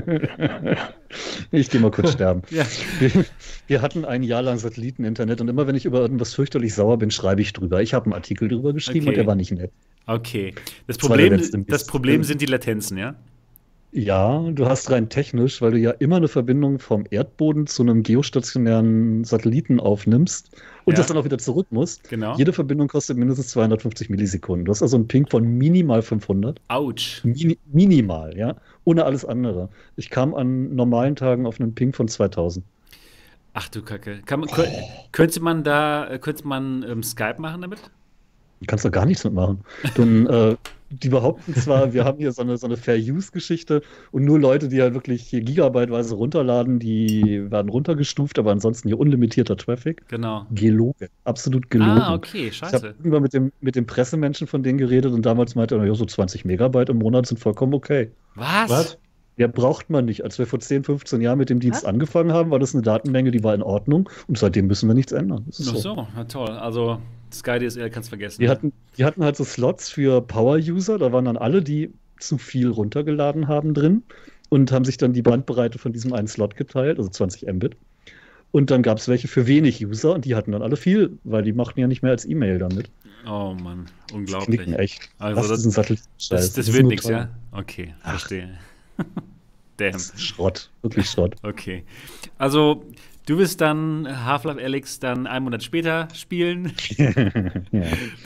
[SPEAKER 3] Ich gehe mal kurz sterben. Ja. Wir, wir, hatten ein Jahr lang Satelliten-Internet und immer wenn ich über irgendwas fürchterlich sauer bin, schreibe ich drüber. Ich habe einen Artikel drüber geschrieben okay. und der war nicht nett.
[SPEAKER 1] Okay. Das Problem, das Problem sind die Latenzen, ja?
[SPEAKER 3] Ja, du hast rein technisch, weil du ja immer eine Verbindung vom Erdboden zu einem geostationären Satelliten aufnimmst und ja. das dann auch wieder zurück musst.
[SPEAKER 1] Genau.
[SPEAKER 3] Jede Verbindung kostet mindestens 250 Millisekunden. Du hast also einen Ping von minimal 500.
[SPEAKER 1] Autsch.
[SPEAKER 3] Mini minimal, ja. Ohne alles andere. Ich kam an normalen Tagen auf einen Ping von 2000.
[SPEAKER 1] Ach du Kacke. Man. Könnte man da, könnte man ähm, Skype machen damit?
[SPEAKER 3] Du kannst da gar nichts mitmachen. Dann, äh, die behaupten zwar, wir haben hier so eine, so eine Fair-Use-Geschichte und nur Leute, die ja wirklich hier gigabyteweise runterladen, die werden runtergestuft, aber ansonsten hier unlimitierter Traffic.
[SPEAKER 1] Genau.
[SPEAKER 3] Gelogen. Absolut gelogen. Ah,
[SPEAKER 1] okay, scheiße.
[SPEAKER 3] Ich habe irgendwann mit dem, mit dem Pressemenschen von denen geredet und damals meinte er, ja, so 20 Megabyte im Monat sind vollkommen okay.
[SPEAKER 1] Was? Was?
[SPEAKER 3] Ja, braucht man nicht. Als wir vor 10, 15 Jahren mit dem Dienst Was? angefangen haben, war das eine Datenmenge, die war in Ordnung und seitdem müssen wir nichts ändern.
[SPEAKER 1] Ach so, so. Na toll. Also Sky DSL kannst vergessen.
[SPEAKER 3] Die hatten, die hatten halt so Slots für Power-User, da waren dann alle, die zu viel runtergeladen haben drin und haben sich dann die Bandbreite von diesem einen Slot geteilt, also 20 Mbit. Und dann gab es welche für wenig User und die hatten dann alle viel, weil die machten ja nicht mehr als E-Mail damit.
[SPEAKER 1] Oh Mann, unglaublich.
[SPEAKER 3] Das echt.
[SPEAKER 1] Also das, das, das, das, das wird nichts, ja? Okay, verstehe.
[SPEAKER 3] Damn. Schrott, wirklich Schrott.
[SPEAKER 1] Okay. Also Du wirst dann Half-Life Alyx dann einen Monat später spielen. ja.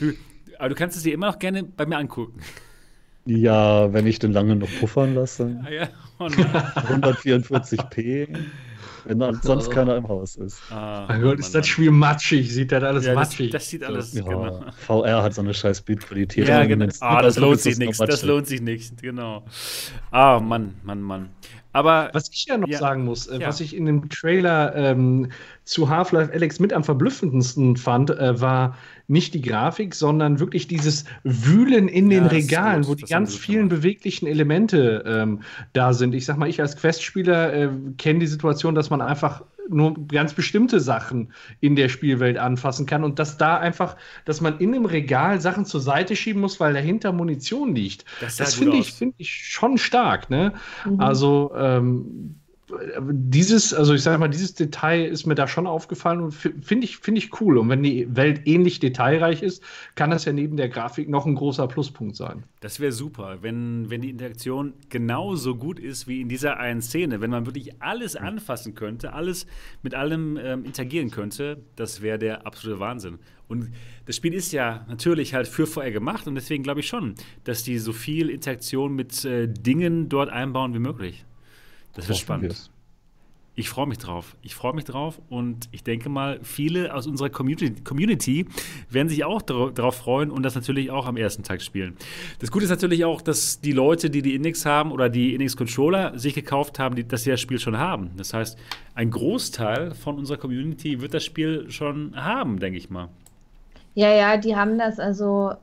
[SPEAKER 1] du, aber du kannst es dir immer noch gerne bei mir angucken.
[SPEAKER 3] Ja, wenn ich den lange noch puffern lasse. Ah, ja. Oh 144p. Wenn dann sonst oh. keiner im Haus ist.
[SPEAKER 2] Ah, mein Gott, ist das Spiel matschig? Sieht das alles ja, matschig?
[SPEAKER 1] Das, das sieht alles,
[SPEAKER 3] ja, genau. VR hat so eine scheiß Bildqualität.
[SPEAKER 1] Ja, genau. Ah, das lohnt sich nichts. Das lohnt sich nicht, genau. Ah, Mann, Mann, Mann. Aber
[SPEAKER 2] was ich ja noch ja, sagen muss, äh, ja. was ich in dem Trailer ähm, zu Half-Life Alex mit am verblüffendsten fand, äh, war nicht die Grafik, sondern wirklich dieses Wühlen in ja, den Regalen, gut, wo die ganz vielen gemacht. beweglichen Elemente ähm, da sind. Ich sag mal, ich als Questspieler äh, kenne die Situation, dass man einfach nur ganz bestimmte Sachen in der Spielwelt anfassen kann und dass da einfach, dass man in einem Regal Sachen zur Seite schieben muss, weil dahinter Munition liegt. Das, das finde ich, find ich schon stark. Ne? Mhm. Also ähm, dieses, also ich sage mal, dieses Detail ist mir da schon aufgefallen und finde ich, finde ich cool. Und wenn die Welt ähnlich detailreich ist, kann das ja neben der Grafik noch ein großer Pluspunkt sein.
[SPEAKER 1] Das wäre super, wenn, wenn die Interaktion genauso gut ist wie in dieser einen Szene. Wenn man wirklich alles anfassen könnte, alles mit allem ähm, interagieren könnte, das wäre der absolute Wahnsinn. Und das Spiel ist ja natürlich halt für VR gemacht und deswegen glaube ich schon, dass die so viel Interaktion mit äh, Dingen dort einbauen wie möglich. Das wird spannend. Wir's. Ich freue mich drauf. Ich freue mich drauf und ich denke mal, viele aus unserer Community, Community werden sich auch darauf freuen und das natürlich auch am ersten Tag spielen. Das Gute ist natürlich auch, dass die Leute, die die Index haben oder die Index Controller sich gekauft haben, die, dass sie das Spiel schon haben. Das heißt, ein Großteil von unserer Community wird das Spiel schon haben, denke ich mal.
[SPEAKER 4] Ja, ja, die haben das also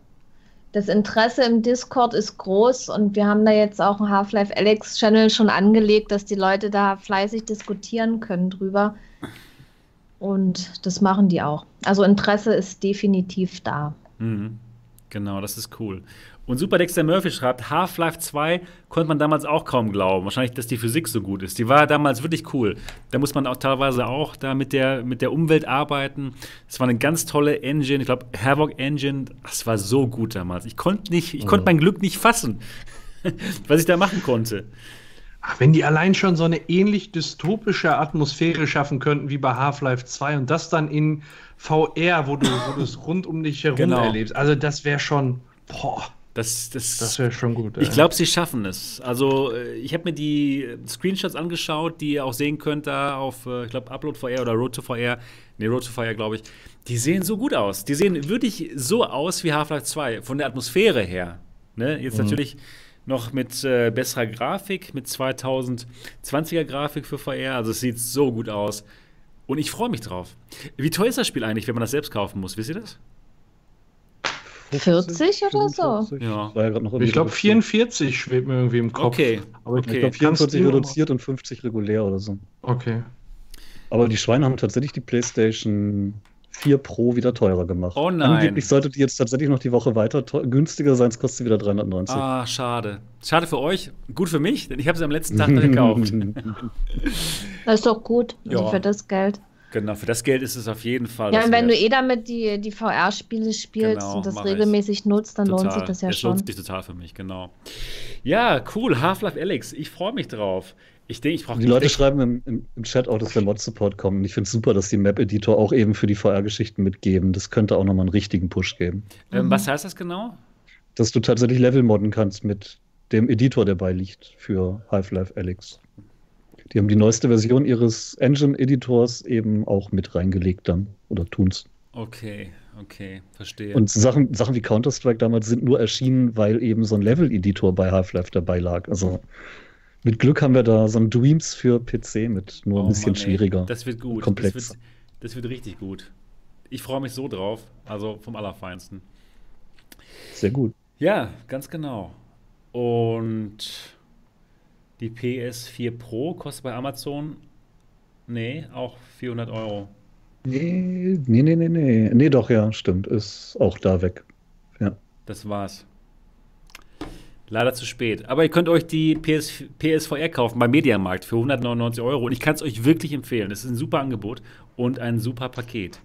[SPEAKER 4] das Interesse im Discord ist groß und wir haben da jetzt auch einen Half-Life Alex Channel schon angelegt, dass die Leute da fleißig diskutieren können drüber. Und das machen die auch. Also Interesse ist definitiv da.
[SPEAKER 1] Mhm. Genau, das ist cool. Und Super Dexter Murphy schreibt, Half-Life 2 konnte man damals auch kaum glauben. Wahrscheinlich, dass die Physik so gut ist. Die war damals wirklich cool. Da muss man auch teilweise auch da mit der, mit der Umwelt arbeiten. Es war eine ganz tolle Engine. Ich glaube, Havoc Engine, das war so gut damals. Ich konnte nicht, ich konnte mein Glück nicht fassen, was ich da machen konnte.
[SPEAKER 2] Ach, wenn die allein schon so eine ähnlich dystopische Atmosphäre schaffen könnten wie bei Half-Life 2 und das dann in VR, wo du, wo es rund um dich herum genau. erlebst. Also das wäre schon. Boah.
[SPEAKER 1] Das, das,
[SPEAKER 2] das wäre schon gut.
[SPEAKER 1] Ich glaube, sie schaffen es. Also, äh, ich habe mir die Screenshots angeschaut, die ihr auch sehen könnt da auf, äh, ich glaube, Upload VR oder Road to VR. Ne, Road to VR, glaube ich. Die sehen so gut aus. Die sehen wirklich so aus wie Half-Life 2, von der Atmosphäre her. Ne? Jetzt mhm. natürlich noch mit äh, besserer Grafik, mit 2020er Grafik für VR. Also, es sieht so gut aus. Und ich freue mich drauf. Wie teuer ist das Spiel eigentlich, wenn man das selbst kaufen muss? Wisst ihr das?
[SPEAKER 4] 40 oder so.
[SPEAKER 2] Ja. Ich glaube 44 schwebt mir irgendwie im Kopf.
[SPEAKER 1] Okay.
[SPEAKER 3] Aber ich okay. glaube 44 reduziert und 50 regulär oder so.
[SPEAKER 2] Okay.
[SPEAKER 3] Aber die Schweine haben tatsächlich die PlayStation 4 Pro wieder teurer gemacht.
[SPEAKER 1] Oh nein.
[SPEAKER 3] Angeblich sollte die jetzt tatsächlich noch die Woche weiter günstiger sein, es kostet sie wieder 390.
[SPEAKER 1] Ah, schade. Schade für euch, gut für mich, denn ich habe sie am letzten Tag gekauft.
[SPEAKER 4] das ist doch gut, also ja. für das Geld.
[SPEAKER 1] Genau, für das Geld ist es auf jeden Fall.
[SPEAKER 4] Ja, und wenn wert. du eh damit die, die VR-Spiele spielst genau, und das regelmäßig ich. nutzt, dann total. lohnt sich das ja das schon. Das lohnt
[SPEAKER 1] sich total für mich, genau. Ja, cool, Half-Life Alex, ich freue mich drauf. Ich denke, ich brauche
[SPEAKER 3] Die Leute schreiben im, im, im, Chat auch, dass der Mod-Support kommt. Und ich finde es super, dass die Map-Editor auch eben für die VR-Geschichten mitgeben. Das könnte auch nochmal einen richtigen Push geben.
[SPEAKER 1] Ähm, mhm. Was heißt das genau?
[SPEAKER 3] Dass du tatsächlich Level modden kannst mit dem Editor, der beiliegt für Half-Life Alex. Die haben die neueste Version ihres Engine-Editors eben auch mit reingelegt dann. Oder tun's.
[SPEAKER 1] Okay, okay, verstehe.
[SPEAKER 3] Und Sachen, Sachen wie Counter-Strike damals sind nur erschienen, weil eben so ein Level-Editor bei Half-Life dabei lag. Also mit Glück haben wir da so ein Dreams für PC mit nur oh, ein bisschen Mann, schwieriger.
[SPEAKER 1] Das wird gut.
[SPEAKER 3] Komplex.
[SPEAKER 1] Das wird, das wird richtig gut. Ich freue mich so drauf. Also vom Allerfeinsten.
[SPEAKER 3] Sehr gut.
[SPEAKER 1] Ja, ganz genau. Und die PS4 Pro kostet bei Amazon, nee, auch 400 Euro.
[SPEAKER 3] Nee, nee, nee, nee, nee. Nee, doch, ja, stimmt. Ist auch da weg. Ja.
[SPEAKER 1] Das war's. Leider zu spät. Aber ihr könnt euch die PS, PSVR kaufen beim Mediamarkt für 199 Euro. Und ich kann es euch wirklich empfehlen. Das ist ein super Angebot und ein super Paket.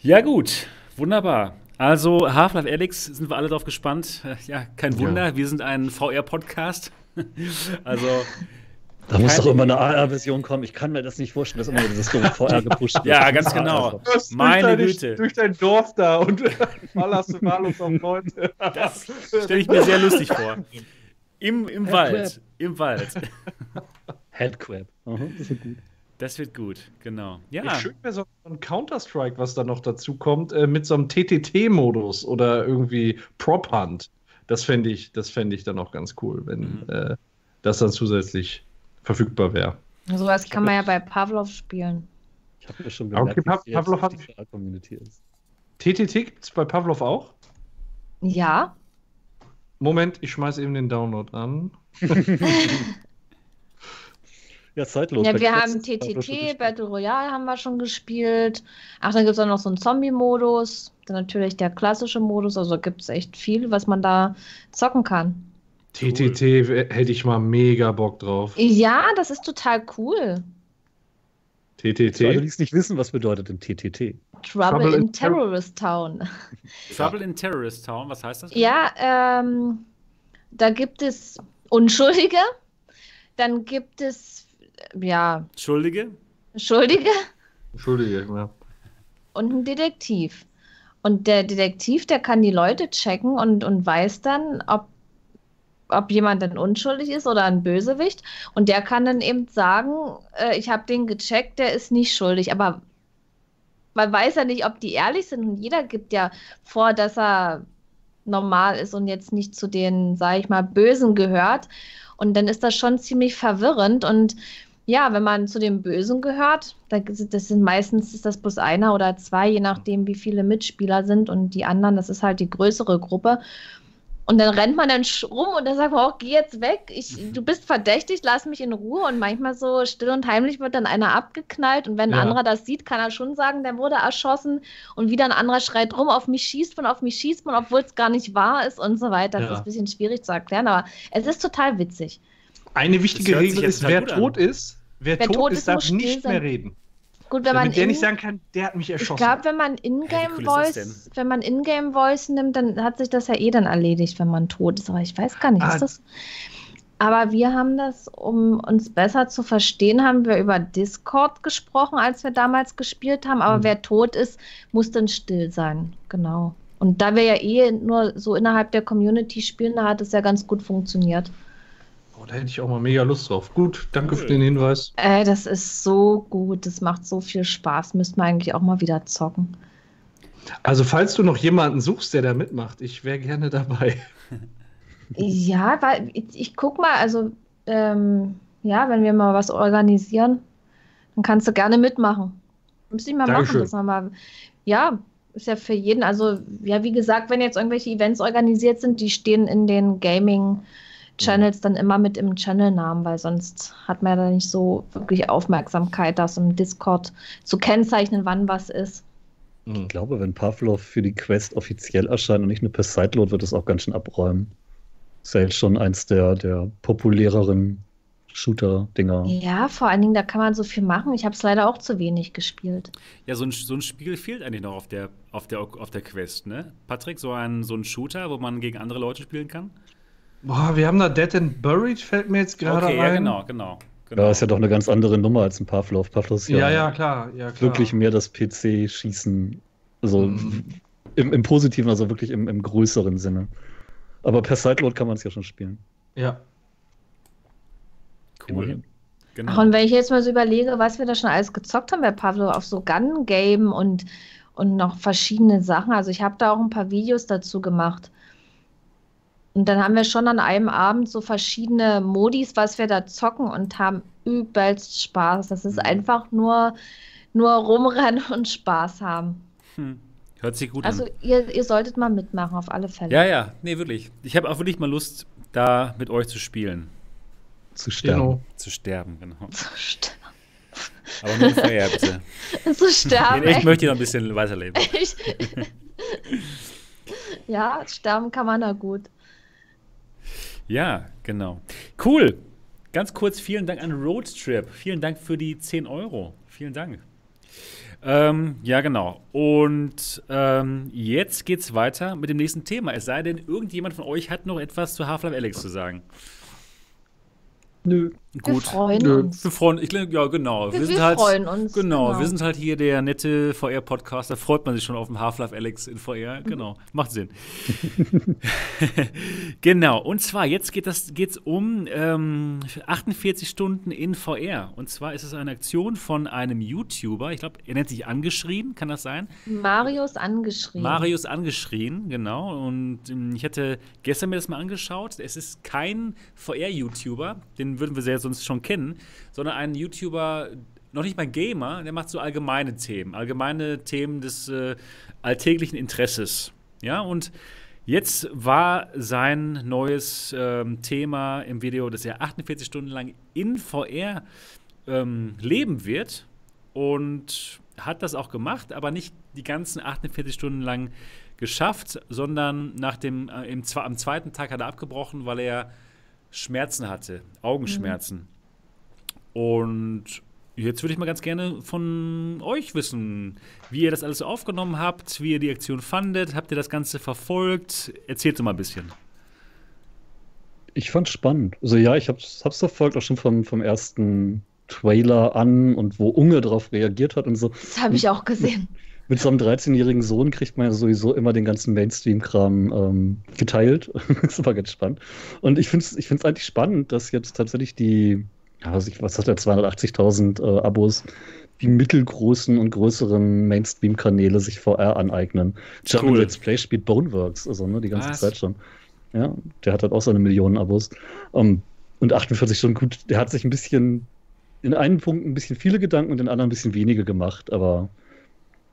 [SPEAKER 1] Ja, gut. Wunderbar. Also, Half-Life Alex sind wir alle drauf gespannt. Ja, kein Wunder. Ja. Wir sind ein VR-Podcast. also.
[SPEAKER 3] Da muss doch immer eine AR-Version kommen. Ich kann mir das nicht vorstellen, dass immer dieses dumme VR gepusht wird.
[SPEAKER 1] Ja, ganz genau. Meine
[SPEAKER 2] durch
[SPEAKER 1] Güte.
[SPEAKER 2] Durch dein Dorf da und ballerst du wahllos auf Leute.
[SPEAKER 1] Das stelle ich mir sehr lustig vor. Im, im Wald. Im Wald.
[SPEAKER 3] Headcrab.
[SPEAKER 1] Das wird gut. Das wird gut, genau. Ja.
[SPEAKER 2] Schön wäre so ein Counter-Strike, was da noch dazu kommt, äh, mit so einem TTT-Modus oder irgendwie Prop-Hunt. Das fände ich, fänd ich dann auch ganz cool, wenn mhm. äh, das dann zusätzlich verfügbar wäre.
[SPEAKER 4] Sowas kann man ja bei Pavlov spielen.
[SPEAKER 3] Ich habe ja schon gemerkt,
[SPEAKER 2] okay, pa Pavlov hat Community ist. TTT gibt es bei Pavlov auch?
[SPEAKER 4] Ja.
[SPEAKER 2] Moment, ich schmeiß eben den Download an.
[SPEAKER 3] ja, zeitlos.
[SPEAKER 4] Ja, wir haben TTT, Battle Royale haben wir schon gespielt. Ach, dann gibt es auch noch so einen Zombie-Modus. Dann natürlich der klassische Modus. Also gibt es echt viel, was man da zocken kann.
[SPEAKER 2] TTT cool. hätte ich mal mega Bock drauf.
[SPEAKER 4] Ja, das ist total cool.
[SPEAKER 3] TTT. Die es nicht wissen, was bedeutet denn TTT?
[SPEAKER 4] Trouble, Trouble in, in Terrorist Town.
[SPEAKER 1] Trouble in Terrorist Town, was heißt das?
[SPEAKER 4] Ja, ähm, da gibt es Unschuldige, dann gibt es, ja.
[SPEAKER 1] Schuldige?
[SPEAKER 4] Schuldige.
[SPEAKER 2] Schuldige, ja.
[SPEAKER 4] Und ein Detektiv. Und der Detektiv, der kann die Leute checken und, und weiß dann, ob ob jemand denn unschuldig ist oder ein Bösewicht. Und der kann dann eben sagen, äh, ich habe den gecheckt, der ist nicht schuldig. Aber man weiß ja nicht, ob die ehrlich sind. Und jeder gibt ja vor, dass er normal ist und jetzt nicht zu den, sage ich mal, Bösen gehört. Und dann ist das schon ziemlich verwirrend. Und ja, wenn man zu den Bösen gehört, das sind meistens ist das bloß einer oder zwei, je nachdem, wie viele Mitspieler sind. Und die anderen, das ist halt die größere Gruppe. Und dann rennt man dann rum und dann sagt man, oh, geh jetzt weg, ich, mhm. du bist verdächtig, lass mich in Ruhe. Und manchmal so still und heimlich wird dann einer abgeknallt. Und wenn ein anderer das sieht, kann er schon sagen, der wurde erschossen. Und wieder ein anderer schreit rum, auf mich schießt man, auf mich schießt man, obwohl es gar nicht wahr ist und so weiter. Das ja. ist ein bisschen schwierig zu erklären, aber es ist total witzig.
[SPEAKER 2] Eine wichtige Regel ist, wer tot ist, wer, wer tot, tot, ist, darf nicht mehr reden.
[SPEAKER 4] Gut, wenn man
[SPEAKER 2] der in, nicht sagen kann, der hat mich erschossen.
[SPEAKER 4] Ich glaube, wenn man Ingame Voice, wenn man Ingame Voice nimmt, dann hat sich das ja eh dann erledigt, wenn man tot ist. Aber ich weiß gar nicht, ah. ist das. Aber wir haben das, um uns besser zu verstehen, haben wir über Discord gesprochen, als wir damals gespielt haben. Aber mhm. wer tot ist, muss dann still sein. Genau. Und da wir ja eh nur so innerhalb der Community spielen, da hat es ja ganz gut funktioniert.
[SPEAKER 2] Da hätte ich auch mal mega Lust drauf. Gut, danke cool. für den Hinweis.
[SPEAKER 4] Ey, das ist so gut. Das macht so viel Spaß. Müssten wir eigentlich auch mal wieder zocken.
[SPEAKER 2] Also, falls du noch jemanden suchst, der da mitmacht, ich wäre gerne dabei.
[SPEAKER 4] ja, weil ich, ich guck mal, also, ähm, ja, wenn wir mal was organisieren, dann kannst du gerne mitmachen. Müsste ich mal Dankeschön. machen, dass mal. Ja, ist ja für jeden, also, ja, wie gesagt, wenn jetzt irgendwelche Events organisiert sind, die stehen in den Gaming- Channels dann immer mit im Channel-Namen, weil sonst hat man ja da nicht so wirklich Aufmerksamkeit, das im Discord zu kennzeichnen, wann was ist.
[SPEAKER 3] Ich glaube, wenn Pavlov für die Quest offiziell erscheint und nicht nur per Sideload, wird es auch ganz schön abräumen. Ist ja jetzt schon eins der, der populäreren Shooter-Dinger.
[SPEAKER 4] Ja, vor allen Dingen, da kann man so viel machen. Ich habe es leider auch zu wenig gespielt.
[SPEAKER 1] Ja, so ein, so ein Spiel fehlt eigentlich noch auf der, auf der, auf der Quest, ne? Patrick, so ein, so ein Shooter, wo man gegen andere Leute spielen kann?
[SPEAKER 2] Boah, wir haben da Dead and Buried, fällt mir jetzt gerade okay, ein. Ja,
[SPEAKER 1] genau, genau. Genau.
[SPEAKER 3] Ja, ist ja doch eine ganz andere Nummer als ein Pavlov. Pavlov ist
[SPEAKER 2] ja, ja, ja, klar, ja,
[SPEAKER 3] klar. wirklich mehr das PC-Schießen. Also mhm. im, im, Positiven, also wirklich im, im größeren Sinne. Aber per Sideload kann man es ja schon spielen.
[SPEAKER 2] Ja.
[SPEAKER 4] Cool. Genau. Ach, und wenn ich jetzt mal so überlege, was wir da schon alles gezockt haben bei Pavlov auf so Gun-Game und, und noch verschiedene Sachen. Also ich habe da auch ein paar Videos dazu gemacht. Und dann haben wir schon an einem Abend so verschiedene Modis, was wir da zocken und haben übelst Spaß. Das ist mhm. einfach nur, nur rumrennen und Spaß haben.
[SPEAKER 1] Hm. Hört sich gut
[SPEAKER 4] also
[SPEAKER 1] an.
[SPEAKER 4] Also ihr, ihr solltet mal mitmachen, auf alle Fälle.
[SPEAKER 1] Ja, ja, nee, wirklich. Ich habe auch wirklich mal Lust, da mit euch zu spielen.
[SPEAKER 3] Zu sterben. Genau.
[SPEAKER 1] Zu sterben, genau.
[SPEAKER 4] Zu sterben.
[SPEAKER 1] Aber nur Feuer, bitte.
[SPEAKER 4] Zu sterben.
[SPEAKER 1] ich möchte noch ein bisschen weiterleben.
[SPEAKER 4] ja, sterben kann man da gut.
[SPEAKER 1] Ja, genau. Cool. Ganz kurz vielen Dank an Roadtrip. Vielen Dank für die 10 Euro. Vielen Dank. Ähm, ja, genau. Und ähm, jetzt geht's weiter mit dem nächsten Thema. Es sei denn, irgendjemand von euch hat noch etwas zu Half-Life Alex zu sagen.
[SPEAKER 2] Nö.
[SPEAKER 4] Gut. Wir freuen Nö. uns.
[SPEAKER 1] Wir freuen, ich, ja, genau.
[SPEAKER 4] Wir, wir, wir halt, freuen uns.
[SPEAKER 1] Genau, genau, wir sind halt hier der nette VR-Podcast. Da freut man sich schon auf dem Half-Life Alex in VR. Genau, macht Sinn. genau, und zwar jetzt geht es um ähm, 48 Stunden in VR. Und zwar ist es eine Aktion von einem YouTuber. Ich glaube, er nennt sich Angeschrien, kann das sein?
[SPEAKER 4] Marius Angeschrien.
[SPEAKER 1] Marius Angeschrien, genau. Und ähm, ich hatte gestern mir das mal angeschaut. Es ist kein VR-YouTuber, den würden wir sehr sonst schon kennen, sondern ein YouTuber, noch nicht mal Gamer, der macht so allgemeine Themen, allgemeine Themen des äh, alltäglichen Interesses. Ja, und jetzt war sein neues ähm, Thema im Video, dass er 48 Stunden lang in VR ähm, leben wird und hat das auch gemacht, aber nicht die ganzen 48 Stunden lang geschafft, sondern nach dem, äh, im, am zweiten Tag hat er abgebrochen, weil er Schmerzen hatte, Augenschmerzen. Mhm. Und jetzt würde ich mal ganz gerne von euch wissen, wie ihr das alles aufgenommen habt, wie ihr die Aktion fandet. Habt ihr das Ganze verfolgt? Erzählt doch mal ein bisschen.
[SPEAKER 3] Ich fand es spannend. Also ja, ich habe es verfolgt, auch schon vom, vom ersten Trailer an und wo Unge darauf reagiert hat und so.
[SPEAKER 4] Das habe ich auch gesehen
[SPEAKER 3] mit so einem 13-jährigen Sohn kriegt man ja sowieso immer den ganzen Mainstream-Kram ähm, geteilt. das war ganz spannend. Und ich finde es ich eigentlich spannend, dass jetzt tatsächlich die, ja, was, ich, was hat der, 280.000 äh, Abos, die mittelgroßen und größeren Mainstream-Kanäle sich VR aneignen. German cool. Let's Play spielt Boneworks, also ne, die ganze was? Zeit schon. Ja, der hat halt auch seine Millionen Abos. Um, ähm, und 48 Stunden, gut, der hat sich ein bisschen, in einem Punkt ein bisschen viele Gedanken und in anderen ein bisschen wenige gemacht, aber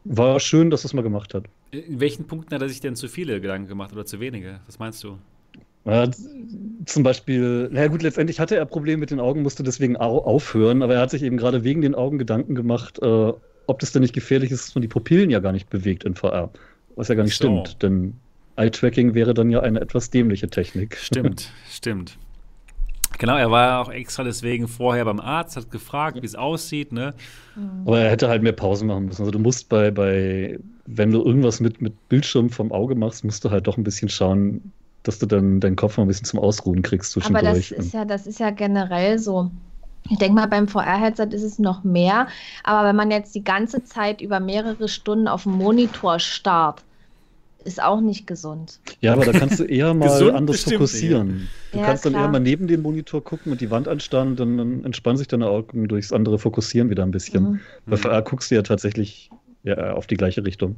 [SPEAKER 3] war schön, dass er es mal gemacht hat.
[SPEAKER 1] In welchen Punkten hat er sich denn zu viele Gedanken gemacht oder zu wenige? Was meinst du?
[SPEAKER 3] Ja, zum Beispiel, naja gut, letztendlich hatte er Probleme mit den Augen, musste deswegen aufhören, aber er hat sich eben gerade wegen den Augen Gedanken gemacht, äh, ob das denn nicht gefährlich ist, dass man die Pupillen ja gar nicht bewegt in VR. Was ja gar nicht so. stimmt, denn Eye-Tracking wäre dann ja eine etwas dämliche Technik.
[SPEAKER 1] Stimmt, stimmt. Genau, er war auch extra deswegen vorher beim Arzt, hat gefragt, wie es aussieht, ne?
[SPEAKER 3] Aber er hätte halt mehr Pausen machen müssen. Also du musst bei, bei, wenn du irgendwas mit, mit Bildschirm vom Auge machst, musst du halt doch ein bisschen schauen, dass du dann deinen Kopf mal ein bisschen zum Ausruhen kriegst
[SPEAKER 4] zwischendurch. Aber das ist ja, das ist ja generell so. Ich denke mal, beim VR-Headset ist es noch mehr. Aber wenn man jetzt die ganze Zeit über mehrere Stunden auf dem Monitor starrt, ist auch nicht gesund.
[SPEAKER 3] Ja, aber da kannst du eher mal anders fokussieren. Du ja, kannst klar. dann eher mal neben den Monitor gucken und die Wand anstarren, dann, dann entspannen sich deine Augen durchs andere Fokussieren wieder ein bisschen. Mhm. Bei VR guckst du ja tatsächlich ja, auf die gleiche Richtung.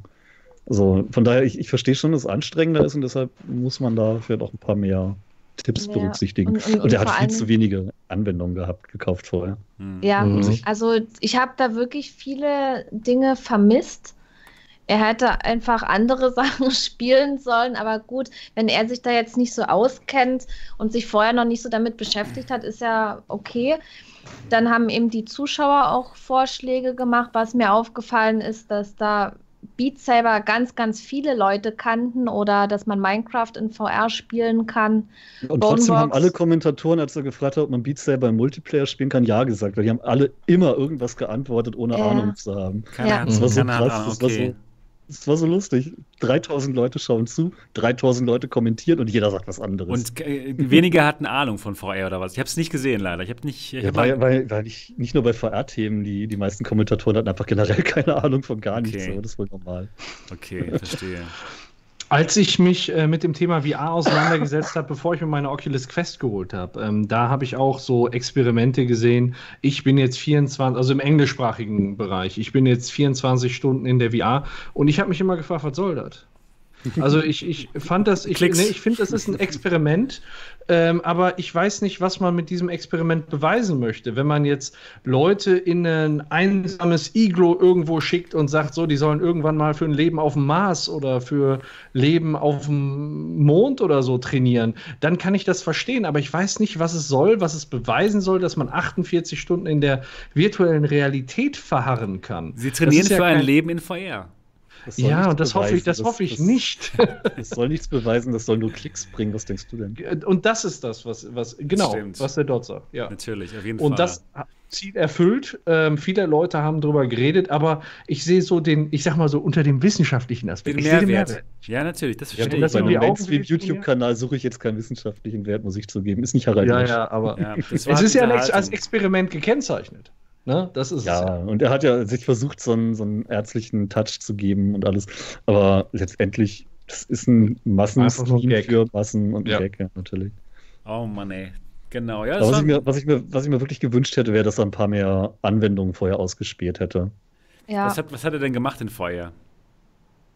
[SPEAKER 3] Also von daher, ich, ich verstehe schon, dass es anstrengender ist und deshalb muss man da vielleicht auch ein paar mehr Tipps ja. berücksichtigen. Und, und, und er hat viel zu wenige Anwendungen gehabt, gekauft vorher.
[SPEAKER 4] Hm. Ja, mhm. also ich habe da wirklich viele Dinge vermisst. Er hätte einfach andere Sachen spielen sollen, aber gut, wenn er sich da jetzt nicht so auskennt und sich vorher noch nicht so damit beschäftigt hat, ist ja okay. Dann haben eben die Zuschauer auch Vorschläge gemacht. Was mir aufgefallen ist, dass da Beat Saber ganz, ganz viele Leute kannten oder dass man Minecraft in VR spielen kann.
[SPEAKER 3] Und Boneworks. trotzdem haben alle Kommentatoren, als er gefragt hat, ob man Beat Saber im Multiplayer spielen kann, ja gesagt. Weil die haben alle immer irgendwas geantwortet, ohne ja. Ahnung zu haben.
[SPEAKER 1] Keine ja. Das war so krass.
[SPEAKER 3] Das okay. war so es war so lustig. 3000 Leute schauen zu, 3000 Leute kommentieren und jeder sagt was anderes.
[SPEAKER 1] Und äh, wenige hatten Ahnung von VR oder was. Ich habe es nicht gesehen, leider. Ich habe nicht. Ich
[SPEAKER 3] ja, weil, weil, weil nicht, nicht nur bei VR-Themen, die, die meisten Kommentatoren hatten einfach generell keine Ahnung von gar okay. nichts. Aber das ist wohl normal.
[SPEAKER 1] Okay, verstehe.
[SPEAKER 2] Als ich mich äh, mit dem Thema VR auseinandergesetzt habe, bevor ich mir meine Oculus Quest geholt habe, ähm, da habe ich auch so Experimente gesehen. Ich bin jetzt 24, also im englischsprachigen Bereich, ich bin jetzt 24 Stunden in der VR und ich habe mich immer gefragt, was soll das? Also ich, ich fand das, ich, nee, ich finde, das ist ein Experiment, ähm, aber ich weiß nicht, was man mit diesem Experiment beweisen möchte. Wenn man jetzt Leute in ein einsames Iglo irgendwo schickt und sagt, so, die sollen irgendwann mal für ein Leben auf dem Mars oder für Leben auf dem Mond oder so trainieren, dann kann ich das verstehen. Aber ich weiß nicht, was es soll, was es beweisen soll, dass man 48 Stunden in der virtuellen Realität verharren kann.
[SPEAKER 1] Sie trainieren für ja ein Leben in VR.
[SPEAKER 2] Ja, und das hoffe ich, das, das hoffe ich das, nicht.
[SPEAKER 3] Das soll nichts beweisen, das soll nur Klicks bringen. Was denkst du denn?
[SPEAKER 2] Und das ist das, was, was genau, Stimmt. was der dort sagt.
[SPEAKER 1] Ja. Natürlich, auf jeden
[SPEAKER 2] und Fall. Und das Ziel erfüllt. Ähm, viele Leute haben darüber geredet, aber ich sehe so den, ich sag mal so unter dem wissenschaftlichen Aspekt.
[SPEAKER 1] Den Mehrwert. Den Mehrwert. Ja, natürlich, das verstehe
[SPEAKER 3] ja, ich. Bei einem Mainstream-YouTube-Kanal suche ich jetzt keinen wissenschaftlichen Wert, muss ich zugeben. Ist nicht hereinlich.
[SPEAKER 2] Ja, ja, aber ja, es ist ja als Experiment gekennzeichnet. Ne? Das ist
[SPEAKER 3] ja, es. und er hat ja sich versucht, so einen, so einen ärztlichen Touch zu geben und alles. Aber letztendlich, das ist ein Massenstream für Massen und ja. Gag, ja, natürlich.
[SPEAKER 1] Oh Mann, ey. Genau, ja.
[SPEAKER 3] Was ich, mir, was, ich mir, was ich mir wirklich gewünscht hätte, wäre, dass er ein paar mehr Anwendungen vorher ausgespielt hätte.
[SPEAKER 1] Ja. Was, hat, was hat er denn gemacht in Feuer?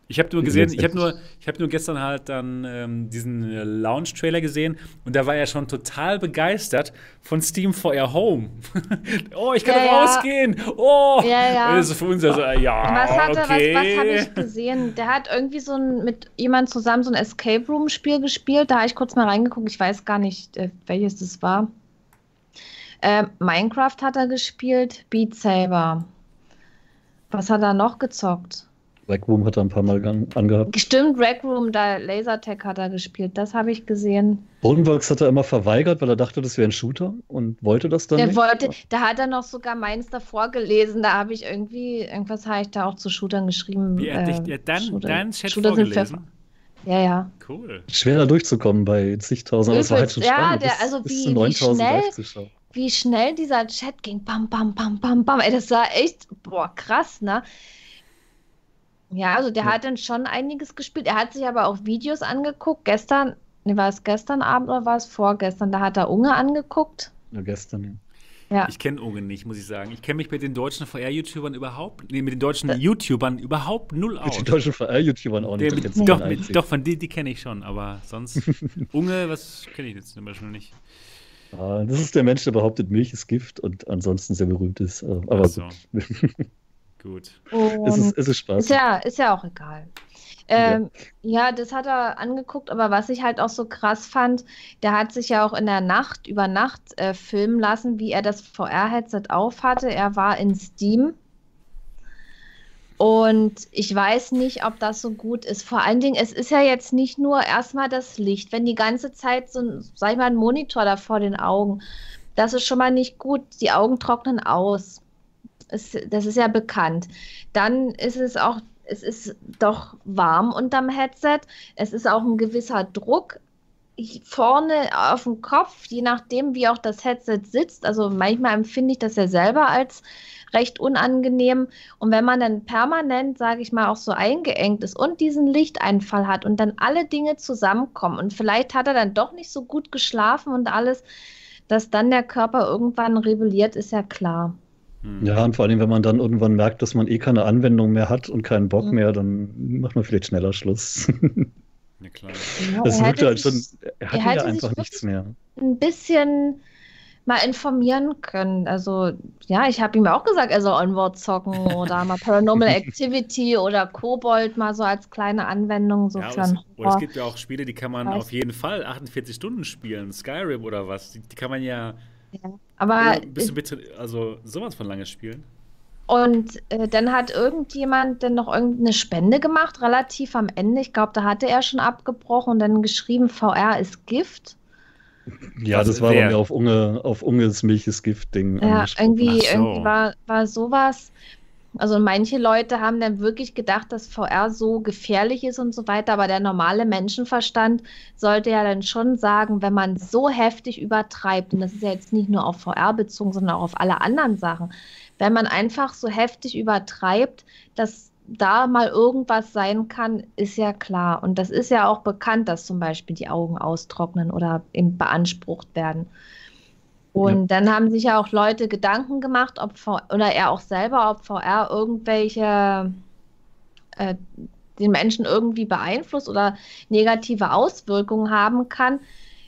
[SPEAKER 1] Ich habe nur gesehen, ich habe nur, hab nur gestern halt dann ähm, diesen äh, Launch-Trailer gesehen und da war er schon total begeistert von Steam for Your Home. oh, ich kann ja, rausgehen. Oh,
[SPEAKER 4] ja, ja.
[SPEAKER 1] das ist für uns also, ja.
[SPEAKER 4] Was, hatte, okay. was, was habe ich gesehen? Der hat irgendwie so ein, mit jemand zusammen so ein Escape Room-Spiel gespielt. Da habe ich kurz mal reingeguckt. Ich weiß gar nicht, äh, welches das war. Äh, Minecraft hat er gespielt, Beat Saber. Was hat er noch gezockt?
[SPEAKER 3] Rec Room hat er ein paar Mal angehabt.
[SPEAKER 4] Stimmt, Rec Room, da Lasertag hat er gespielt. Das habe ich gesehen.
[SPEAKER 3] Bodenworks hat er immer verweigert, weil er dachte, das wäre ein Shooter und wollte das dann
[SPEAKER 4] Der
[SPEAKER 3] nicht.
[SPEAKER 4] Wollte, da hat er noch sogar meins davor gelesen. Da habe ich irgendwie, irgendwas habe ich da auch zu Shootern geschrieben.
[SPEAKER 1] Wie, äh, dich, ja, dann, Shooter, dann Chat Shooter vorgelesen?
[SPEAKER 4] Ja, ja.
[SPEAKER 1] Cool.
[SPEAKER 3] Schwer da durchzukommen bei zigtausend.
[SPEAKER 4] Das war halt schon ja, Der, also bis, wie, bis wie schnell, wie schnell dieser Chat ging. Bam, bam, bam, bam, bam. Ey, das war echt, boah, krass, ne? Ja, also der ja. hat dann schon einiges gespielt. Er hat sich aber auch Videos angeguckt. Gestern, nee, war es gestern Abend oder war es vorgestern? Da hat er Unge angeguckt.
[SPEAKER 3] Ja, gestern, ja.
[SPEAKER 1] Ja. Ich kenne Unge nicht, muss ich sagen. Ich kenne mich mit den deutschen VR-YouTubern überhaupt, nee, mit den deutschen äh. YouTubern überhaupt null aus. Mit
[SPEAKER 3] den deutschen VR-YouTubern auch nicht.
[SPEAKER 1] Mit, doch, mit, doch, von die, die kenne ich schon, aber sonst Unge, was kenne ich jetzt zum Beispiel nicht.
[SPEAKER 3] Ah, das ist der Mensch, der behauptet, Milch ist Gift und ansonsten sehr berühmt ist. Aber so.
[SPEAKER 1] Gut.
[SPEAKER 4] Und es, ist, es ist Spaß. Ist ja, ist ja auch egal. Ähm, ja. ja. das hat er angeguckt, aber was ich halt auch so krass fand, der hat sich ja auch in der Nacht, über Nacht äh, filmen lassen, wie er das VR-Headset aufhatte. Er war in Steam. Und ich weiß nicht, ob das so gut ist. Vor allen Dingen, es ist ja jetzt nicht nur erstmal das Licht. Wenn die ganze Zeit so, sag ich mal, ein Monitor da vor den Augen, das ist schon mal nicht gut. Die Augen trocknen aus. Es, das ist ja bekannt. Dann ist es auch es ist doch warm unterm Headset. Es ist auch ein gewisser Druck vorne auf dem Kopf, je nachdem, wie auch das Headset sitzt. Also manchmal empfinde ich das ja selber als recht unangenehm. Und wenn man dann permanent, sage ich mal, auch so eingeengt ist und diesen Lichteinfall hat und dann alle Dinge zusammenkommen und vielleicht hat er dann doch nicht so gut geschlafen und alles, dass dann der Körper irgendwann rebelliert, ist ja klar.
[SPEAKER 3] Hm. Ja, und vor allem, wenn man dann irgendwann merkt, dass man eh keine Anwendung mehr hat und keinen Bock mhm. mehr, dann macht man vielleicht schneller Schluss. Ja, klar. Ja, das wirkt halt schon, er hatte er ja einfach nichts mehr.
[SPEAKER 4] Ein bisschen mal informieren können. Also, ja, ich habe ihm auch gesagt, er soll Onward zocken oder mal Paranormal Activity oder Kobold mal so als kleine Anwendung. So
[SPEAKER 1] ja, für es, oder es gibt ja auch Spiele, die kann man Weiß. auf jeden Fall 48 Stunden spielen. Skyrim oder was. Die, die kann man ja ja.
[SPEAKER 4] Aber.
[SPEAKER 1] Bist du bitte, also sowas von lange spielen?
[SPEAKER 4] Und äh, dann hat irgendjemand dann noch irgendeine Spende gemacht, relativ am Ende. Ich glaube, da hatte er schon abgebrochen und dann geschrieben, VR ist Gift.
[SPEAKER 3] Ja, das, das war bei mir auf Unge, auf Unges Milches Gift-Ding.
[SPEAKER 4] Ja, irgendwie, so. irgendwie war, war sowas. Also manche Leute haben dann wirklich gedacht, dass VR so gefährlich ist und so weiter, aber der normale Menschenverstand sollte ja dann schon sagen, wenn man so heftig übertreibt, und das ist ja jetzt nicht nur auf VR bezogen, sondern auch auf alle anderen Sachen, wenn man einfach so heftig übertreibt, dass da mal irgendwas sein kann, ist ja klar. Und das ist ja auch bekannt, dass zum Beispiel die Augen austrocknen oder eben beansprucht werden. Und ja. dann haben sich ja auch Leute Gedanken gemacht, ob VR, oder er auch selber, ob VR irgendwelche äh, den Menschen irgendwie beeinflusst oder negative Auswirkungen haben kann.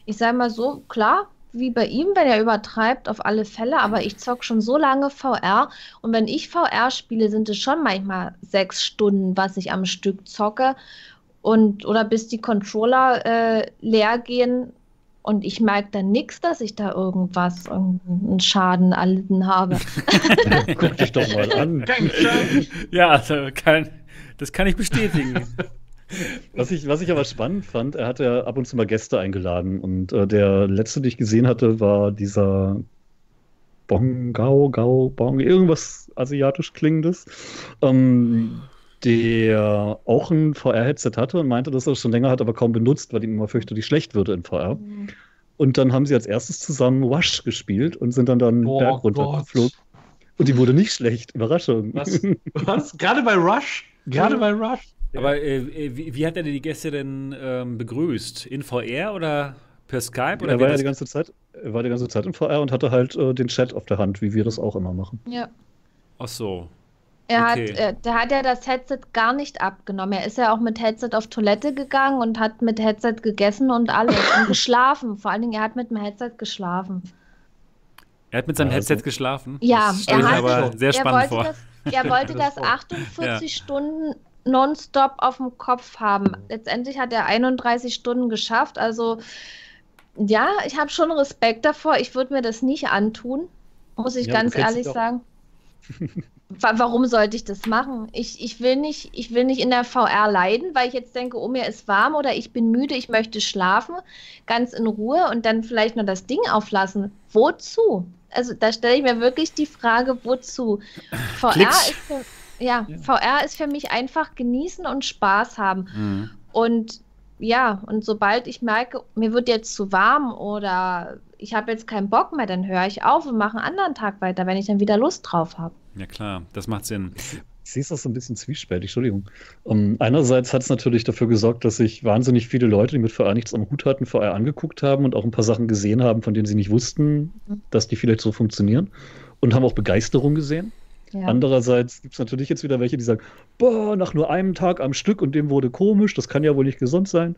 [SPEAKER 4] Ich sage mal so, klar, wie bei ihm, wenn er übertreibt, auf alle Fälle, aber ich zocke schon so lange VR und wenn ich VR spiele, sind es schon manchmal sechs Stunden, was ich am Stück zocke und oder bis die Controller äh, leer gehen und ich merke dann nichts, dass ich da irgendwas, einen Schaden erlitten habe.
[SPEAKER 3] Guck dich doch mal an.
[SPEAKER 1] ja, also kann, das kann ich bestätigen.
[SPEAKER 3] Was ich, was ich aber spannend fand, er hat ja ab und zu mal Gäste eingeladen und äh, der letzte, den ich gesehen hatte, war dieser Bong, Gao, Gao, Bong, irgendwas asiatisch klingendes. Ähm, der auch ein VR-Headset hatte und meinte, dass er es schon länger hat, aber kaum benutzt, weil ihm immer fürchtet, die schlecht würde in VR. Mhm. Und dann haben sie als erstes zusammen Wash gespielt und sind dann dann oh, Berg runtergeflogen. Und die wurde nicht schlecht. Überraschung.
[SPEAKER 2] Was? Was? Gerade bei Rush? Gerade bei Rush?
[SPEAKER 1] Aber äh, wie, wie, hat er die Gäste denn ähm, begrüßt? In VR oder per Skype? Oder
[SPEAKER 3] er war ja die ganze Zeit, er war die ganze Zeit in VR und hatte halt äh, den Chat auf der Hand, wie wir das auch immer machen.
[SPEAKER 4] Ja.
[SPEAKER 1] Ach so.
[SPEAKER 4] Er okay. hat, äh, der hat ja das Headset gar nicht abgenommen. Er ist ja auch mit Headset auf Toilette gegangen und hat mit Headset gegessen und alles und geschlafen. Vor allen Dingen, er hat mit dem Headset geschlafen.
[SPEAKER 1] Er hat mit seinem Headset geschlafen?
[SPEAKER 4] Ja,
[SPEAKER 1] das er hat, aber sehr spannend
[SPEAKER 4] vor. Das, er wollte das 48 ja. Stunden nonstop auf dem Kopf haben. Letztendlich hat er 31 Stunden geschafft. Also ja, ich habe schon Respekt davor. Ich würde mir das nicht antun, muss ich ja, ganz ehrlich sagen. warum sollte ich das machen? Ich, ich, will nicht, ich will nicht in der VR leiden, weil ich jetzt denke, oh, mir ist warm oder ich bin müde, ich möchte schlafen, ganz in Ruhe und dann vielleicht nur das Ding auflassen. Wozu? Also da stelle ich mir wirklich die Frage, wozu? VR ist, für, ja, ja, VR ist für mich einfach genießen und Spaß haben. Mhm. Und ja, und sobald ich merke, mir wird jetzt zu warm oder ich habe jetzt keinen Bock mehr, dann höre ich auf und mache einen anderen Tag weiter, wenn ich dann wieder Lust drauf habe.
[SPEAKER 1] Ja klar, das macht Sinn.
[SPEAKER 3] Ich sehe es auch so ein bisschen zwiespältig, Entschuldigung. Um, einerseits hat es natürlich dafür gesorgt, dass sich wahnsinnig viele Leute, die mit VR nichts am Hut hatten, VR angeguckt haben und auch ein paar Sachen gesehen haben, von denen sie nicht wussten, dass die vielleicht so funktionieren und haben auch Begeisterung gesehen. Ja. Andererseits gibt es natürlich jetzt wieder welche, die sagen, boah, nach nur einem Tag am Stück und dem wurde komisch, das kann ja wohl nicht gesund sein.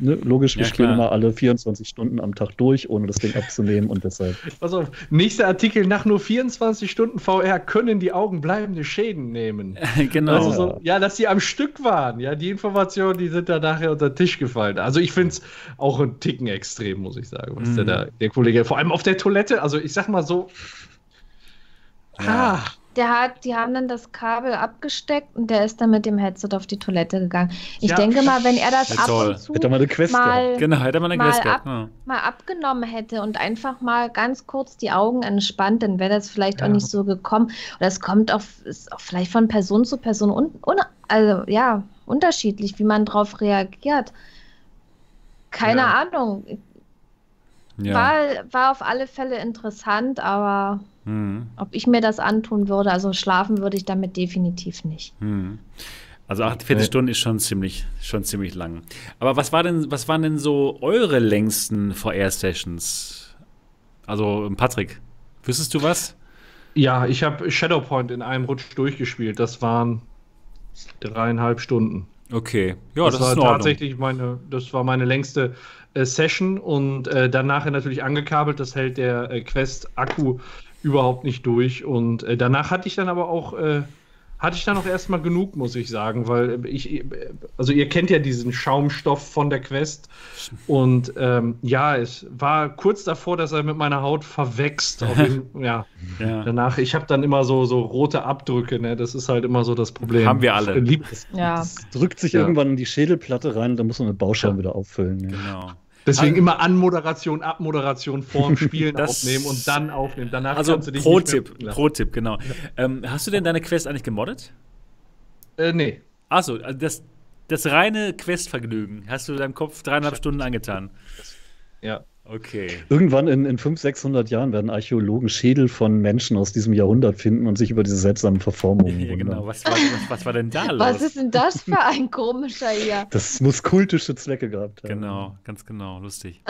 [SPEAKER 3] Ne, logisch, wir ja, spielen immer alle 24 Stunden am Tag durch, ohne das Ding abzunehmen und deshalb.
[SPEAKER 2] Pass auf, nächster Artikel, nach nur 24 Stunden VR können die Augen bleibende Schäden nehmen.
[SPEAKER 1] genau.
[SPEAKER 2] Also so, ja, dass sie am Stück waren, ja, die Informationen, die sind da nachher unter den Tisch gefallen. Also ich finde es auch ein Ticken extrem, muss ich sagen, was mhm. der, da, der Kollege, vor allem auf der Toilette, also ich sag mal so,
[SPEAKER 4] ja. ah, der hat, die haben dann das Kabel abgesteckt und der ist dann mit dem Headset auf die Toilette gegangen. Ich ja. denke mal, wenn er das ja, ab toll. und zu
[SPEAKER 3] hätte mal, eine Quest
[SPEAKER 4] mal,
[SPEAKER 1] genau, hätte man eine
[SPEAKER 4] mal,
[SPEAKER 1] Quest
[SPEAKER 4] ab, ja. mal abgenommen hätte und einfach mal ganz kurz die Augen entspannt, dann wäre das vielleicht auch nicht so gekommen. Oder es kommt auch, ist auch vielleicht von Person zu Person un, un, also ja, unterschiedlich, wie man darauf reagiert. Keine Ahnung. War, war auf alle Fälle interessant, aber hm. Ob ich mir das antun würde, also schlafen würde ich damit definitiv nicht.
[SPEAKER 1] Hm. Also 48 nee. Stunden ist schon ziemlich, schon ziemlich lang. Aber was war denn, was waren denn so eure längsten VR-Sessions? Also Patrick, wüsstest du was?
[SPEAKER 2] Ja, ich habe Shadowpoint in einem Rutsch durchgespielt. Das waren dreieinhalb Stunden.
[SPEAKER 1] Okay,
[SPEAKER 2] ja, das, das war tatsächlich meine, das war meine längste äh, Session und äh, danach natürlich angekabelt. Das hält der äh, Quest Akku überhaupt nicht durch. Und äh, danach hatte ich dann aber auch, äh, hatte ich dann auch erstmal genug, muss ich sagen, weil ich, also ihr kennt ja diesen Schaumstoff von der Quest. Und ähm, ja, es war kurz davor, dass er mit meiner Haut verwächst. Den, ja. ja. Danach, ich habe dann immer so, so rote Abdrücke, ne? Das ist halt immer so das Problem.
[SPEAKER 1] Haben wir alle.
[SPEAKER 3] Das, ja. drückt sich ja. irgendwann in die Schädelplatte rein, da muss man mit Bauschaum wieder auffüllen.
[SPEAKER 2] Genau. Deswegen also, immer Anmoderation, Abmoderation vorm Spielen das, aufnehmen und dann aufnehmen. Danach
[SPEAKER 1] also kannst du dich Pro-Tipp, Pro-Tipp, genau. Ja. Ähm, hast du denn deine Quest eigentlich gemoddet?
[SPEAKER 2] Äh, nee.
[SPEAKER 1] Achso, also das, das reine Questvergnügen hast du deinem Kopf dreieinhalb Stunden angetan.
[SPEAKER 2] Ja.
[SPEAKER 1] Okay.
[SPEAKER 3] Irgendwann in, in 500, 600 Jahren werden Archäologen Schädel von Menschen aus diesem Jahrhundert finden und sich über diese seltsamen Verformungen
[SPEAKER 1] ja, Genau, was war, was, was war, denn da los?
[SPEAKER 4] Was ist denn das für ein komischer hier?
[SPEAKER 3] Das muss kultische Zwecke gehabt haben.
[SPEAKER 1] Genau, ganz genau, lustig.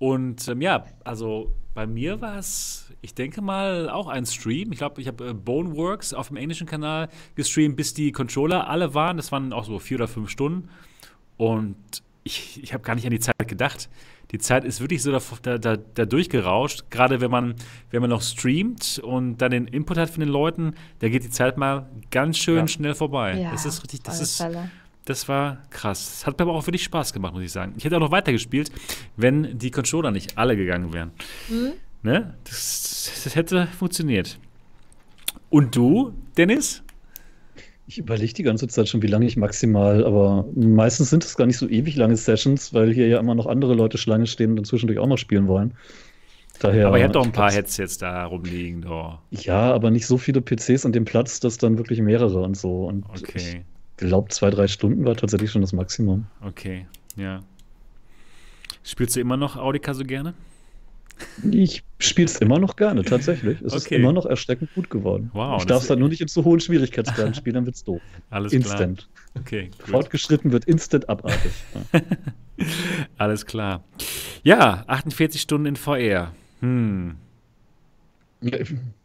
[SPEAKER 1] und ähm, ja, also bei mir war es, ich denke mal, auch ein Stream. Ich glaube, ich habe äh, Boneworks auf dem englischen Kanal gestreamt, bis die Controller alle waren. Das waren auch so vier oder fünf Stunden. Und ich, ich habe gar nicht an die Zeit gedacht die Zeit ist wirklich so da, da, da durchgerauscht. Gerade wenn man, wenn man noch streamt und dann den Input hat von den Leuten, da geht die Zeit mal ganz schön ja. schnell vorbei. Ja, das ist richtig, das ist. Das war krass. Es hat mir aber auch wirklich Spaß gemacht, muss ich sagen. Ich hätte auch noch weitergespielt, wenn die Controller nicht alle gegangen wären. Mhm. Ne? Das, das hätte funktioniert. Und du, Dennis?
[SPEAKER 3] Ich überlege die ganze Zeit schon, wie lange ich maximal, aber meistens sind es gar nicht so ewig lange Sessions, weil hier ja immer noch andere Leute Schlange stehen und zwischendurch auch noch spielen wollen.
[SPEAKER 1] Daher, aber ihr habt doch ein paar Headsets da rumliegen. Doch.
[SPEAKER 3] Ja, aber nicht so viele PCs an dem Platz, dass dann wirklich mehrere und so. Und okay. ich glaube, zwei, drei Stunden war tatsächlich schon das Maximum.
[SPEAKER 1] Okay, ja. Spielst du immer noch Audica so gerne?
[SPEAKER 3] Ich spiele es immer noch gerne, tatsächlich. Es okay. ist immer noch erschreckend gut geworden. Wow, ich darf es halt nur nicht in zu hohen Schwierigkeitsgraden spielen, dann wird es doof.
[SPEAKER 1] Alles
[SPEAKER 3] instant.
[SPEAKER 1] klar. Okay,
[SPEAKER 3] Fortgeschritten wird instant abartig.
[SPEAKER 1] Ja. Alles klar. Ja, 48 Stunden in VR. Hm.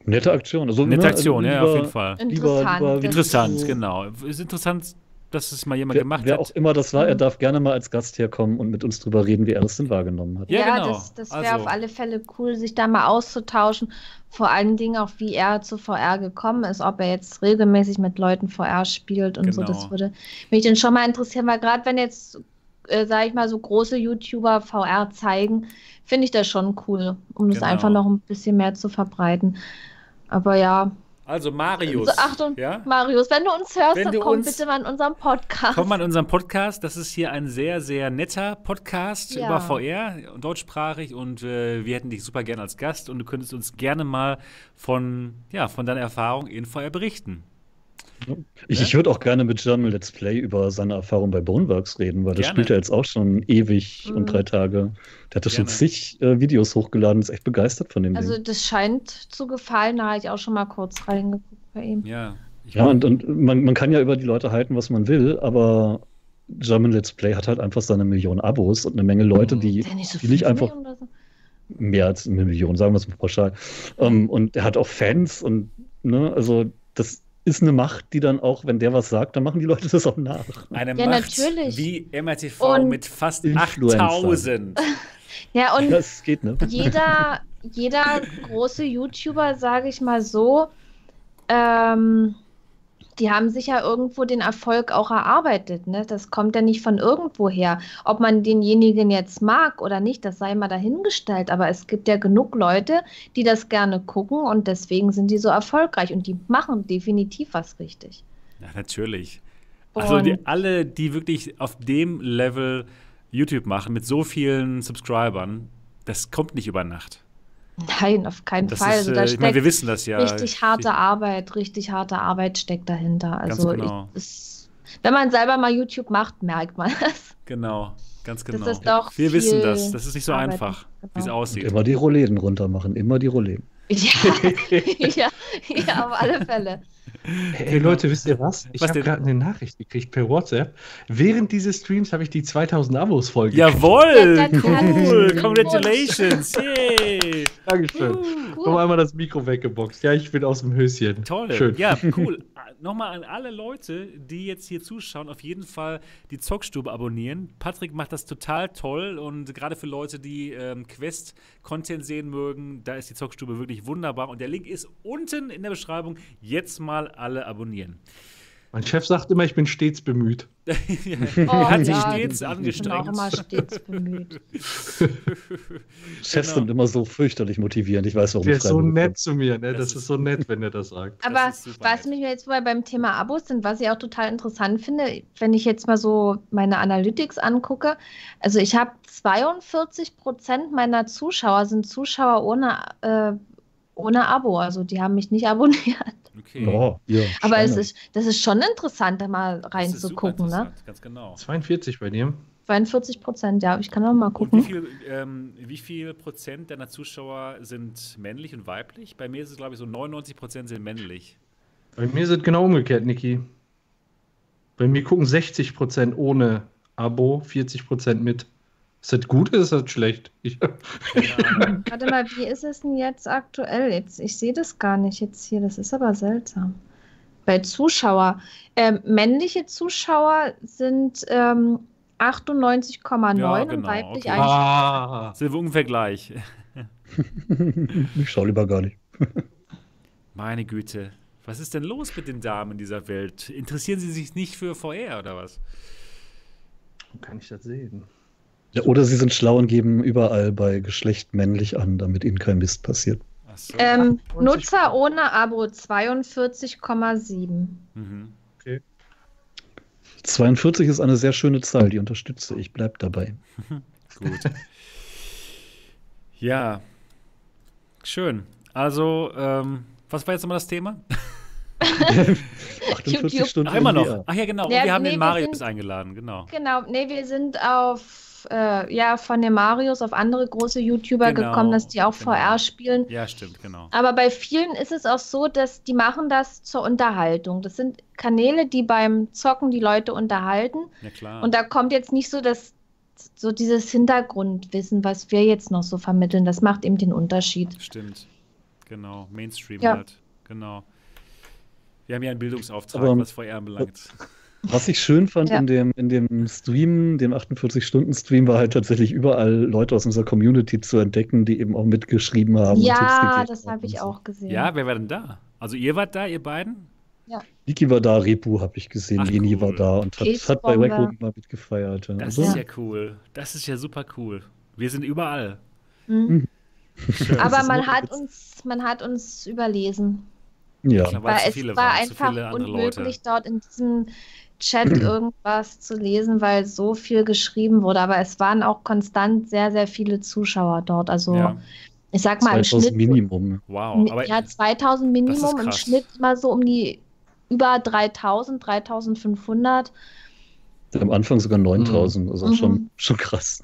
[SPEAKER 3] Nette Aktion.
[SPEAKER 1] Also, Nette ne, Aktion, ne, ja, auf jeden Fall.
[SPEAKER 4] Interessant. Lieber, lieber
[SPEAKER 1] interessant, genau. Ist interessant, dass es mal jemand
[SPEAKER 3] wer,
[SPEAKER 1] gemacht
[SPEAKER 3] wer
[SPEAKER 1] hat.
[SPEAKER 3] Wer auch immer das war, er mhm. darf gerne mal als Gast herkommen und mit uns drüber reden, wie er das denn wahrgenommen hat.
[SPEAKER 4] Ja, ja genau. das, das wäre also. auf alle Fälle cool, sich da mal auszutauschen. Vor allen Dingen auch, wie er zu VR gekommen ist, ob er jetzt regelmäßig mit Leuten VR spielt und genau. so. Das genau. würde mich dann schon mal interessieren, weil gerade wenn jetzt, äh, sage ich mal, so große YouTuber VR zeigen, finde ich das schon cool, um das genau. einfach noch ein bisschen mehr zu verbreiten. Aber ja,
[SPEAKER 1] also Marius. Also
[SPEAKER 4] Achtung, ja? Marius, wenn du uns hörst, wenn dann komm bitte mal in unseren Podcast.
[SPEAKER 1] Komm mal in unseren Podcast. Das ist hier ein sehr, sehr netter Podcast ja. über VR, deutschsprachig und äh, wir hätten dich super gerne als Gast und du könntest uns gerne mal von, ja, von deiner Erfahrung in VR berichten.
[SPEAKER 3] Ich, ich würde auch gerne mit German Let's Play über seine Erfahrung bei Boneworks reden, weil das spielt er jetzt auch schon ewig mhm. und drei Tage. Der hatte schon zig äh, Videos hochgeladen, ist echt begeistert von dem
[SPEAKER 4] Also
[SPEAKER 3] Ding.
[SPEAKER 4] das scheint zu gefallen, da habe ich auch schon mal kurz reingeguckt bei ihm.
[SPEAKER 1] Ja.
[SPEAKER 3] Ja, und, und man, man kann ja über die Leute halten, was man will, aber German Let's Play hat halt einfach seine Millionen Abos und eine Menge Leute, mhm. die, so die nicht einfach mehr als eine Million, sagen wir es mal pauschal. Um, ähm, und er hat auch Fans und ne, also das ist eine Macht, die dann auch, wenn der was sagt, dann machen die Leute das auch nach.
[SPEAKER 1] Eine ja, Macht natürlich. wie MRTV und mit fast 8000.
[SPEAKER 4] Ja, und das geht, ne? jeder, jeder große YouTuber, sage ich mal so, ähm, die haben sich ja irgendwo den Erfolg auch erarbeitet. Ne? Das kommt ja nicht von irgendwo her. Ob man denjenigen jetzt mag oder nicht, das sei mal dahingestellt. Aber es gibt ja genug Leute, die das gerne gucken und deswegen sind die so erfolgreich und die machen definitiv was richtig.
[SPEAKER 1] Ja, natürlich. Also die, alle, die wirklich auf dem Level YouTube machen mit so vielen Subscribern, das kommt nicht über Nacht.
[SPEAKER 4] Nein, auf keinen das Fall.
[SPEAKER 1] Ist, also da äh, ich meine, wir wissen das ja.
[SPEAKER 4] Richtig harte Arbeit, richtig harte Arbeit steckt dahinter. Also genau. ich, es, wenn man selber mal YouTube macht, merkt man das.
[SPEAKER 1] Genau, ganz genau. Das ist doch wir wissen das. Das ist nicht so Arbeit einfach, genau. wie es aussieht.
[SPEAKER 3] Und immer die Rollläden runter machen, immer die Rollläden.
[SPEAKER 4] Ja, ja, ja, auf alle Fälle.
[SPEAKER 2] Hey Leute, wisst ihr was? Ich habe gerade eine Nachricht gekriegt per WhatsApp. Während dieses Streams habe ich die 2000 Abos voll
[SPEAKER 1] Jawohl! Cool! Congratulations! Yay!
[SPEAKER 2] Dankeschön. Uh, cool. Noch einmal das Mikro weggeboxt. Ja, ich bin aus dem Höschen.
[SPEAKER 1] Toll. Schön. Ja, cool. Nochmal an alle Leute, die jetzt hier zuschauen, auf jeden Fall die Zockstube abonnieren. Patrick macht das total toll und gerade für Leute, die ähm, Quest-Content sehen mögen, da ist die Zockstube wirklich wunderbar. Und der Link ist unten in der Beschreibung. Jetzt mal alle abonnieren.
[SPEAKER 2] Mein Chef sagt immer, ich bin stets bemüht.
[SPEAKER 1] ja, oh, hat sich ja, stets angestrengt. Ich bin auch
[SPEAKER 4] immer stets bemüht.
[SPEAKER 3] Chefs genau. sind immer so fürchterlich motivierend. Ich weiß, warum
[SPEAKER 2] Der ist so nett zu mir. Ne? Das, das ist so nett, wenn er das sagt.
[SPEAKER 4] Aber was mich jetzt mal beim Thema Abos sind, was ich auch total interessant finde, wenn ich jetzt mal so meine Analytics angucke, also ich habe 42 Prozent meiner Zuschauer sind Zuschauer ohne, äh, ohne Abo. Also die haben mich nicht abonniert.
[SPEAKER 1] Okay. Oh, ja,
[SPEAKER 4] Aber es ist, das ist schon interessant, da mal reinzugucken, ne?
[SPEAKER 1] Ganz genau.
[SPEAKER 2] 42 bei dir?
[SPEAKER 4] 42 Prozent, ja. Ich kann auch mal gucken.
[SPEAKER 1] Und wie viel, ähm, wie viel Prozent deiner Zuschauer sind männlich und weiblich? Bei mir ist es, glaube ich, so 99 Prozent sind männlich.
[SPEAKER 2] Bei mir ist es genau umgekehrt, Niki. Bei mir gucken 60 Prozent ohne Abo, 40 Prozent mit. Ist das gut oder ist das schlecht? Ich,
[SPEAKER 4] Warte mal, wie ist es denn jetzt aktuell? Jetzt, ich sehe das gar nicht jetzt hier, das ist aber seltsam. Bei Zuschauer. Ähm, männliche Zuschauer sind ähm, 98,9 ja, genau, und weiblich okay.
[SPEAKER 1] ah, Sind wir ungefähr gleich.
[SPEAKER 3] ich schaue lieber gar nicht.
[SPEAKER 1] Meine Güte. Was ist denn los mit den Damen dieser Welt? Interessieren sie sich nicht für VR oder was?
[SPEAKER 2] Kann ich das sehen?
[SPEAKER 3] Ja, oder sie sind schlau und geben überall bei Geschlecht männlich an, damit ihnen kein Mist passiert.
[SPEAKER 4] So. Ähm, Nutzer ohne Abo 42,7.
[SPEAKER 3] Mhm. Okay. 42 ist eine sehr schöne Zahl, die unterstütze ich. Bleib dabei.
[SPEAKER 1] Gut. ja, schön. Also, ähm, was war jetzt nochmal das Thema?
[SPEAKER 3] 48 Stunden.
[SPEAKER 1] Ach, immer noch. Ach ja, genau. Ja, wir haben nee, den Marius sind, eingeladen, genau.
[SPEAKER 4] Genau, nee, wir sind auf äh, ja von dem Marius auf andere große YouTuber genau, gekommen, dass die auch genau. VR spielen.
[SPEAKER 1] Ja, stimmt, genau.
[SPEAKER 4] Aber bei vielen ist es auch so, dass die machen das zur Unterhaltung. Das sind Kanäle, die beim Zocken die Leute unterhalten.
[SPEAKER 1] Ja, klar.
[SPEAKER 4] Und da kommt jetzt nicht so das so dieses Hintergrundwissen, was wir jetzt noch so vermitteln, das macht eben den Unterschied.
[SPEAKER 1] Stimmt. Genau, Mainstream ja. halt. Genau. Wir haben ja einen Bildungsauftrag, Aber, was VR anbelangt.
[SPEAKER 3] Was ich schön fand ja. in, dem, in dem Stream, dem 48-Stunden-Stream, war halt tatsächlich überall Leute aus unserer Community zu entdecken, die eben auch mitgeschrieben haben.
[SPEAKER 4] Ja, das habe ich auch gesehen.
[SPEAKER 1] Ja, wer war denn da? Also ihr wart da, ihr beiden?
[SPEAKER 3] Ja. Niki war da, Repu habe ich gesehen, Ach, Leni cool. war da und hat, hat bei Waco mal mitgefeiert.
[SPEAKER 1] Ja. Das also, ist ja cool. Das ist ja super cool. Wir sind überall. Mhm.
[SPEAKER 4] Aber man hat, uns, man hat uns überlesen.
[SPEAKER 3] Ja,
[SPEAKER 4] weil es war waren, einfach unmöglich, Leute. dort in diesem Chat irgendwas zu lesen, weil so viel geschrieben wurde. Aber es waren auch konstant sehr, sehr viele Zuschauer dort. Also ja. ich sag mal im Schnitt.
[SPEAKER 3] Minimum.
[SPEAKER 1] Wow.
[SPEAKER 4] Aber ja, 2000 Minimum, im Schnitt mal so um die über 3000, 3500.
[SPEAKER 3] Am Anfang sogar 9000, mhm. also mhm. schon, schon krass.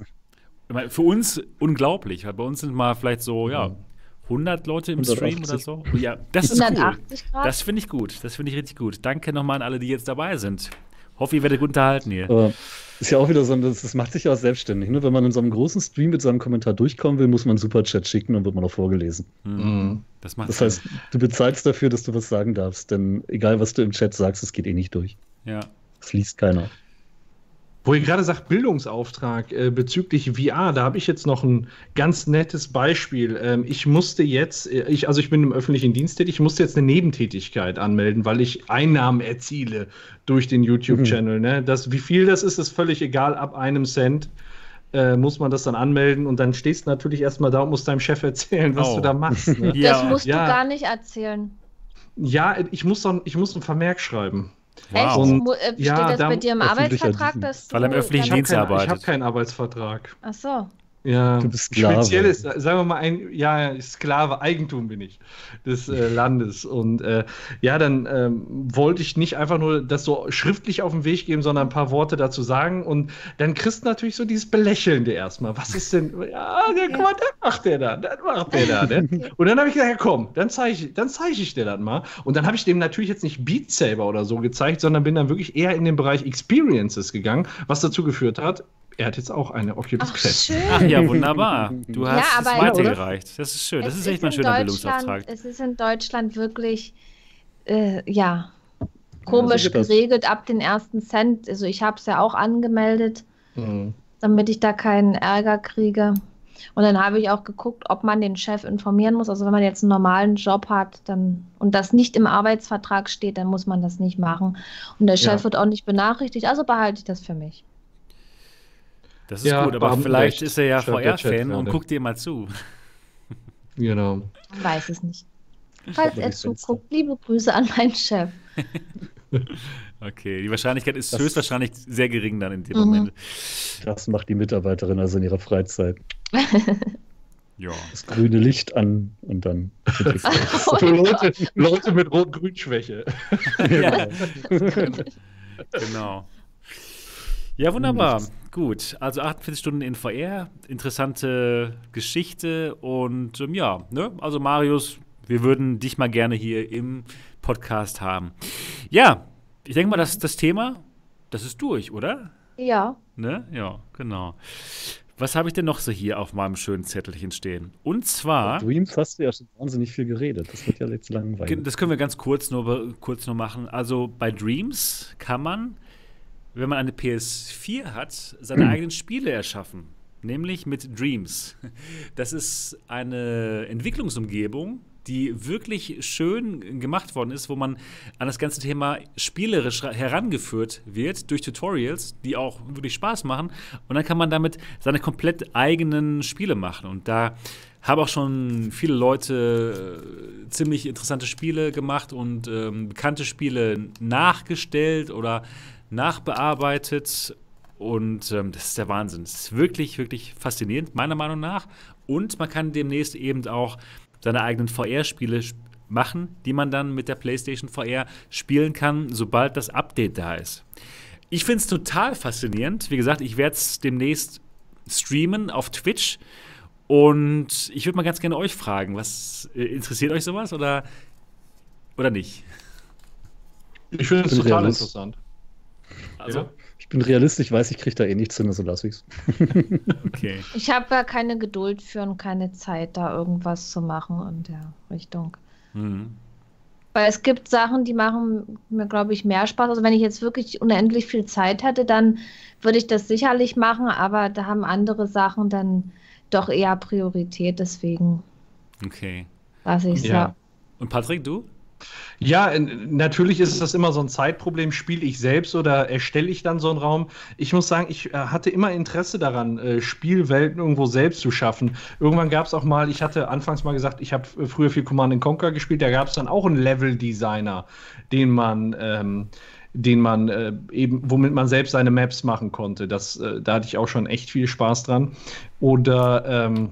[SPEAKER 1] Für uns unglaublich, weil bei uns sind mal vielleicht so, ja, 100 Leute im 180. Stream oder so? Ja, das ist cool. Grad? Das finde ich gut. Das finde ich richtig gut. Danke nochmal an alle, die jetzt dabei sind. Hoffe, ihr werdet gut unterhalten hier.
[SPEAKER 3] Aber Ist ja auch wieder so, das, das macht sich ja auch selbstständig. Ne? Wenn man in so einem großen Stream mit seinem Kommentar durchkommen will, muss man einen Superchat schicken und wird man auch vorgelesen. Mhm. Das, das heißt, du bezahlst dafür, dass du was sagen darfst, denn egal, was du im Chat sagst, es geht eh nicht durch.
[SPEAKER 1] Ja.
[SPEAKER 3] Das liest keiner.
[SPEAKER 2] Wo ihr gerade sagt, Bildungsauftrag äh, bezüglich VR, da habe ich jetzt noch ein ganz nettes Beispiel. Ähm, ich musste jetzt, äh, ich, also ich bin im öffentlichen Dienst tätig, ich musste jetzt eine Nebentätigkeit anmelden, weil ich Einnahmen erziele durch den YouTube-Channel. Mhm. Ne? Das, wie viel das ist, ist völlig egal, ab einem Cent. Äh, muss man das dann anmelden und dann stehst du natürlich erstmal da und musst deinem Chef erzählen, was oh. du da machst. Ne?
[SPEAKER 4] ja. Das musst ja. du gar nicht erzählen.
[SPEAKER 2] Ja, ich muss, dann, ich muss einen Vermerk schreiben.
[SPEAKER 4] Wow. Und, äh, Steht ja, das bei dir im Arbeitsvertrag, dass
[SPEAKER 1] du. Weil er im öffentlichen Dienst arbeitet.
[SPEAKER 2] Ich habe keinen Arbeitsvertrag.
[SPEAKER 4] Ach so.
[SPEAKER 2] Ja, du bist Sklave. spezielles, sagen wir mal, ein, ja, Sklave, Eigentum bin ich des äh, Landes. Und äh, ja, dann ähm, wollte ich nicht einfach nur das so schriftlich auf den Weg geben, sondern ein paar Worte dazu sagen. Und dann kriegst du natürlich so dieses Belächelnde erstmal. Was ist denn, ja, ja guck mal, das macht der da, das macht der da. Ne? Und dann habe ich gesagt, ja komm, dann zeige ich, zeig ich dir das mal. Und dann habe ich dem natürlich jetzt nicht Beat Saber oder so gezeigt, sondern bin dann wirklich eher in den Bereich Experiences gegangen, was dazu geführt hat, er hat jetzt auch eine Oculus
[SPEAKER 1] Ach, Quest. Schön. Ach ja, wunderbar. Du hast ja, es weitergereicht. Das ist schön. Das ist echt mal ein schöner Bildungsauftrag.
[SPEAKER 4] Es ist in Deutschland wirklich, äh, ja, komisch ja, geregelt ab den ersten Cent. Also ich habe es ja auch angemeldet, mhm. damit ich da keinen Ärger kriege. Und dann habe ich auch geguckt, ob man den Chef informieren muss. Also wenn man jetzt einen normalen Job hat dann, und das nicht im Arbeitsvertrag steht, dann muss man das nicht machen. Und der Chef ja. wird auch nicht benachrichtigt. Also behalte ich das für mich.
[SPEAKER 1] Das ist ja, gut, aber vielleicht ist er ja VR-Fan und guckt dir mal zu.
[SPEAKER 2] Genau.
[SPEAKER 4] Ich weiß es nicht. Falls er zuguckt, liebe Grüße an meinen Chef.
[SPEAKER 1] okay, die Wahrscheinlichkeit ist das höchstwahrscheinlich sehr gering dann in dem mhm. Moment.
[SPEAKER 3] Das macht die Mitarbeiterin also in ihrer Freizeit. ja. Das grüne Licht an und dann.
[SPEAKER 2] oh Leute, Leute mit Rot-Grün-Schwäche. ja.
[SPEAKER 1] genau. Ja, wunderbar. Gut, also 48 Stunden in VR, interessante Geschichte und ähm, ja, ne? also Marius, wir würden dich mal gerne hier im Podcast haben. Ja, ich denke mal, dass das Thema, das ist durch, oder?
[SPEAKER 4] Ja.
[SPEAKER 1] Ne? Ja, genau. Was habe ich denn noch so hier auf meinem schönen Zettelchen stehen? Und zwar.
[SPEAKER 3] Bei Dreams hast du ja schon wahnsinnig viel geredet. Das wird ja jetzt langweilig.
[SPEAKER 1] Das können wir ganz kurz nur, kurz nur machen. Also bei Dreams kann man wenn man eine PS4 hat, seine eigenen Spiele erschaffen. Nämlich mit Dreams. Das ist eine Entwicklungsumgebung, die wirklich schön gemacht worden ist, wo man an das ganze Thema spielerisch herangeführt wird durch Tutorials, die auch wirklich Spaß machen. Und dann kann man damit seine komplett eigenen Spiele machen. Und da haben auch schon viele Leute äh, ziemlich interessante Spiele gemacht und ähm, bekannte Spiele nachgestellt oder nachbearbeitet. Und ähm, das ist der Wahnsinn. Das ist wirklich, wirklich faszinierend, meiner Meinung nach. Und man kann demnächst eben auch seine eigenen VR-Spiele machen, die man dann mit der PlayStation VR spielen kann, sobald das Update da ist. Ich finde es total faszinierend. Wie gesagt, ich werde es demnächst streamen auf Twitch. Und ich würde mal ganz gerne euch fragen, was äh, interessiert euch sowas oder, oder nicht?
[SPEAKER 2] Ich finde es total interessant.
[SPEAKER 3] Also? Ja. Ich bin realistisch, weiß, ich kriege da eh nichts hin, also lasse ich's.
[SPEAKER 4] okay. Ich habe ja keine Geduld für und keine Zeit, da irgendwas zu machen in der Richtung. Mhm. Weil es gibt Sachen, die machen mir, glaube ich, mehr Spaß. Also wenn ich jetzt wirklich unendlich viel Zeit hätte, dann würde ich das sicherlich machen, aber da haben andere Sachen dann doch eher Priorität, deswegen.
[SPEAKER 1] Okay.
[SPEAKER 4] Lass ich ja.
[SPEAKER 1] Und Patrick, du?
[SPEAKER 2] Ja, natürlich ist das immer so ein Zeitproblem. Spiele ich selbst oder erstelle ich dann so einen Raum? Ich muss sagen, ich äh, hatte immer Interesse daran, äh, Spielwelten irgendwo selbst zu schaffen. Irgendwann gab es auch mal, ich hatte anfangs mal gesagt, ich habe äh, früher viel Command Conquer gespielt, da gab es dann auch einen Level-Designer, den man. Ähm, den man äh, eben, womit man selbst seine Maps machen konnte. Das, äh, da hatte ich auch schon echt viel Spaß dran. Oder ähm,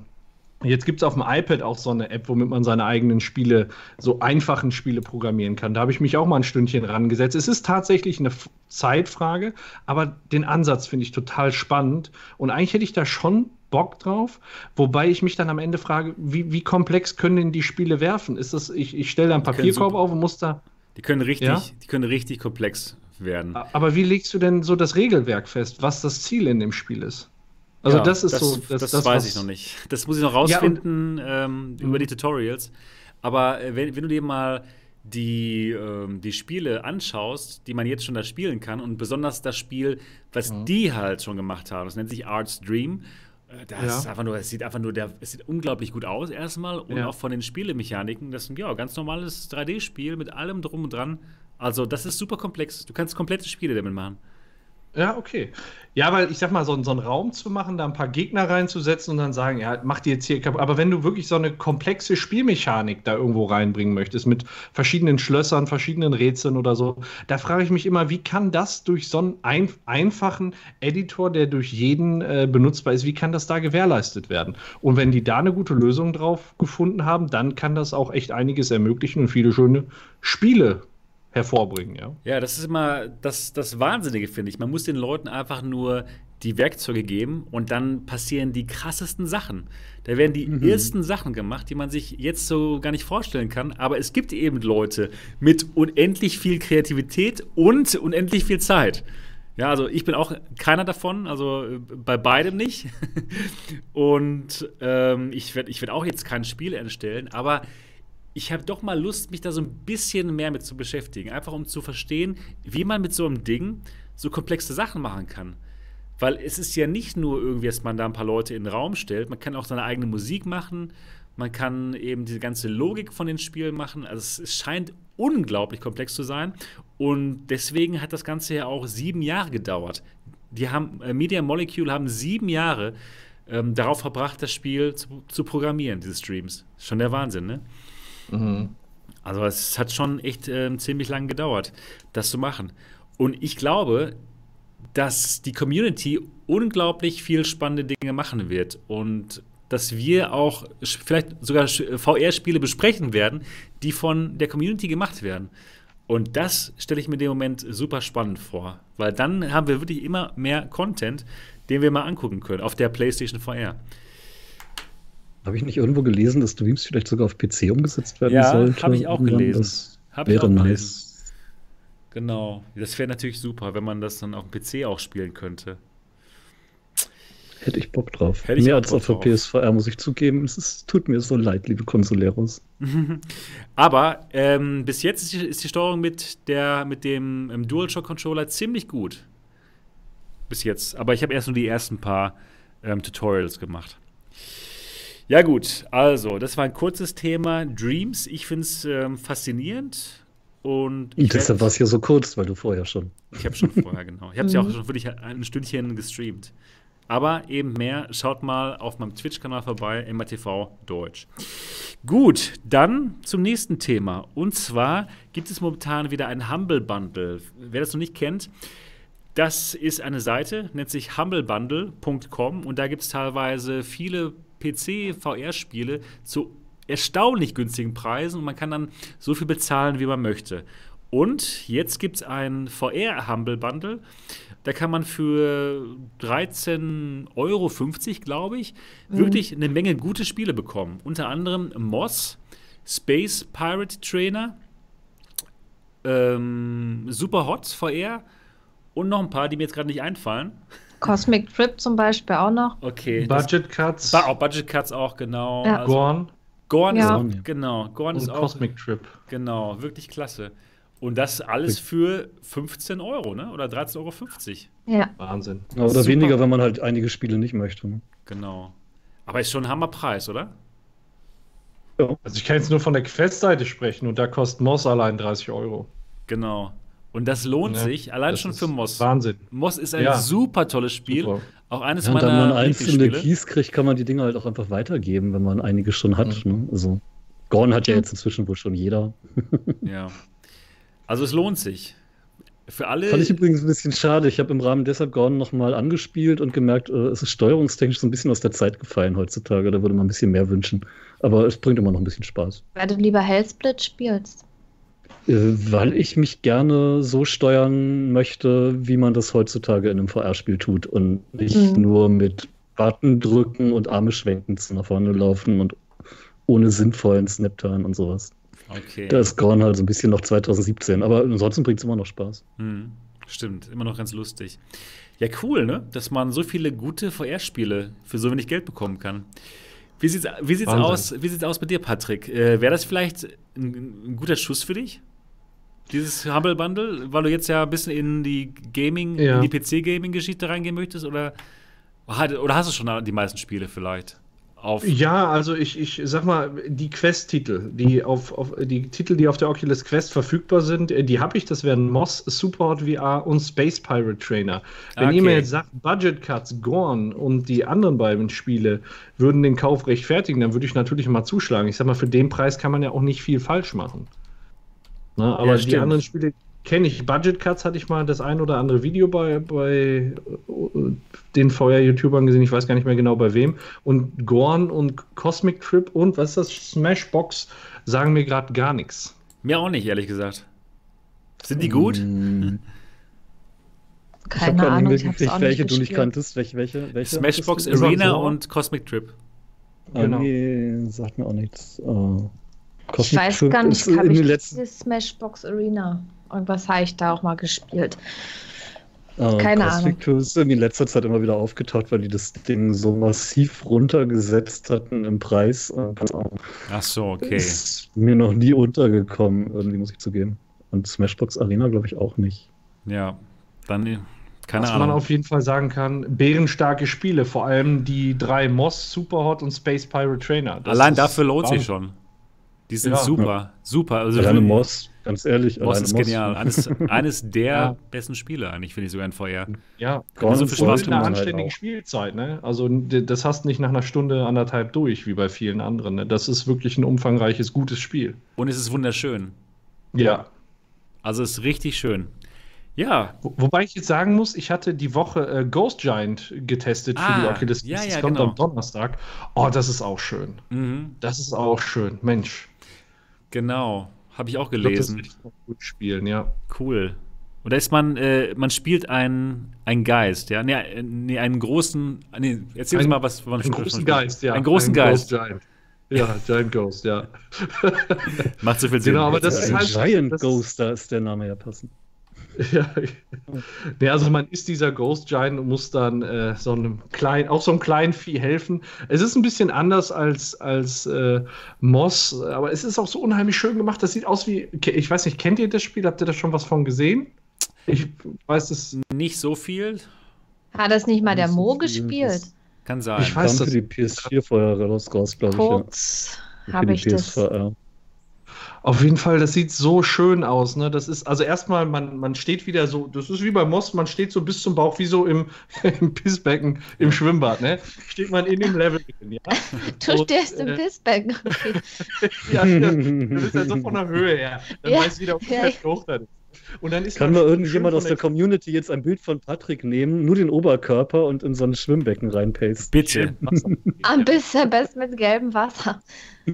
[SPEAKER 2] Jetzt gibt es auf dem iPad auch so eine App, womit man seine eigenen Spiele, so einfachen Spiele programmieren kann. Da habe ich mich auch mal ein Stündchen rangesetzt. Es ist tatsächlich eine Zeitfrage, aber den Ansatz finde ich total spannend. Und eigentlich hätte ich da schon Bock drauf, wobei ich mich dann am Ende frage, wie, wie komplex können denn die Spiele werfen? Ist das, ich, ich stelle da einen Papierkorb auf und muss da.
[SPEAKER 1] Die können richtig, ja? die können richtig komplex werden.
[SPEAKER 2] Aber wie legst du denn so das Regelwerk fest, was das Ziel in dem Spiel ist?
[SPEAKER 1] Also ja, das ist das, so. Das, das, das weiß ich noch nicht. Das muss ich noch rausfinden ja, ähm, über die Tutorials. Aber äh, wenn, wenn, du dir mal die, ähm, die Spiele anschaust, die man jetzt schon da spielen kann, und besonders das Spiel, was mhm. die halt schon gemacht haben, das nennt sich Art's Dream. Äh, das ja. ist einfach nur, es sieht einfach nur, der, es sieht unglaublich gut aus erstmal und ja. auch von den Spielemechaniken. Das ist ein ja, ganz normales 3D-Spiel mit allem drum und dran. Also das ist super komplex. Du kannst komplette Spiele damit machen.
[SPEAKER 2] Ja, okay. Ja, weil ich sag mal, so, so einen Raum zu machen, da ein paar Gegner reinzusetzen und dann sagen, ja, mach die jetzt hier kaputt. Aber wenn du wirklich so eine komplexe Spielmechanik da irgendwo reinbringen möchtest, mit verschiedenen Schlössern, verschiedenen Rätseln oder so, da frage ich mich immer, wie kann das durch so einen ein, einfachen Editor, der durch jeden äh, benutzbar ist, wie kann das da gewährleistet werden? Und wenn die da eine gute Lösung drauf gefunden haben, dann kann das auch echt einiges ermöglichen und viele schöne Spiele hervorbringen, ja.
[SPEAKER 1] Ja, das ist immer das, das Wahnsinnige, finde ich. Man muss den Leuten einfach nur die Werkzeuge geben und dann passieren die krassesten Sachen. Da werden die mhm. ersten Sachen gemacht, die man sich jetzt so gar nicht vorstellen kann. Aber es gibt eben Leute mit unendlich viel Kreativität und unendlich viel Zeit. Ja, also ich bin auch keiner davon, also äh, bei beidem nicht. und ähm, ich werde ich werd auch jetzt kein Spiel erstellen, aber ich habe doch mal Lust, mich da so ein bisschen mehr mit zu beschäftigen. Einfach um zu verstehen, wie man mit so einem Ding so komplexe Sachen machen kann. Weil es ist ja nicht nur irgendwie, dass man da ein paar Leute in den Raum stellt, man kann auch seine eigene Musik machen, man kann eben diese ganze Logik von den Spielen machen. Also es scheint unglaublich komplex zu sein. Und deswegen hat das Ganze ja auch sieben Jahre gedauert. Die haben, äh, Media Molecule haben sieben Jahre ähm, darauf verbracht, das Spiel zu, zu programmieren, diese Streams. Schon der Wahnsinn, ne? Mhm. Also es hat schon echt äh, ziemlich lange gedauert, das zu machen. Und ich glaube, dass die Community unglaublich viel spannende Dinge machen wird und dass wir auch vielleicht sogar VR-Spiele besprechen werden, die von der Community gemacht werden. Und das stelle ich mir in dem Moment super spannend vor, weil dann haben wir wirklich immer mehr Content, den wir mal angucken können auf der PlayStation VR.
[SPEAKER 3] Habe ich nicht irgendwo gelesen, dass Dreams vielleicht sogar auf PC umgesetzt werden ja, sollte?
[SPEAKER 1] Ja, habe ich auch gelesen. Das wäre nice. Gelesen. Genau. Das wäre natürlich super, wenn man das dann auf dem PC auch spielen könnte.
[SPEAKER 3] Hätte ich Bock drauf. Hätte Mehr als auf der PSVR, muss ich zugeben. Es ist, tut mir so leid, liebe Consoleros.
[SPEAKER 1] Aber ähm, bis jetzt ist die, ist die, Steuerung mit, der, mit dem ähm, DualShock-Controller ziemlich gut. Bis jetzt. Aber ich habe erst nur die ersten paar ähm, Tutorials gemacht. Ja, gut, also, das war ein kurzes Thema. Dreams, ich finde es ähm, faszinierend. Und
[SPEAKER 3] Deshalb war es ja so kurz, weil du vorher schon.
[SPEAKER 1] Ich habe schon vorher, genau. Ich habe es ja auch schon wirklich ein Stündchen gestreamt. Aber eben mehr, schaut mal auf meinem Twitch-Kanal vorbei, MRTV Deutsch. Gut, dann zum nächsten Thema. Und zwar gibt es momentan wieder ein Humble Bundle. Wer das noch nicht kennt, das ist eine Seite, nennt sich humblebundle.com und da gibt es teilweise viele PC-VR-Spiele zu erstaunlich günstigen Preisen und man kann dann so viel bezahlen, wie man möchte. Und jetzt gibt es ein VR-Humble Bundle. Da kann man für 13,50 Euro, glaube ich, mhm. wirklich eine Menge gute Spiele bekommen. Unter anderem Moss, Space Pirate Trainer, ähm, Super Hot VR und noch ein paar, die mir jetzt gerade nicht einfallen.
[SPEAKER 4] Cosmic Trip zum Beispiel auch noch.
[SPEAKER 1] Okay.
[SPEAKER 2] Budget Cuts.
[SPEAKER 1] Ba auch Budget Cuts auch, genau.
[SPEAKER 2] Ja. Also, Gorn.
[SPEAKER 1] Gorn ja. ist auch, genau. Gorn
[SPEAKER 2] Und
[SPEAKER 1] ist
[SPEAKER 2] auch. Cosmic Trip.
[SPEAKER 1] Genau, wirklich klasse. Und das alles für 15 Euro, ne? Oder 13,50 Euro.
[SPEAKER 4] Ja.
[SPEAKER 2] Wahnsinn.
[SPEAKER 3] Ja, oder Super. weniger, wenn man halt einige Spiele nicht möchte. Ne?
[SPEAKER 1] Genau. Aber ist schon ein Hammerpreis, oder?
[SPEAKER 2] Ja. Also ich kann jetzt nur von der Quest-Seite sprechen und da kostet Moss allein 30 Euro.
[SPEAKER 1] Genau. Und das lohnt ja, sich, allein schon für Moss.
[SPEAKER 2] Wahnsinn.
[SPEAKER 1] Moss ist ein ja. super tolles Spiel. Super. Auch eines ja,
[SPEAKER 3] meiner Wenn man einzelne Keys kriegt, kann man die Dinge halt auch einfach weitergeben, wenn man einige schon hat. Mhm. Ne? Also, Gorn hat ja jetzt inzwischen wohl schon jeder.
[SPEAKER 1] ja. Also, es lohnt sich. Für alle.
[SPEAKER 3] Fand ich übrigens ein bisschen schade. Ich habe im Rahmen deshalb Gorn nochmal angespielt und gemerkt, äh, es ist steuerungstechnisch so ein bisschen aus der Zeit gefallen heutzutage. Da würde man ein bisschen mehr wünschen. Aber es bringt immer noch ein bisschen Spaß.
[SPEAKER 4] Weil du lieber Hellsplit spielst.
[SPEAKER 3] Äh, weil ich mich gerne so steuern möchte, wie man das heutzutage in einem VR-Spiel tut und nicht mhm. nur mit Button drücken und Arme schwenken nach vorne laufen und ohne sinnvollen Snapturn und sowas. Okay. Da ist Gorn halt so ein bisschen noch 2017, aber ansonsten bringt es immer noch Spaß.
[SPEAKER 1] Mhm. Stimmt, immer noch ganz lustig. Ja, cool, ne? Dass man so viele gute VR-Spiele für so wenig Geld bekommen kann. Wie sieht's, wie sieht's aus? Wie sieht's aus bei dir, Patrick? Äh, Wäre das vielleicht ein, ein, guter Schuss für dich? Dieses Humble Bundle, weil du jetzt ja ein bisschen in die Gaming, ja. in die PC-Gaming-Geschichte reingehen möchtest, oder, oder hast du schon die meisten Spiele vielleicht?
[SPEAKER 2] Auf. Ja, also ich, ich sag mal, die Quest-Titel, die auf, auf die Titel, die auf der Oculus Quest verfügbar sind, äh, die habe ich. Das wären Moss, Superhot VR und Space Pirate Trainer. Wenn okay. ihr mir jetzt sagt, Budget Cuts, Gorn und die anderen beiden Spiele würden den Kauf rechtfertigen, dann würde ich natürlich mal zuschlagen. Ich sag mal, für den Preis kann man ja auch nicht viel falsch machen. Na, aber ja, die anderen Spiele, kenne ich. Budget Cuts hatte ich mal das ein oder andere Video bei, bei äh, den VR-YouTubern gesehen. Ich weiß gar nicht mehr genau bei wem. Und Gorn und Cosmic Trip und was ist das? Smashbox sagen mir gerade gar nichts.
[SPEAKER 1] Mir auch nicht, ehrlich gesagt. Sind die gut?
[SPEAKER 4] Hm. Keine Ahnung, ich
[SPEAKER 3] nicht welche du nicht kanntest. Welche, welche, welche
[SPEAKER 1] Smashbox Arena und Cosmic Trip.
[SPEAKER 3] Ah, genau. Nee, sagt mir auch nichts. Uh,
[SPEAKER 4] ich weiß Trip gar nicht, habe ich letzten... Smashbox Arena? Und was habe ich da auch mal gespielt?
[SPEAKER 3] Uh, Keine Ahnung. ist in letzter Zeit immer wieder aufgetaucht, weil die das Ding so massiv runtergesetzt hatten im Preis.
[SPEAKER 1] Ach so, okay.
[SPEAKER 3] Ist mir noch nie untergekommen, irgendwie muss ich zugeben. Und Smashbox Arena glaube ich auch nicht.
[SPEAKER 1] Ja, dann keine
[SPEAKER 2] Was
[SPEAKER 1] Ahnung.
[SPEAKER 2] man auf jeden Fall sagen kann, bärenstarke Spiele, vor allem die drei Moss, Superhot und Space Pirate Trainer.
[SPEAKER 1] Das Allein dafür lohnt sich schon. Die sind ja. super, super.
[SPEAKER 3] Also Alleine Moss, ganz ehrlich.
[SPEAKER 1] Moss ist Moss. genial. Eines, eines der ja. besten Spiele eigentlich, finde ich sogar in VR.
[SPEAKER 2] Ja, Kann so viel Spaß eine anständige halt Spielzeit. Ne? Also das hast nicht nach einer Stunde, anderthalb durch, wie bei vielen anderen. Ne? Das ist wirklich ein umfangreiches, gutes Spiel.
[SPEAKER 1] Und es ist wunderschön.
[SPEAKER 2] Ja.
[SPEAKER 1] Also es ist richtig schön. Ja.
[SPEAKER 2] Wo, wobei ich jetzt sagen muss, ich hatte die Woche äh, Ghost Giant getestet für ah, die Oculus.
[SPEAKER 1] Ja, das ja,
[SPEAKER 2] kommt
[SPEAKER 1] genau.
[SPEAKER 2] am Donnerstag. Oh, das ist auch schön. Mhm. Das ist auch schön. Mensch.
[SPEAKER 1] Genau, habe ich auch gelesen. Ich glaub,
[SPEAKER 2] das gut spielen, ja.
[SPEAKER 1] Cool. Und da ist man, äh, man spielt einen, einen Geist, ja? Nee, nee einen großen. Nee, erzähl uns mal was
[SPEAKER 2] von Einen großen Geist, ja.
[SPEAKER 1] Einen großen ein Geist.
[SPEAKER 2] Giant. Ja, Giant Ghost, ja.
[SPEAKER 1] Macht so viel Sinn.
[SPEAKER 3] Genau, aber das ist halt. Giant Ghost, da ist der Name ja passend.
[SPEAKER 2] Ja, nee, also man ist dieser Ghost Giant und muss dann äh, so einem kleinen, auch so einem kleinen Vieh helfen. Es ist ein bisschen anders als, als äh, Moss, aber es ist auch so unheimlich schön gemacht. Das sieht aus wie, ich weiß nicht, kennt ihr das Spiel? Habt ihr da schon was von gesehen? Ich weiß es.
[SPEAKER 1] Nicht so viel.
[SPEAKER 4] Hat das nicht mal der Mo gespielt?
[SPEAKER 1] Kann sein.
[SPEAKER 3] Ich weiß, dass die PS4 vorher raus, glaube ich.
[SPEAKER 4] Kurz ja. habe ich das. PSVR.
[SPEAKER 2] Auf jeden Fall, das sieht so schön aus. Ne? Das ist, also erstmal, man, man steht wieder so, das ist wie bei Moss, man steht so bis zum Bauch, wie so im, im Pissbecken, im Schwimmbad. Ne? Steht man in dem Level drin, ja?
[SPEAKER 4] Du Und, stehst äh, im Pissbecken.
[SPEAKER 2] ja, ja, du bist ja so von der Höhe her. Dann ja, weißt du wieder, ob ja. hoch da ist.
[SPEAKER 3] Und dann ist Kann mal irgendjemand aus der Community jetzt ein Bild von Patrick nehmen, nur den Oberkörper und in so ein Schwimmbecken reinpasten?
[SPEAKER 1] Bitte.
[SPEAKER 4] Am besten, best mit gelbem Wasser.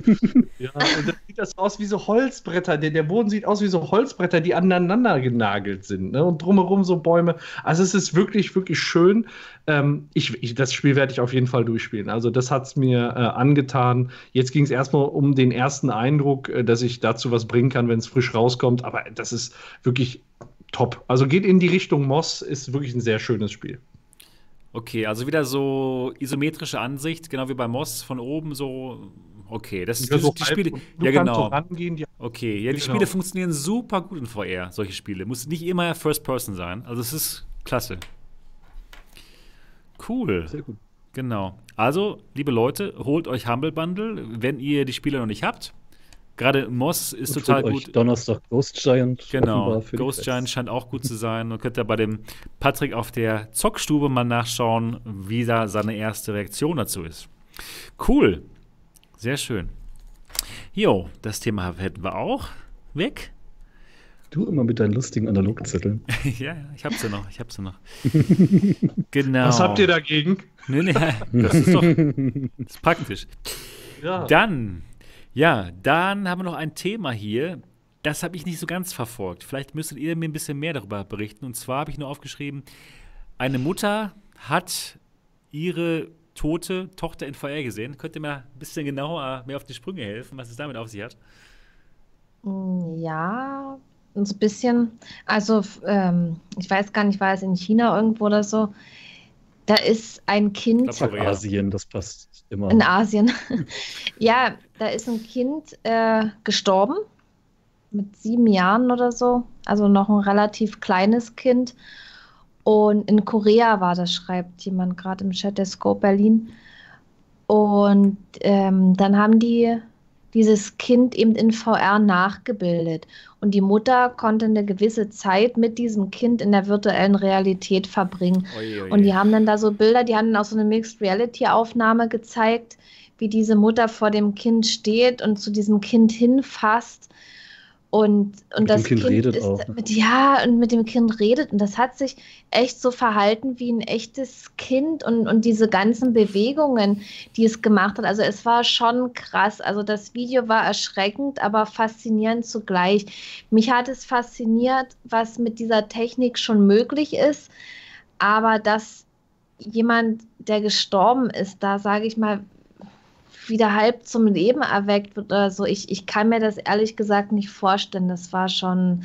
[SPEAKER 2] ja, und dann sieht das aus wie so Holzbretter. Der, der Boden sieht aus wie so Holzbretter, die aneinander genagelt sind. Ne? Und drumherum so Bäume. Also es ist wirklich, wirklich schön. Ähm, ich, ich, das Spiel werde ich auf jeden Fall durchspielen. Also das hat es mir äh, angetan. Jetzt ging es erstmal um den ersten Eindruck, äh, dass ich dazu was bringen kann, wenn es frisch rauskommt. Aber das ist wirklich top. Also geht in die Richtung Moss, ist wirklich ein sehr schönes Spiel.
[SPEAKER 1] Okay, also wieder so isometrische Ansicht, genau wie bei Moss von oben so. Okay, das ist ja, so die Spiele. Ja, genau. Rangehen, die okay, ja, die genau. Spiele funktionieren super gut in VR, solche Spiele. Muss nicht immer First Person sein. Also es ist klasse. Cool. Sehr gut. Genau. Also, liebe Leute, holt euch Humble Bundle, wenn ihr die Spiele noch nicht habt. Gerade Moss ist Und total gut.
[SPEAKER 3] Donnerstag Ghost Giant.
[SPEAKER 1] Genau, Ghost Giant scheint auch gut zu sein. Und könnt ihr bei dem Patrick auf der Zockstube mal nachschauen, wie da seine erste Reaktion dazu ist. Cool. Sehr schön. Jo, das Thema hätten wir auch. Weg.
[SPEAKER 3] Du immer mit deinen lustigen Analogzetteln.
[SPEAKER 1] ja, ja, ich hab sie noch, ich hab sie noch. genau.
[SPEAKER 2] Was habt ihr dagegen?
[SPEAKER 1] Nee, nee, das ist doch das ist praktisch. Ja. Dann ja, dann haben wir noch ein Thema hier. Das habe ich nicht so ganz verfolgt. Vielleicht müsstet ihr mir ein bisschen mehr darüber berichten. Und zwar habe ich nur aufgeschrieben, eine Mutter hat ihre tote Tochter in VR gesehen. Könnt ihr mir ein bisschen genauer mehr auf die Sprünge helfen, was es damit auf sich hat?
[SPEAKER 4] Ja, ein bisschen, also ähm, ich weiß gar nicht, war es in China irgendwo oder so, da ist ein Kind.
[SPEAKER 3] In Asien, das passt immer.
[SPEAKER 4] In Asien. ja, da ist ein Kind äh, gestorben mit sieben Jahren oder so, also noch ein relativ kleines Kind. Und in Korea war das, schreibt jemand gerade im Chat der Scope Berlin. Und ähm, dann haben die dieses Kind eben in VR nachgebildet. Und die Mutter konnte eine gewisse Zeit mit diesem Kind in der virtuellen Realität verbringen. Oi, oi. Und die haben dann da so Bilder, die haben dann auch so eine Mixed Reality Aufnahme gezeigt, wie diese Mutter vor dem Kind steht und zu diesem Kind hinfasst und, und mit das Kind, kind ist, auch, ne? mit, ja, und mit dem Kind redet. Und das hat sich echt so verhalten wie ein echtes Kind und, und diese ganzen Bewegungen, die es gemacht hat. Also es war schon krass. Also das Video war erschreckend, aber faszinierend zugleich. Mich hat es fasziniert, was mit dieser Technik schon möglich ist. Aber dass jemand, der gestorben ist, da sage ich mal, wieder halb zum Leben erweckt wird oder so. Ich, ich kann mir das ehrlich gesagt nicht vorstellen. Das war schon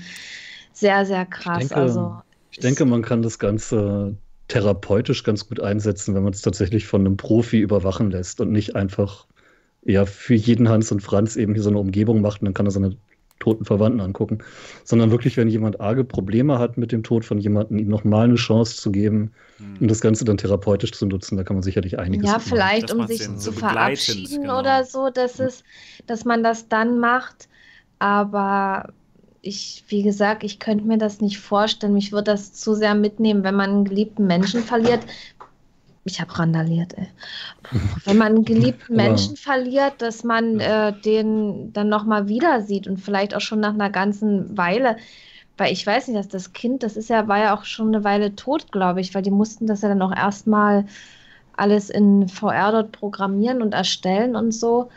[SPEAKER 4] sehr, sehr krass.
[SPEAKER 3] Ich denke,
[SPEAKER 4] also,
[SPEAKER 3] ich denke man kann das Ganze therapeutisch ganz gut einsetzen, wenn man es tatsächlich von einem Profi überwachen lässt und nicht einfach ja für jeden Hans und Franz eben hier so eine Umgebung macht und dann kann er seine toten Verwandten angucken, sondern wirklich, wenn jemand arge Probleme hat mit dem Tod von jemandem, ihm nochmal eine Chance zu geben hm. und das Ganze dann therapeutisch zu nutzen, da kann man sicherlich einiges
[SPEAKER 4] Ja, vielleicht, um sich zu so verabschieden genau. oder so, dass, es, dass man das dann macht, aber ich, wie gesagt, ich könnte mir das nicht vorstellen. Mich würde das zu sehr mitnehmen, wenn man einen geliebten Menschen verliert, ich habe randaliert, ey. Wenn man einen geliebten Menschen verliert, dass man äh, den dann nochmal wieder sieht und vielleicht auch schon nach einer ganzen Weile. Weil ich weiß nicht, dass das Kind, das ist ja, war ja auch schon eine Weile tot, glaube ich, weil die mussten das ja dann auch erstmal alles in VR dort programmieren und erstellen und so.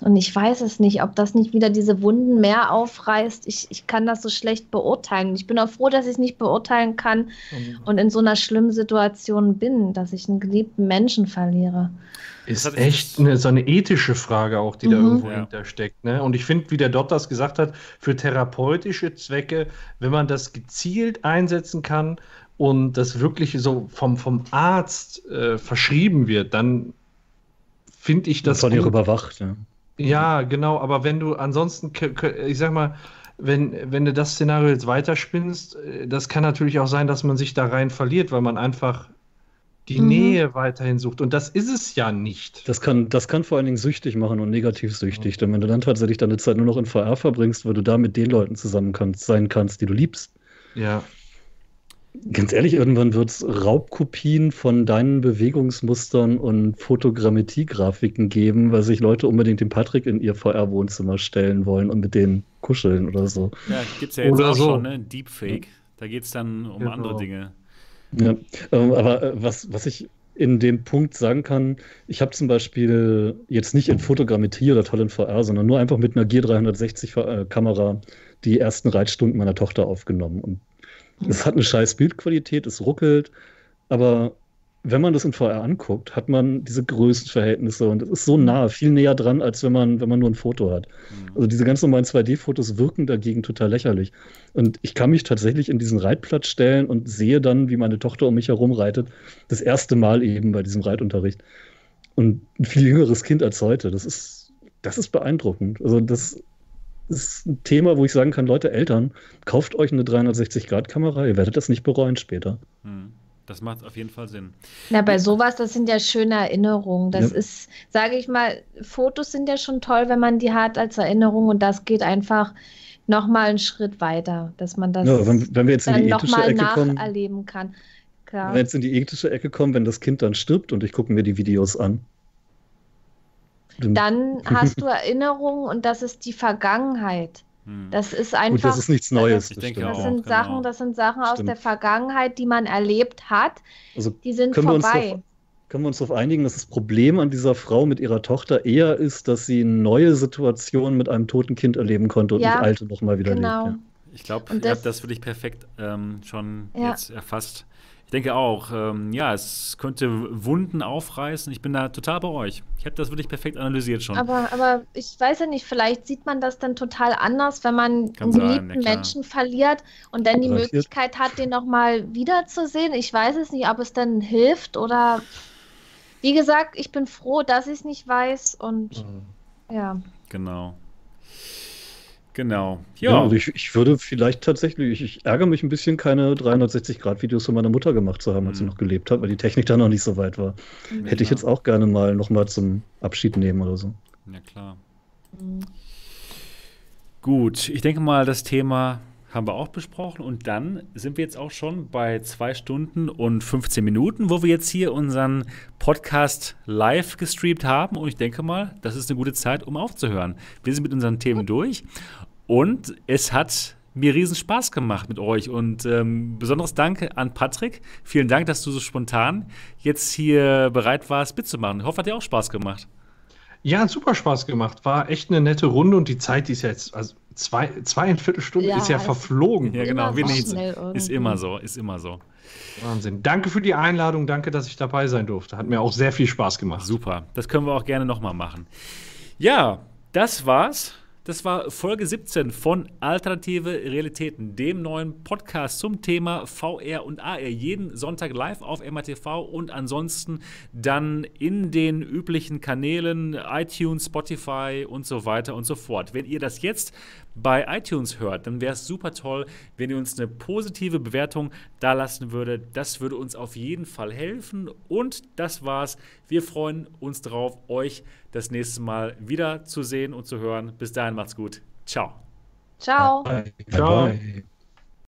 [SPEAKER 4] Und ich weiß es nicht, ob das nicht wieder diese Wunden mehr aufreißt. Ich, ich kann das so schlecht beurteilen. Ich bin auch froh, dass ich es nicht beurteilen kann mhm. und in so einer schlimmen Situation bin, dass ich einen geliebten Menschen verliere.
[SPEAKER 2] Ist echt eine, so eine ethische Frage auch, die mhm. da irgendwo ja. hintersteckt. Ne? Und ich finde, wie der Dot das gesagt hat, für therapeutische Zwecke, wenn man das gezielt einsetzen kann und das wirklich so vom, vom Arzt äh, verschrieben wird, dann finde ich das.
[SPEAKER 3] Von ihr überwacht, ja.
[SPEAKER 2] Ja, genau, aber wenn du ansonsten, ich sag mal, wenn, wenn du das Szenario jetzt weiterspinnst, äh, das kann natürlich auch sein, dass man sich da rein verliert, weil man einfach die mhm. Nähe weiterhin sucht. Und das ist es ja nicht.
[SPEAKER 3] Das kann, das kann vor allen Dingen süchtig machen und negativ süchtig. Denn wenn du dann tatsächlich deine Zeit nur noch in VR verbringst, weil du da mit den Leuten zusammen kannst, sein kannst, die du liebst.
[SPEAKER 2] Ja.
[SPEAKER 3] Ganz ehrlich, irgendwann wird es Raubkopien von deinen Bewegungsmustern und Fotogrammetrie-Grafiken geben, weil sich Leute unbedingt den Patrick in ihr VR-Wohnzimmer stellen wollen und mit denen kuscheln oder so.
[SPEAKER 1] Ja, gibt es ja jetzt oder auch so. schon, ne? Deepfake. Da geht es dann um genau. andere Dinge.
[SPEAKER 3] Ja, ähm, aber äh, was, was ich in dem Punkt sagen kann, ich habe zum Beispiel jetzt nicht in Fotogrammetrie oder toll in VR, sondern nur einfach mit einer Gear 360 äh, die ersten Reitstunden meiner Tochter aufgenommen. Und es hat eine scheiß Bildqualität, es ruckelt, aber wenn man das in VR anguckt, hat man diese Größenverhältnisse und es ist so nah, viel näher dran, als wenn man, wenn man nur ein Foto hat. Mhm. Also diese ganz normalen 2D-Fotos wirken dagegen total lächerlich. Und ich kann mich tatsächlich in diesen Reitplatz stellen und sehe dann, wie meine Tochter um mich herum reitet. Das erste Mal eben bei diesem Reitunterricht. Und ein viel jüngeres Kind als heute. Das ist, das ist beeindruckend. Also das ist ein Thema, wo ich sagen kann, Leute, Eltern, kauft euch eine 360-Grad-Kamera, ihr werdet das nicht bereuen später. Hm.
[SPEAKER 1] Das macht auf jeden Fall Sinn.
[SPEAKER 4] Na, bei sowas, das sind ja schöne Erinnerungen. Das ja. ist, sage ich mal, Fotos sind ja schon toll, wenn man die hat als Erinnerung und das geht einfach nochmal einen Schritt weiter, dass man das
[SPEAKER 3] ja, wenn, wenn wir jetzt in die ethische Ecke
[SPEAKER 4] nacherleben kann.
[SPEAKER 3] Klar. Wenn wir jetzt in die ethische Ecke kommen, wenn das Kind dann stirbt und ich gucke mir die Videos an,
[SPEAKER 4] dann hast du Erinnerungen und das ist die Vergangenheit. Hm. Das ist einfach. Gut,
[SPEAKER 3] das ist nichts Neues.
[SPEAKER 4] Das, das, das sind, genau. Sachen, das sind Sachen aus der Vergangenheit, die man erlebt hat. Also die sind vorbei.
[SPEAKER 3] Doch, können wir uns darauf einigen, dass das Problem an dieser Frau mit ihrer Tochter eher ist, dass sie neue Situationen mit einem toten Kind erleben konnte und ja, nicht alte nochmal wieder
[SPEAKER 1] genau. lebt. Ja. Ich glaube, habt das wirklich perfekt ähm, schon ja. jetzt erfasst. Ich denke auch, ähm, ja, es könnte Wunden aufreißen. Ich bin da total bei euch. Ich habe das wirklich perfekt analysiert schon.
[SPEAKER 4] Aber, aber ich weiß ja nicht, vielleicht sieht man das dann total anders, wenn man Kann einen geliebten ja, Menschen verliert und dann die Möglichkeit hat, den nochmal wiederzusehen. Ich weiß es nicht, ob es dann hilft oder. Wie gesagt, ich bin froh, dass ich es nicht weiß und mhm. ja.
[SPEAKER 1] Genau. Genau.
[SPEAKER 3] Ja, ja also ich, ich, würde vielleicht tatsächlich, ich, ich, ärgere mich ein bisschen, keine 360-Grad-Videos von meiner Mutter gemacht zu haben, als mhm. sie noch gelebt hat, weil die Technik da noch nicht so weit war. Mhm. Hätte ich jetzt auch gerne mal nochmal zum Abschied nehmen oder so.
[SPEAKER 1] Ja, klar. Mhm. Gut, ich denke mal, das Thema haben wir auch besprochen. Und dann sind wir jetzt auch schon bei zwei Stunden und 15 Minuten, wo wir jetzt hier unseren Podcast live gestreamt haben. Und ich denke mal, das ist eine gute Zeit, um aufzuhören. Wir sind mit unseren Themen durch. Und es hat mir riesen Spaß gemacht mit euch. Und ähm, besonderes Dank an Patrick. Vielen Dank, dass du so spontan jetzt hier bereit warst, mitzumachen. Ich hoffe, hat dir auch Spaß gemacht.
[SPEAKER 2] Ja, hat super Spaß gemacht. War echt eine nette Runde und die Zeit, die ist jetzt, also zwei, zweieinviertel Stunden ja, ist ja verflogen.
[SPEAKER 1] Ja, genau. Wie nichts. Ist immer so, ist immer so.
[SPEAKER 2] Wahnsinn. Danke für die Einladung, danke, dass ich dabei sein durfte. Hat mir auch sehr viel Spaß gemacht.
[SPEAKER 1] Super. Das können wir auch gerne nochmal machen. Ja, das war's das war Folge 17 von Alternative Realitäten, dem neuen Podcast zum Thema VR und AR. Jeden Sonntag live auf MATV und ansonsten dann in den üblichen Kanälen iTunes, Spotify und so weiter und so fort. Wenn ihr das jetzt bei iTunes hört, dann wäre es super toll, wenn ihr uns eine positive Bewertung da lassen würdet. Das würde uns auf jeden Fall helfen. Und das war's. Wir freuen uns darauf, euch das nächste Mal wieder zu sehen und zu hören. Bis dahin macht's gut. Ciao.
[SPEAKER 4] Ciao.
[SPEAKER 2] Bye. Ciao. Bye.